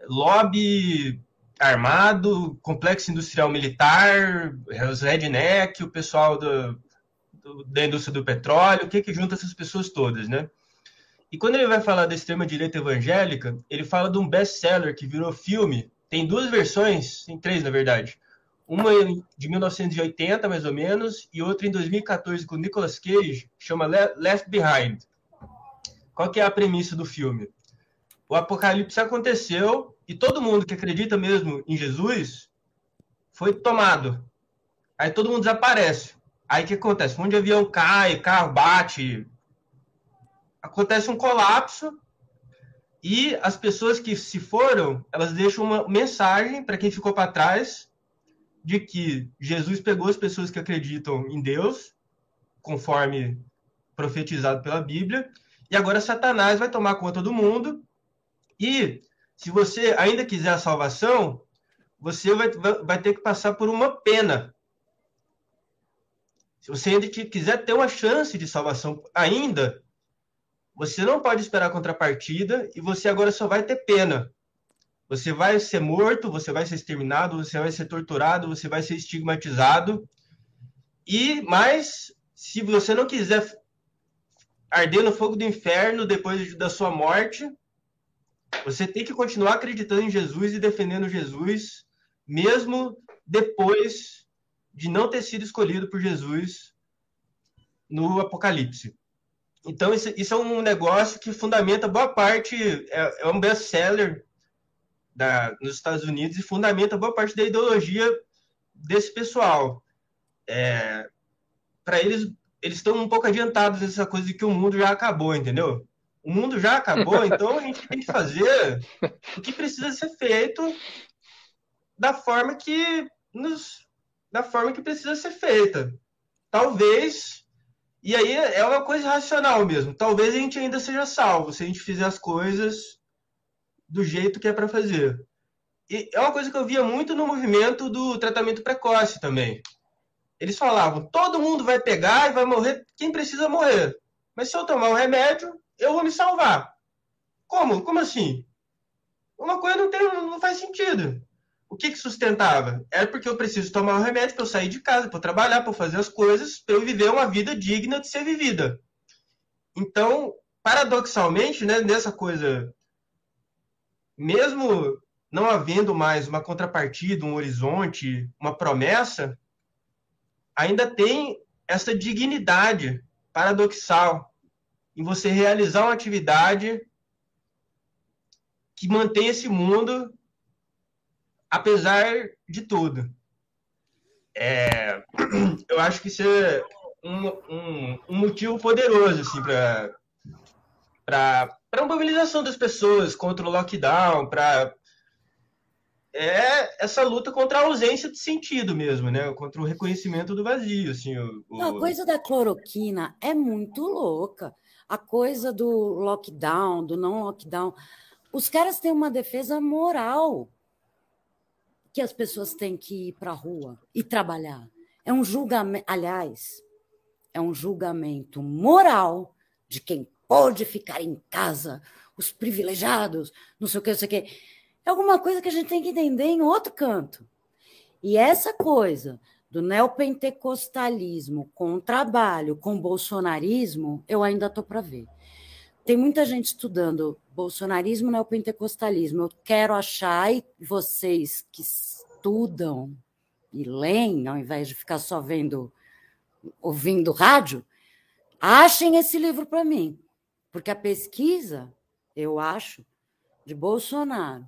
lobby armado, complexo industrial militar, os redneck, o pessoal do, do, da indústria do petróleo, o que que junta essas pessoas todas, né? E quando ele vai falar da extrema-direita evangélica, ele fala de um best-seller que virou filme. Tem duas versões, tem três, na verdade. Uma de 1980, mais ou menos, e outra em 2014 com Nicolas Cage, chama Left Behind. Qual que é a premissa do filme? O apocalipse aconteceu e todo mundo que acredita mesmo em Jesus foi tomado. Aí todo mundo desaparece. Aí o que acontece? Um monte de avião cai, carro bate, acontece um colapso e as pessoas que se foram, elas deixam uma mensagem para quem ficou para trás de que Jesus pegou as pessoas que acreditam em Deus, conforme profetizado pela Bíblia, e agora Satanás vai tomar conta do mundo. E se você ainda quiser a salvação, você vai, vai ter que passar por uma pena. Se você ainda quiser ter uma chance de salvação ainda, você não pode esperar a contrapartida e você agora só vai ter pena. Você vai ser morto, você vai ser exterminado, você vai ser torturado, você vai ser estigmatizado. E mas se você não quiser arder no fogo do inferno depois da sua morte, você tem que continuar acreditando em Jesus e defendendo Jesus, mesmo depois de não ter sido escolhido por Jesus no Apocalipse. Então, isso, isso é um negócio que fundamenta boa parte, é, é um best-seller nos Estados Unidos e fundamenta boa parte da ideologia desse pessoal. É, Para eles, eles estão um pouco adiantados nessa coisa de que o mundo já acabou, entendeu? O mundo já acabou, então a gente tem que fazer o que precisa ser feito da forma que nos, da forma que precisa ser feita. Talvez, e aí é uma coisa racional mesmo. Talvez a gente ainda seja salvo se a gente fizer as coisas do jeito que é para fazer. E é uma coisa que eu via muito no movimento do tratamento precoce também. Eles falavam: todo mundo vai pegar e vai morrer quem precisa morrer. Mas se eu tomar o remédio, eu vou me salvar. Como? Como assim? Uma coisa não, tem, não faz sentido. O que, que sustentava? Era porque eu preciso tomar um remédio para eu sair de casa, para eu trabalhar, para eu fazer as coisas, para eu viver uma vida digna de ser vivida. Então, paradoxalmente, né, nessa coisa, mesmo não havendo mais uma contrapartida, um horizonte, uma promessa, ainda tem essa dignidade paradoxal em você realizar uma atividade que mantém esse mundo apesar de tudo. É, eu acho que isso é um, um, um motivo poderoso assim, para a mobilização das pessoas contra o lockdown, para é essa luta contra a ausência de sentido mesmo, né? Contra o reconhecimento do vazio, assim. O, o... A coisa da cloroquina é muito louca. A coisa do lockdown, do não lockdown. Os caras têm uma defesa moral que as pessoas têm que ir para a rua e trabalhar. É um julgamento, aliás, é um julgamento moral de quem pode ficar em casa, os privilegiados, não sei o que, não sei o que. É alguma coisa que a gente tem que entender em outro canto. E essa coisa do neopentecostalismo com o trabalho, com o bolsonarismo, eu ainda estou para ver. Tem muita gente estudando bolsonarismo neopentecostalismo. Eu quero achar, e vocês que estudam e leem, ao invés de ficar só vendo, ouvindo rádio, achem esse livro para mim. Porque a pesquisa, eu acho, de Bolsonaro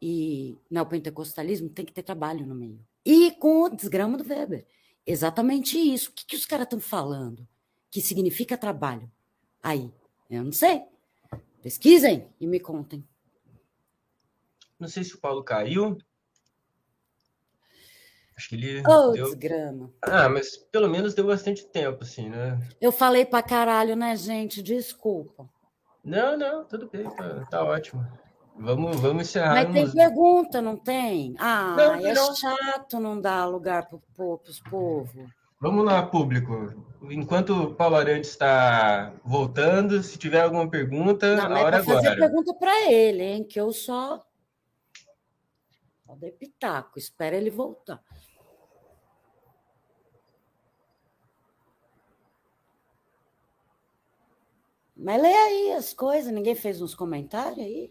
e neopentecostalismo tem que ter trabalho no meio. E com o desgrama do Weber. Exatamente isso. O que, que os caras estão falando? Que significa trabalho? Aí, eu não sei. Pesquisem e me contem. Não sei se o Paulo caiu. Acho que ele. Oh, deu... desgrama. Ah, mas pelo menos deu bastante tempo, assim, né? Eu falei pra caralho, né, gente? Desculpa. Não, não, tudo bem, tá, tá ótimo. Vamos, vamos encerrar. Mas tem pergunta, não tem? Ah, não, é não. chato não dar lugar para os povos. Vamos lá, público. Enquanto o Paulo Arantes está voltando, se tiver alguma pergunta, Não, a hora é agora. fazer pergunta para ele, hein? Que eu só. Só dei pitaco. Espera ele voltar. Mas lê aí as coisas. Ninguém fez uns comentários aí?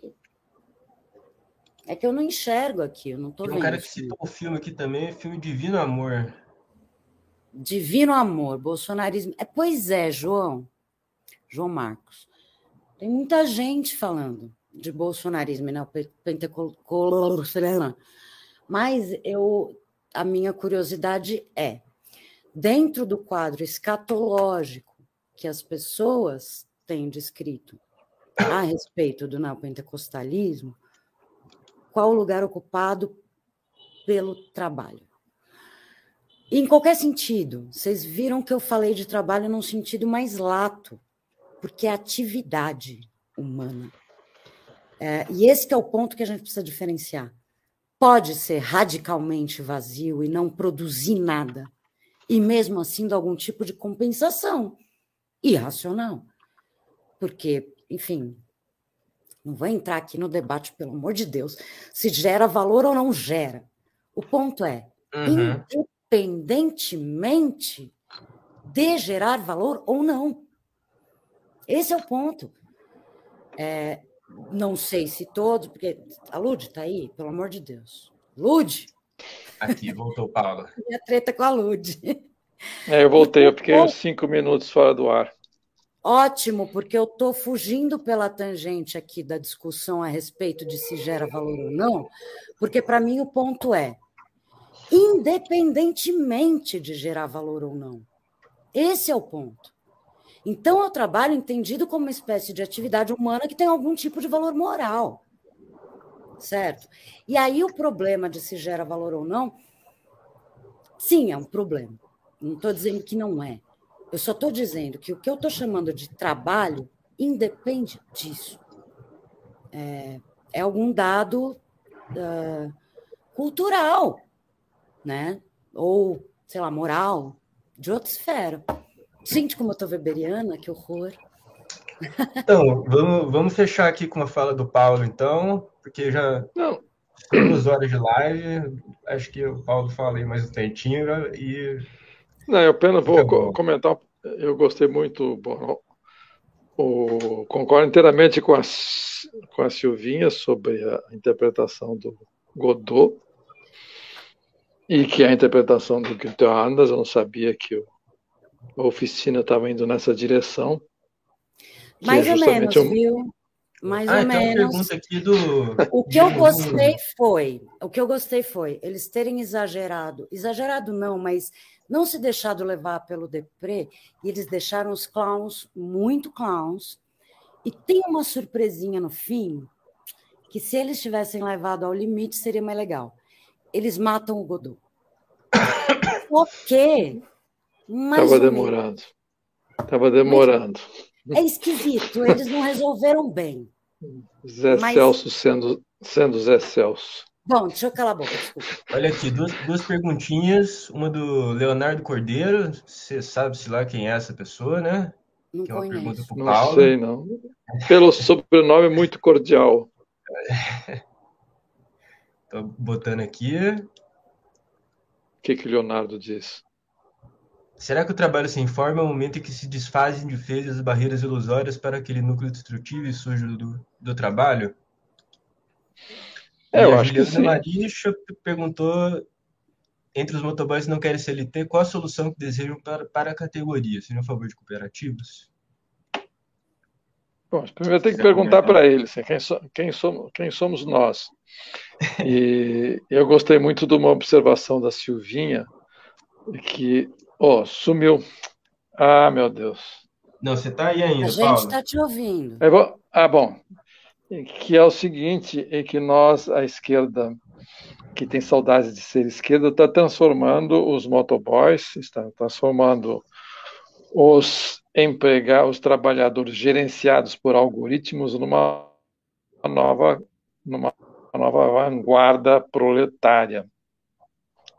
É que eu não enxergo aqui, eu não tô Tem um vendo. Um cara que citou o filme aqui também, filme Divino Amor. Divino amor, bolsonarismo. É, pois é, João, João Marcos. Tem muita gente falando de bolsonarismo, né? Mas eu, a minha curiosidade é, dentro do quadro escatológico que as pessoas têm descrito a respeito do neopentecostalismo, qual o lugar ocupado pelo trabalho? Em qualquer sentido. Vocês viram que eu falei de trabalho num sentido mais lato, porque é atividade humana. É, e esse é o ponto que a gente precisa diferenciar. Pode ser radicalmente vazio e não produzir nada, e mesmo assim dar algum tipo de compensação irracional. Porque, enfim, não vou entrar aqui no debate, pelo amor de Deus, se gera valor ou não gera. O ponto é, uhum independentemente de gerar valor ou não. Esse é o ponto. É, não sei se todos, porque a Lud está aí, pelo amor de Deus. Lud! Aqui, voltou, Paula. Minha treta com a Lud. É, eu voltei, eu fiquei uns cinco minutos fora do ar. Ótimo, porque eu estou fugindo pela tangente aqui da discussão a respeito de se gera valor ou não, porque para mim o ponto é independentemente de gerar valor ou não. Esse é o ponto. Então, é o trabalho entendido como uma espécie de atividade humana que tem algum tipo de valor moral. Certo? E aí, o problema de se gera valor ou não, sim, é um problema. Não estou dizendo que não é. Eu só estou dizendo que o que eu estou chamando de trabalho independe disso. É, é algum dado uh, cultural né? Ou, sei lá, moral, de outra esfera. Gente, como eu tô weberiana, que horror. Então, vamos, vamos fechar aqui com a fala do Paulo, então, porque já. Não, duas horas de live, acho que o Paulo falei mais um tantinho e. Não, eu apenas vou co comentar. Eu gostei muito, bom, o, concordo inteiramente com a, com a Silvinha sobre a interpretação do Godot e que a interpretação do Gunther Anders, eu não sabia que o, a oficina estava indo nessa direção. Mais é ou menos, um... viu? Mais ah, ou então menos. Do... O que eu gostei foi, o que eu gostei foi eles terem exagerado, exagerado não, mas não se deixado levar pelo deprê, e eles deixaram os clowns muito clowns. E tem uma surpresinha no fim, que se eles tivessem levado ao limite, seria mais legal. Eles matam o Godot. Porque. Estava demorando. Estava demorando. é esquisito, eles não resolveram bem. Zé mas... Celso sendo, sendo Zé Celso. Bom, deixa eu calar a boca, desculpa. Olha aqui, duas, duas perguntinhas. Uma do Leonardo Cordeiro. Você sabe se lá quem é essa pessoa, né? Não que é uma pergunta pro não Paulo. sei, não. Pelo sobrenome muito cordial. Tô botando aqui. O que, que o Leonardo diz? Será que o trabalho sem forma é o momento em que se desfazem de vez as barreiras ilusórias para aquele núcleo destrutivo e sujo do, do trabalho? É, eu acho que sim. Marisha perguntou entre os motoboys que não querem CLT, qual a solução que desejam para, para a categoria? Seriam a favor de cooperativas? Bom, primeiro tem que perguntar para eles quem, so, quem, somos, quem somos nós. E eu gostei muito de uma observação da Silvinha, que, ó, oh, sumiu. Ah, meu Deus. Não, você está aí ainda, A gente está te ouvindo. Vou, ah, bom que é o seguinte, é que nós, a esquerda, que tem saudades de ser esquerda, está transformando os motoboys, está transformando os empregados, os trabalhadores gerenciados por algoritmos numa nova, numa nova vanguarda proletária.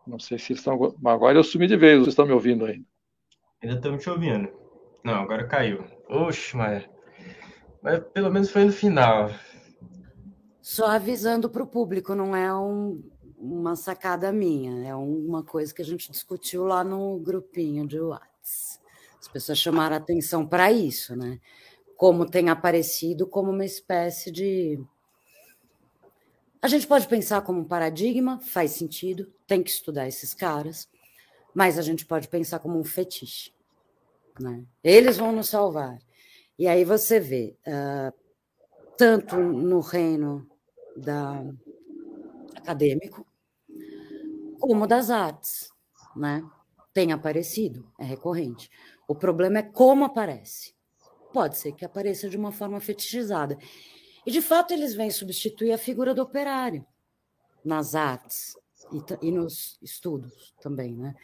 Não sei se estão. Agora eu sumi de vez, vocês estão me ouvindo ainda? Ainda estamos te ouvindo. Não, agora caiu. Oxe, mas mas pelo menos foi no final. Só avisando para o público, não é um, uma sacada minha, é uma coisa que a gente discutiu lá no grupinho de Whats. As pessoas chamaram atenção para isso, né? Como tem aparecido como uma espécie de. A gente pode pensar como um paradigma, faz sentido, tem que estudar esses caras, mas a gente pode pensar como um fetiche. Né? Eles vão nos salvar. E aí você vê, uh, tanto no reino da acadêmico, como das artes, né? Tem aparecido, é recorrente. O problema é como aparece. Pode ser que apareça de uma forma fetichizada. E, de fato, eles vêm substituir a figura do operário nas artes e, e nos estudos também, né?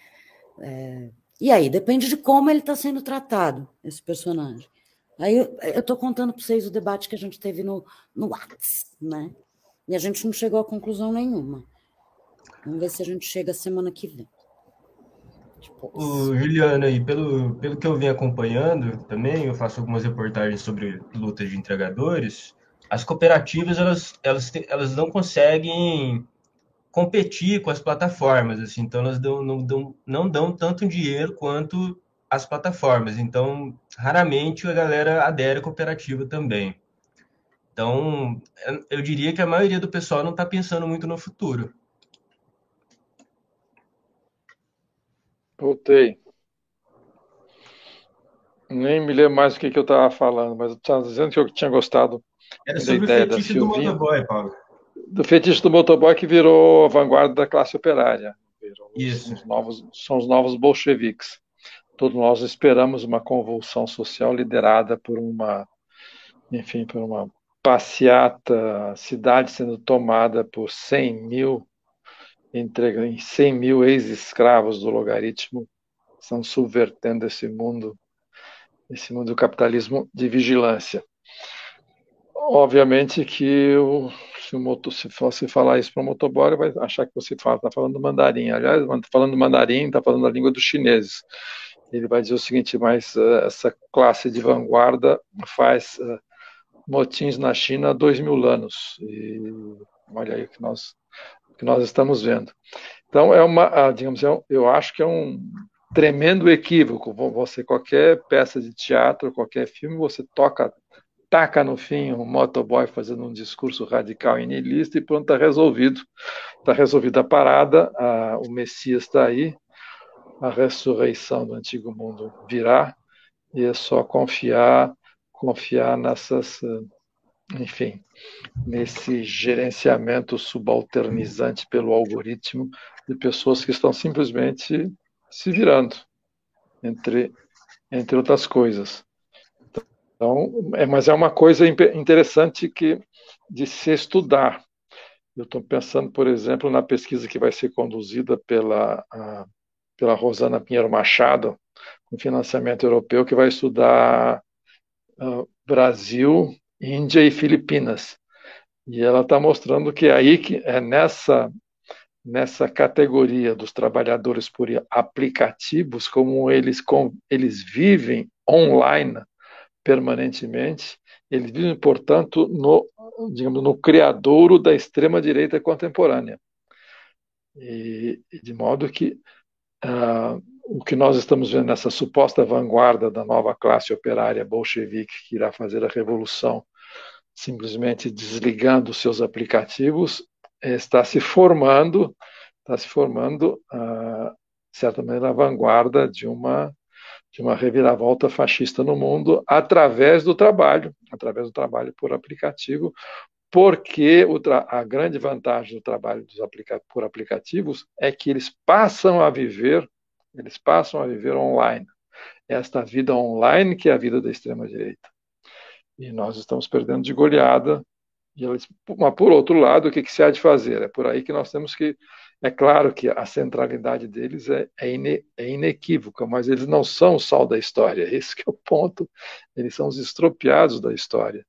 É, e aí, depende de como ele está sendo tratado, esse personagem. Aí eu estou contando para vocês o debate que a gente teve no, no Whats, né? E a gente não chegou a conclusão nenhuma. Vamos ver se a gente chega semana que vem. Tipo, o pelo, pelo que eu venho acompanhando também, eu faço algumas reportagens sobre lutas de entregadores. As cooperativas elas, elas, elas não conseguem competir com as plataformas, assim, então elas dão, não, dão, não dão tanto dinheiro quanto as plataformas. Então, raramente a galera adere à cooperativa também. Então, eu diria que a maioria do pessoal não está pensando muito no futuro. Voltei. Nem me lembro mais o que, que eu estava falando, mas eu estava dizendo que eu tinha gostado Era da Silvinha. do motoboy, Paulo. Do fetiche do motoboy que virou a vanguarda da classe operária. Isso. Os novos, são os novos bolcheviques. Todos nós esperamos uma convulsão social liderada por uma, enfim, por uma passeata, cidade sendo tomada por 100 mil, entre 100 mil ex-escravos do logaritmo, estão subvertendo esse mundo, esse mundo do capitalismo de vigilância. Obviamente que o, se, o se fosse falar isso para o motoboy, vai achar que você está falando mandarim. Aliás, falando mandarim, está falando a língua dos chineses ele vai dizer o seguinte: mas uh, essa classe de vanguarda faz uh, motins na China há dois mil anos. E Olha aí o que nós, o que nós estamos vendo. Então, é uma, digamos, é eu acho que é um tremendo equívoco. Você, qualquer peça de teatro, qualquer filme, você toca, taca no fim um motoboy fazendo um discurso radical e niilista e pronto, está resolvido. Está resolvida a parada, a, o Messias está aí, a ressurreição do antigo mundo virá, e é só confiar, confiar nessas, enfim, nesse gerenciamento subalternizante pelo algoritmo de pessoas que estão simplesmente se virando, entre, entre outras coisas. Então, é, mas é uma coisa interessante que de se estudar. Eu estou pensando, por exemplo, na pesquisa que vai ser conduzida pela, a, pela Rosana Pinheiro Machado, com financiamento europeu, que vai estudar uh, Brasil, Índia e Filipinas. E ela está mostrando que é aí que é nessa nessa categoria dos trabalhadores por aplicativos, como eles, com, eles vivem online permanentemente, eles vivem, portanto, no, digamos, no criadouro da extrema-direita contemporânea. E, de modo que uh, o que nós estamos vendo nessa suposta vanguarda da nova classe operária bolchevique que irá fazer a revolução simplesmente desligando seus aplicativos está se formando, está se formando, uh, de certa maneira, a vanguarda de uma de uma reviravolta fascista no mundo através do trabalho, através do trabalho por aplicativo, porque a grande vantagem do trabalho aplica por aplicativos é que eles passam a viver, eles passam a viver online. Esta vida online que é a vida da extrema direita. E nós estamos perdendo de goleada eles, mas, por outro lado, o que, que se há de fazer? É por aí que nós temos que. É claro que a centralidade deles é, é, é inequívoca, mas eles não são o sal da história. Esse é o ponto. Eles são os estropiados da história.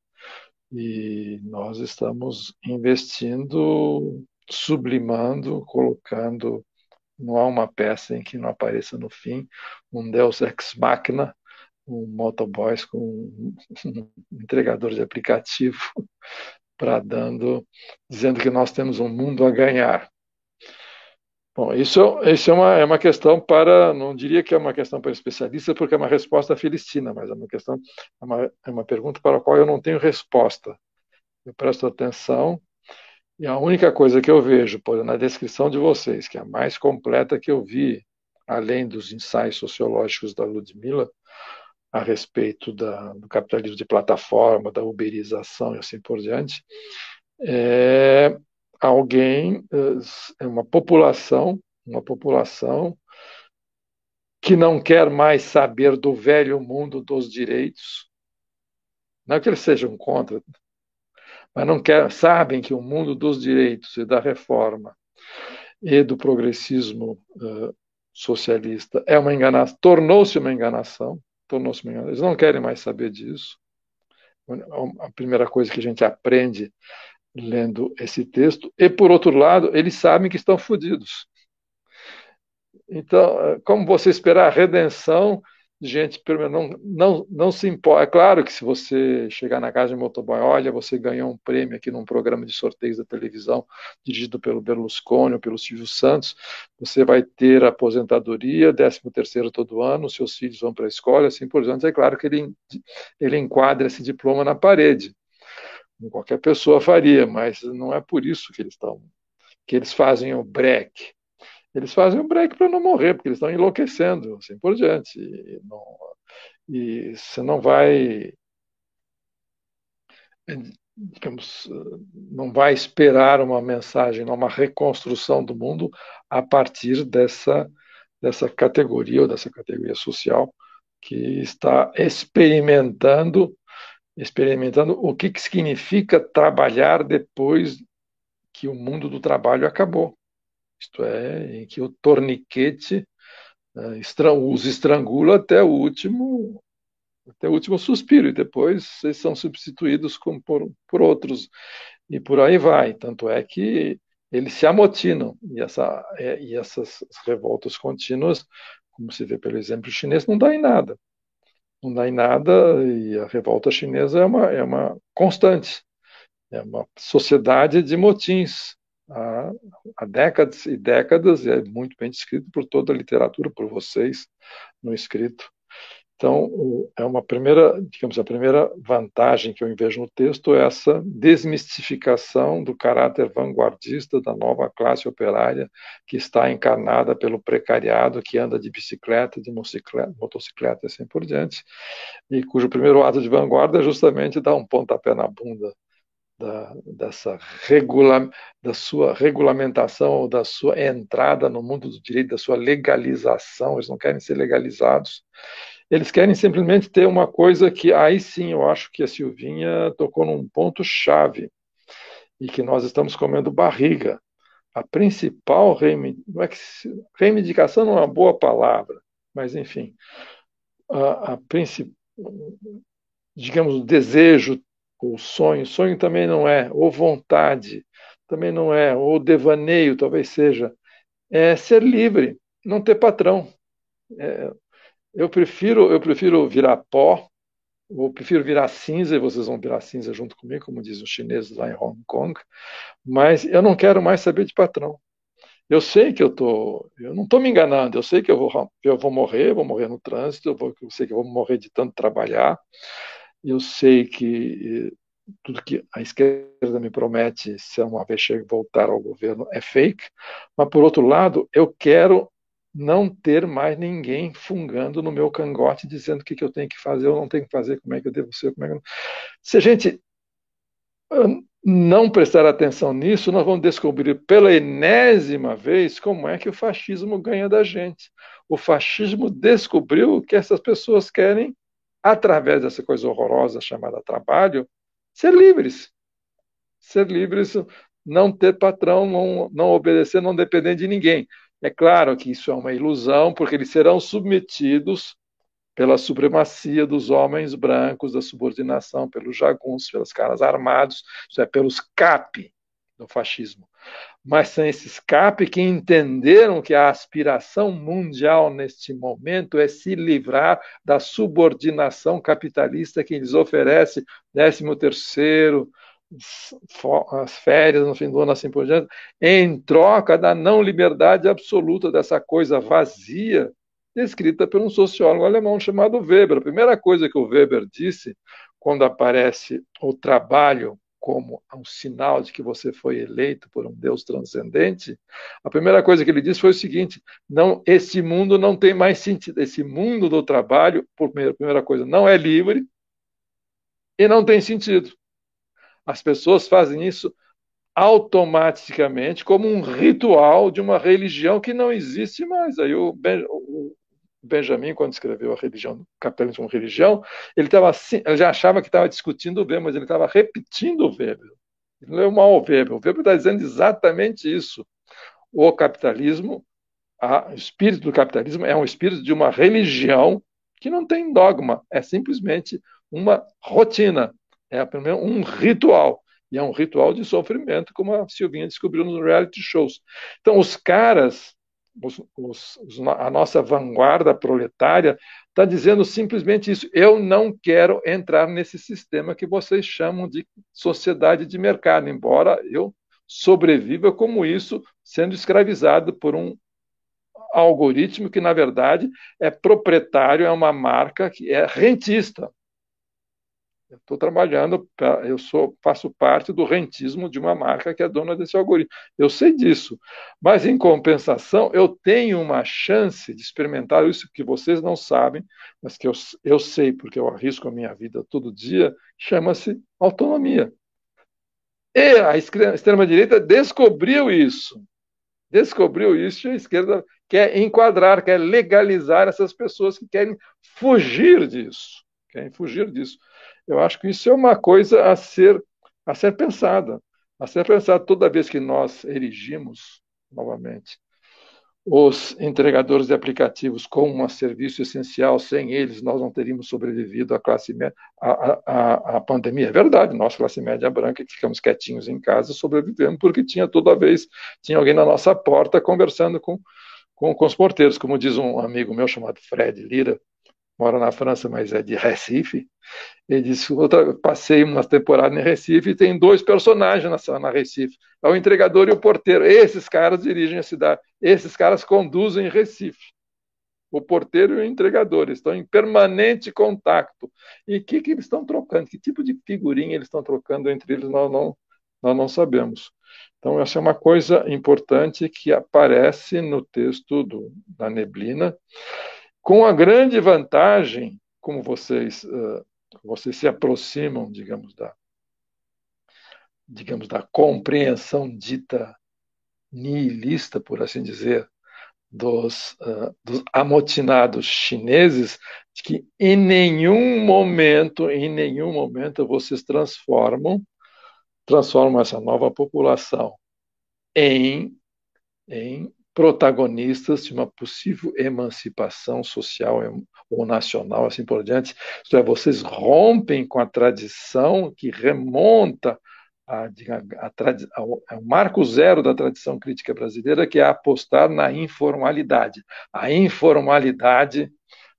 E nós estamos investindo, sublimando, colocando. Não há uma peça em que não apareça no fim um Deus ex machina, um motoboys com um entregador de aplicativo para dando, dizendo que nós temos um mundo a ganhar. Bom, isso, isso é, uma, é uma questão para, não diria que é uma questão para especialistas, porque é uma resposta filistina, mas é uma questão, é uma, é uma pergunta para a qual eu não tenho resposta. Eu presto atenção e a única coisa que eu vejo, por, na descrição de vocês, que é a mais completa que eu vi, além dos ensaios sociológicos da Ludmilla, a respeito da, do capitalismo de plataforma, da uberização e assim por diante, é alguém, é uma população, uma população que não quer mais saber do velho mundo dos direitos, não é que eles sejam contra, mas não quer, sabem que o mundo dos direitos e da reforma e do progressismo uh, socialista é uma enganação, tornou-se uma enganação, tornou-se uma Eles não querem mais saber disso. A primeira coisa que a gente aprende lendo esse texto. E, por outro lado, eles sabem que estão fodidos. Então, como você esperar a redenção gente não, não, não se importa. É claro que se você chegar na casa de motoboy, olha, você ganhou um prêmio aqui num programa de sorteios da televisão dirigido pelo Berlusconi ou pelo Silvio Santos, você vai ter aposentadoria, 13 terceiro todo ano, seus filhos vão para a escola, assim por diante. É claro que ele, ele enquadra esse diploma na parede. Qualquer pessoa faria, mas não é por isso que eles estão, que eles fazem o break eles fazem um break para não morrer, porque eles estão enlouquecendo, assim por diante. E, não, e você não vai, digamos, não vai esperar uma mensagem, uma reconstrução do mundo a partir dessa, dessa categoria ou dessa categoria social que está experimentando experimentando o que, que significa trabalhar depois que o mundo do trabalho acabou isto é, em que o torniquete né, os estrangula até o último até o último suspiro e depois eles são substituídos com, por, por outros e por aí vai. Tanto é que eles se amotinam e, essa, é, e essas revoltas contínuas, como se vê pelo exemplo chinês, não dá em nada. Não dá em nada e a revolta chinesa é uma, é uma constante. É uma sociedade de motins. Há, há décadas e décadas, e é muito bem descrito por toda a literatura, por vocês no escrito. Então, é uma primeira, digamos, a primeira vantagem que eu vejo no texto é essa desmistificação do caráter vanguardista da nova classe operária que está encarnada pelo precariado que anda de bicicleta, de motocicleta e assim por diante, e cujo primeiro ato de vanguarda é justamente dar um pontapé na bunda da, dessa regula, da sua regulamentação, da sua entrada no mundo do direito, da sua legalização, eles não querem ser legalizados, eles querem simplesmente ter uma coisa que aí sim eu acho que a Silvinha tocou num ponto chave e que nós estamos comendo barriga. A principal reivindicação, é reivindicação não é uma boa palavra, mas enfim, a, a digamos, o desejo, o sonho, sonho também não é, ou vontade, também não é, ou devaneio, talvez seja, é ser livre, não ter patrão. É, eu prefiro, eu prefiro virar pó, ou prefiro virar cinza, e vocês vão virar cinza junto comigo, como dizem os chineses lá em Hong Kong, mas eu não quero mais saber de patrão. Eu sei que eu tô, eu não estou me enganando, eu sei que eu vou, eu vou morrer, vou morrer no trânsito, eu, vou, eu sei que eu vou morrer de tanto trabalhar, eu sei que tudo que a esquerda me promete, se uma vez voltar ao governo, é fake, mas por outro lado, eu quero não ter mais ninguém fungando no meu cangote dizendo o que, que eu tenho que fazer ou não tenho que fazer, como é que eu devo ser, como é que eu... Se a gente não prestar atenção nisso, nós vamos descobrir pela enésima vez como é que o fascismo ganha da gente. O fascismo descobriu que essas pessoas querem, através dessa coisa horrorosa chamada trabalho, ser livres. Ser livres, não ter patrão, não, não obedecer, não depender de ninguém. É claro que isso é uma ilusão, porque eles serão submetidos pela supremacia dos homens brancos, da subordinação, pelos jagunços, pelos caras armados, isso é, pelos CAP do fascismo. Mas são esses CAP que entenderam que a aspiração mundial neste momento é se livrar da subordinação capitalista que lhes oferece 13 terceiro, as férias no fim do ano, assim por diante, em troca da não liberdade absoluta dessa coisa vazia, descrita por um sociólogo alemão chamado Weber. A primeira coisa que o Weber disse, quando aparece o trabalho como um sinal de que você foi eleito por um Deus transcendente, a primeira coisa que ele disse foi o seguinte: não, esse mundo não tem mais sentido. Esse mundo do trabalho, por primeira, primeira coisa, não é livre e não tem sentido. As pessoas fazem isso automaticamente como um ritual de uma religião que não existe mais. Aí o, ben, o Benjamin, quando escreveu a religião, o capitalismo como religião, ele, tava assim, ele já achava que estava discutindo o Weber, mas ele estava repetindo o Weber. Ele leu mal o Weber. O Weber está dizendo exatamente isso. O capitalismo, a, o espírito do capitalismo é um espírito de uma religião que não tem dogma, é simplesmente uma rotina é primeiro um ritual. E é um ritual de sofrimento, como a Silvinha descobriu nos reality shows. Então, os caras, os, os, a nossa vanguarda proletária, está dizendo simplesmente isso. Eu não quero entrar nesse sistema que vocês chamam de sociedade de mercado, embora eu sobreviva como isso, sendo escravizado por um algoritmo que, na verdade, é proprietário, é uma marca que é rentista. Estou trabalhando, pra, eu sou, faço parte do rentismo de uma marca que é dona desse algoritmo. Eu sei disso, mas em compensação eu tenho uma chance de experimentar isso que vocês não sabem, mas que eu, eu sei porque eu arrisco a minha vida todo dia. Chama-se autonomia. E a extrema direita descobriu isso, descobriu isso e a esquerda quer enquadrar, quer legalizar essas pessoas que querem fugir disso, querem fugir disso. Eu acho que isso é uma coisa a ser, a ser pensada, a ser pensada toda vez que nós erigimos, novamente, os entregadores de aplicativos como um serviço essencial, sem eles nós não teríamos sobrevivido à classe média, à, à, à pandemia. É verdade, nós, classe média branca, que ficamos quietinhos em casa, sobrevivemos porque tinha toda vez, tinha alguém na nossa porta conversando com, com, com os porteiros, como diz um amigo meu chamado Fred Lira, mora na França, mas é de Recife. Ele disse: outra, passei uma temporada em Recife e tem dois personagens na, na Recife: é o entregador e o porteiro. Esses caras dirigem a cidade, esses caras conduzem Recife. O porteiro e o entregador estão em permanente contato. E o que, que eles estão trocando? Que tipo de figurinha eles estão trocando entre eles? Nós não, nós não sabemos. Então, essa é uma coisa importante que aparece no texto do, da neblina, com a grande vantagem, como vocês, uh, vocês se aproximam, digamos, da, digamos, da compreensão dita nihilista, por assim dizer, dos, uh, dos amotinados chineses, de que em nenhum momento, em nenhum momento vocês transformam transformam essa nova população em, em protagonistas de uma possível emancipação social ou nacional, assim por diante. Isto é, vocês rompem com a tradição que remonta a, a, ao, ao marco zero da tradição crítica brasileira, que é apostar na informalidade. A informalidade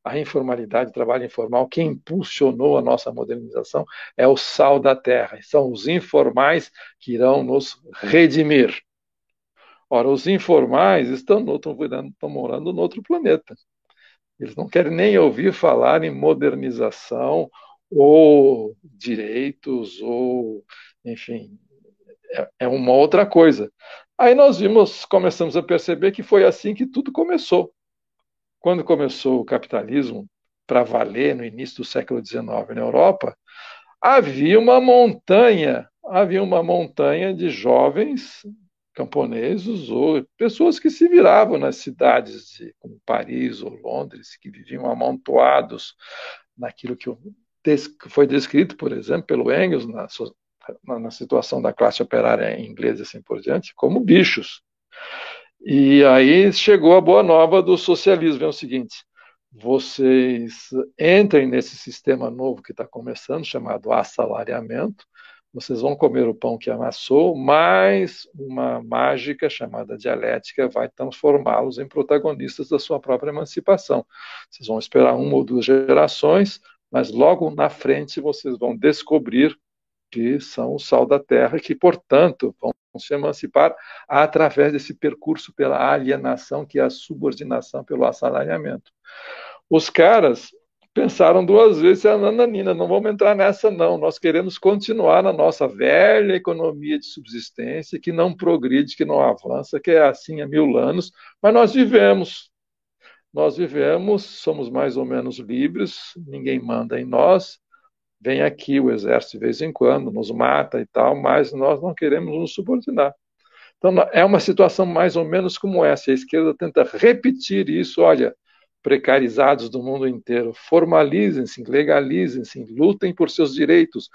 a informalidade, trabalho informal, quem impulsionou a nossa modernização é o sal da terra. São os informais que irão nos redimir. Ora, os informais estão, no, estão, estão morando no outro planeta. Eles não querem nem ouvir falar em modernização ou direitos ou, enfim, é, é uma outra coisa. Aí nós vimos, começamos a perceber que foi assim que tudo começou quando começou o capitalismo para valer no início do século XIX na Europa, havia uma montanha, havia uma montanha de jovens camponeses ou pessoas que se viravam nas cidades de, como Paris ou Londres, que viviam amontoados naquilo que foi descrito, por exemplo, pelo Engels na, na situação da classe operária inglesa assim por diante, como bichos. E aí chegou a boa nova do socialismo, é o seguinte, vocês entrem nesse sistema novo que está começando, chamado assalariamento, vocês vão comer o pão que amassou, mas uma mágica chamada dialética vai transformá-los em protagonistas da sua própria emancipação. Vocês vão esperar uma ou duas gerações, mas logo na frente vocês vão descobrir que são o sal da terra, que, portanto, vão se emancipar através desse percurso pela alienação, que é a subordinação pelo assalariamento. Os caras pensaram duas vezes, ah, nananina, não vamos entrar nessa não, nós queremos continuar na nossa velha economia de subsistência, que não progride, que não avança, que é assim há mil anos, mas nós vivemos, nós vivemos, somos mais ou menos livres, ninguém manda em nós, vem aqui o exército de vez em quando, nos mata e tal, mas nós não queremos nos subordinar. Então, é uma situação mais ou menos como essa. A esquerda tenta repetir isso. Olha, precarizados do mundo inteiro, formalizem-se, legalizem-se, lutem por seus direitos,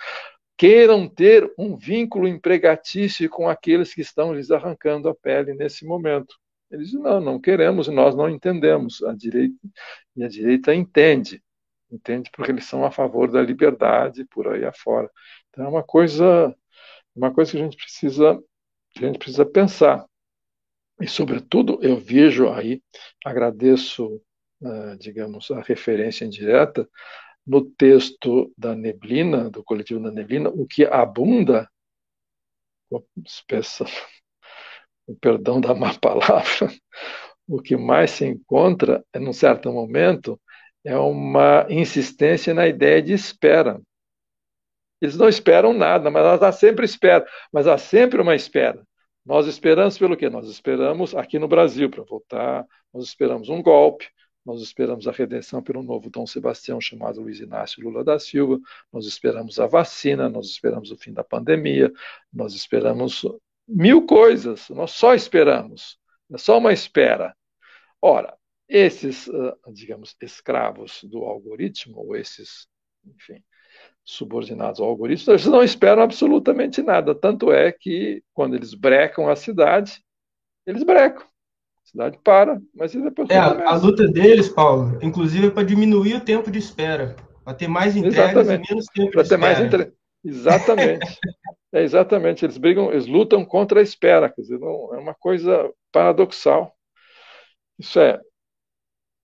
queiram ter um vínculo empregatício com aqueles que estão lhes arrancando a pele nesse momento. Eles dizem, não, não queremos, nós não entendemos. A direita, e a direita entende entende? Porque eles são a favor da liberdade por aí afora. Então é uma coisa, uma coisa que a gente precisa, a gente precisa pensar. E sobretudo eu vejo aí, agradeço, digamos, a referência indireta no texto da Neblina, do coletivo da Neblina, o que abunda, espessa, o perdão da má palavra, o que mais se encontra, num certo momento, é uma insistência na ideia de espera. Eles não esperam nada, mas há sempre espera, mas há sempre uma espera. Nós esperamos pelo quê? Nós esperamos aqui no Brasil para voltar, nós esperamos um golpe, nós esperamos a redenção pelo novo Dom Sebastião chamado Luiz Inácio Lula da Silva, nós esperamos a vacina, nós esperamos o fim da pandemia, nós esperamos mil coisas, nós só esperamos, é só uma espera. Ora, esses, ah, digamos, escravos do algoritmo, ou esses, enfim, subordinados ao algoritmo, eles não esperam absolutamente nada. Tanto é que, quando eles brecam a cidade, eles brecam. Cidade para, mas depois. É, a, a, luta deles, Paulo, inclusive é para diminuir o tempo de espera, para ter mais entregas exatamente. e menos tempo pra de ter espera. Mais entre... Exatamente. é, exatamente. Eles brigam, eles lutam contra a espera. Quer dizer, não, é uma coisa paradoxal. Isso é,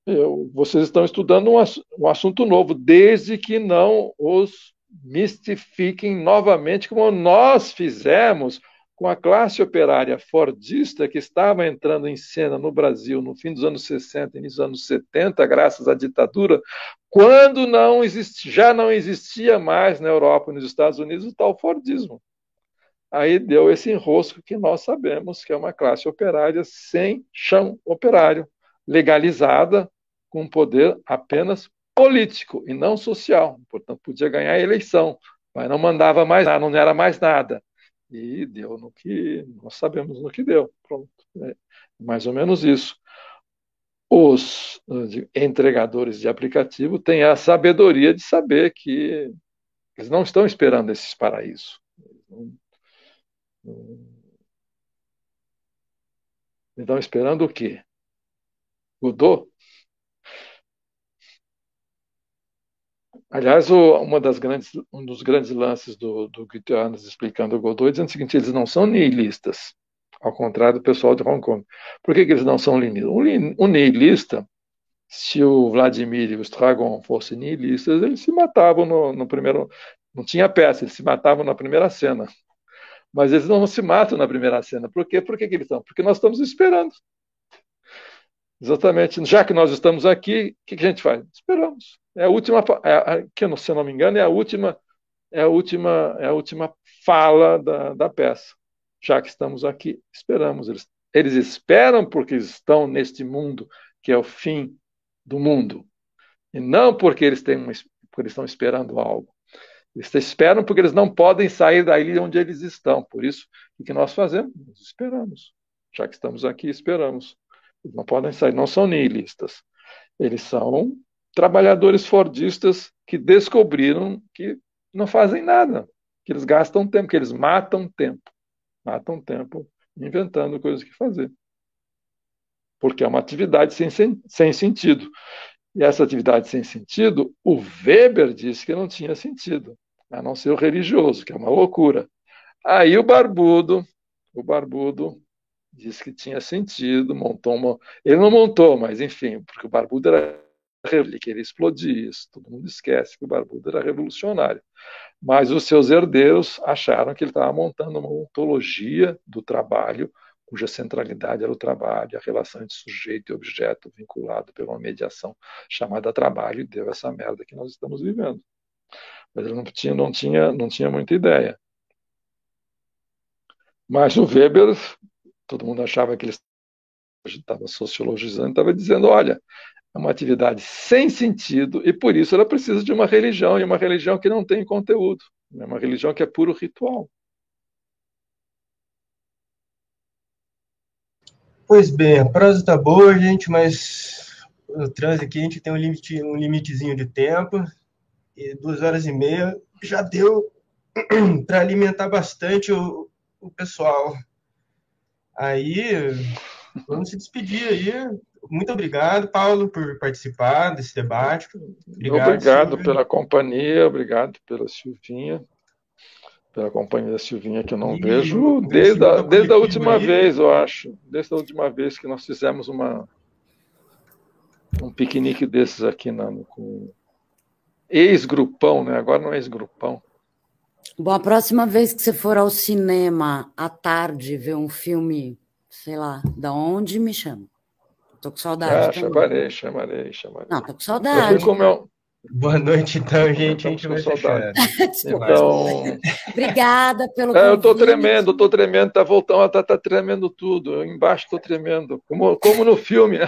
eu, vocês estão estudando um, um assunto novo, desde que não os mistifiquem novamente, como nós fizemos com a classe operária fordista que estava entrando em cena no Brasil no fim dos anos 60 e nos anos 70, graças à ditadura, quando não já não existia mais na Europa e nos Estados Unidos o tal Fordismo. Aí deu esse enrosco que nós sabemos que é uma classe operária sem chão operário, legalizada, com poder apenas político e não social. Portanto, podia ganhar a eleição, mas não mandava mais nada, não era mais nada. E deu no que nós sabemos no que deu. Pronto. É mais ou menos isso. Os entregadores de aplicativo têm a sabedoria de saber que eles não estão esperando esses paraísos. Estão esperando o quê? Godot? Aliás, o, uma das grandes, um dos grandes lances do, do Guiterres explicando o Godoy dizendo o seguinte: eles não são nihilistas, ao contrário do pessoal de Hong Kong. Por que, que eles não são nihilistas? O, o nihilista, se o Vladimir e o Stragon fossem nihilistas, eles se matavam no, no primeiro. Não tinha peça, eles se matavam na primeira cena. Mas eles não se matam na primeira cena. Por quê? Por que, que eles estão? Porque nós estamos esperando. Exatamente. Já que nós estamos aqui, o que, que a gente faz? Esperamos. É a última, é, que se eu não me engano, é a última, é a última, é a última fala da, da peça. Já que estamos aqui, esperamos. Eles, eles esperam porque estão neste mundo que é o fim do mundo, e não porque eles têm uma, porque eles estão esperando algo. Eles esperam porque eles não podem sair da ilha onde eles estão. Por isso, o que nós fazemos? Nós esperamos. Já que estamos aqui, esperamos. Eles não podem sair, não são nihilistas. Eles são trabalhadores fordistas que descobriram que não fazem nada, que eles gastam tempo, que eles matam tempo. Matam tempo inventando coisas que fazer. Porque é uma atividade sem, sem, sem sentido. E essa atividade sem sentido, o Weber disse que não tinha sentido, a não ser o religioso, que é uma loucura. Aí o barbudo, o barbudo disse que tinha sentido, montou uma. Ele não montou, mas enfim, porque o barbudo era ele queria explodir isso. Todo mundo esquece que o Barbudo era revolucionário. Mas os seus herdeiros acharam que ele estava montando uma ontologia do trabalho, cuja centralidade era o trabalho, a relação entre sujeito e objeto vinculado pela mediação chamada trabalho, e deu essa merda que nós estamos vivendo. Mas ele não tinha, não tinha, não tinha muita ideia. Mas o Weber, todo mundo achava que ele estava sociologizando, estava dizendo: olha, é uma atividade sem sentido e por isso ela precisa de uma religião, e uma religião que não tem conteúdo, é uma religião que é puro ritual. Pois bem, a prosa está boa, gente, mas no trânsito aqui a gente tem um, limite, um limitezinho de tempo, e duas horas e meia já deu para alimentar bastante o, o pessoal. Aí, vamos se despedir aí muito obrigado, Paulo, por participar desse debate. Obrigado, obrigado pela companhia, obrigado pela Silvinha, pela companhia da Silvinha que eu não e vejo desde a, desde a última aí. vez, eu acho. Desde a última vez que nós fizemos uma um piquenique desses aqui na, com ex-grupão, né? Agora não é ex-grupão. Bom, a próxima vez que você for ao cinema à tarde ver um filme, sei lá, da onde me chama. Tô com saudade. Ah, chamarei, chamarei, chamarei. Não, tô com saudade. Eu... Boa noite, então, gente. A gente vai fechar. então... Obrigada pelo é, Eu tô tremendo, tô tremendo, tá voltando, tá, tá tremendo tudo. Eu embaixo tô tremendo. Como, como no filme,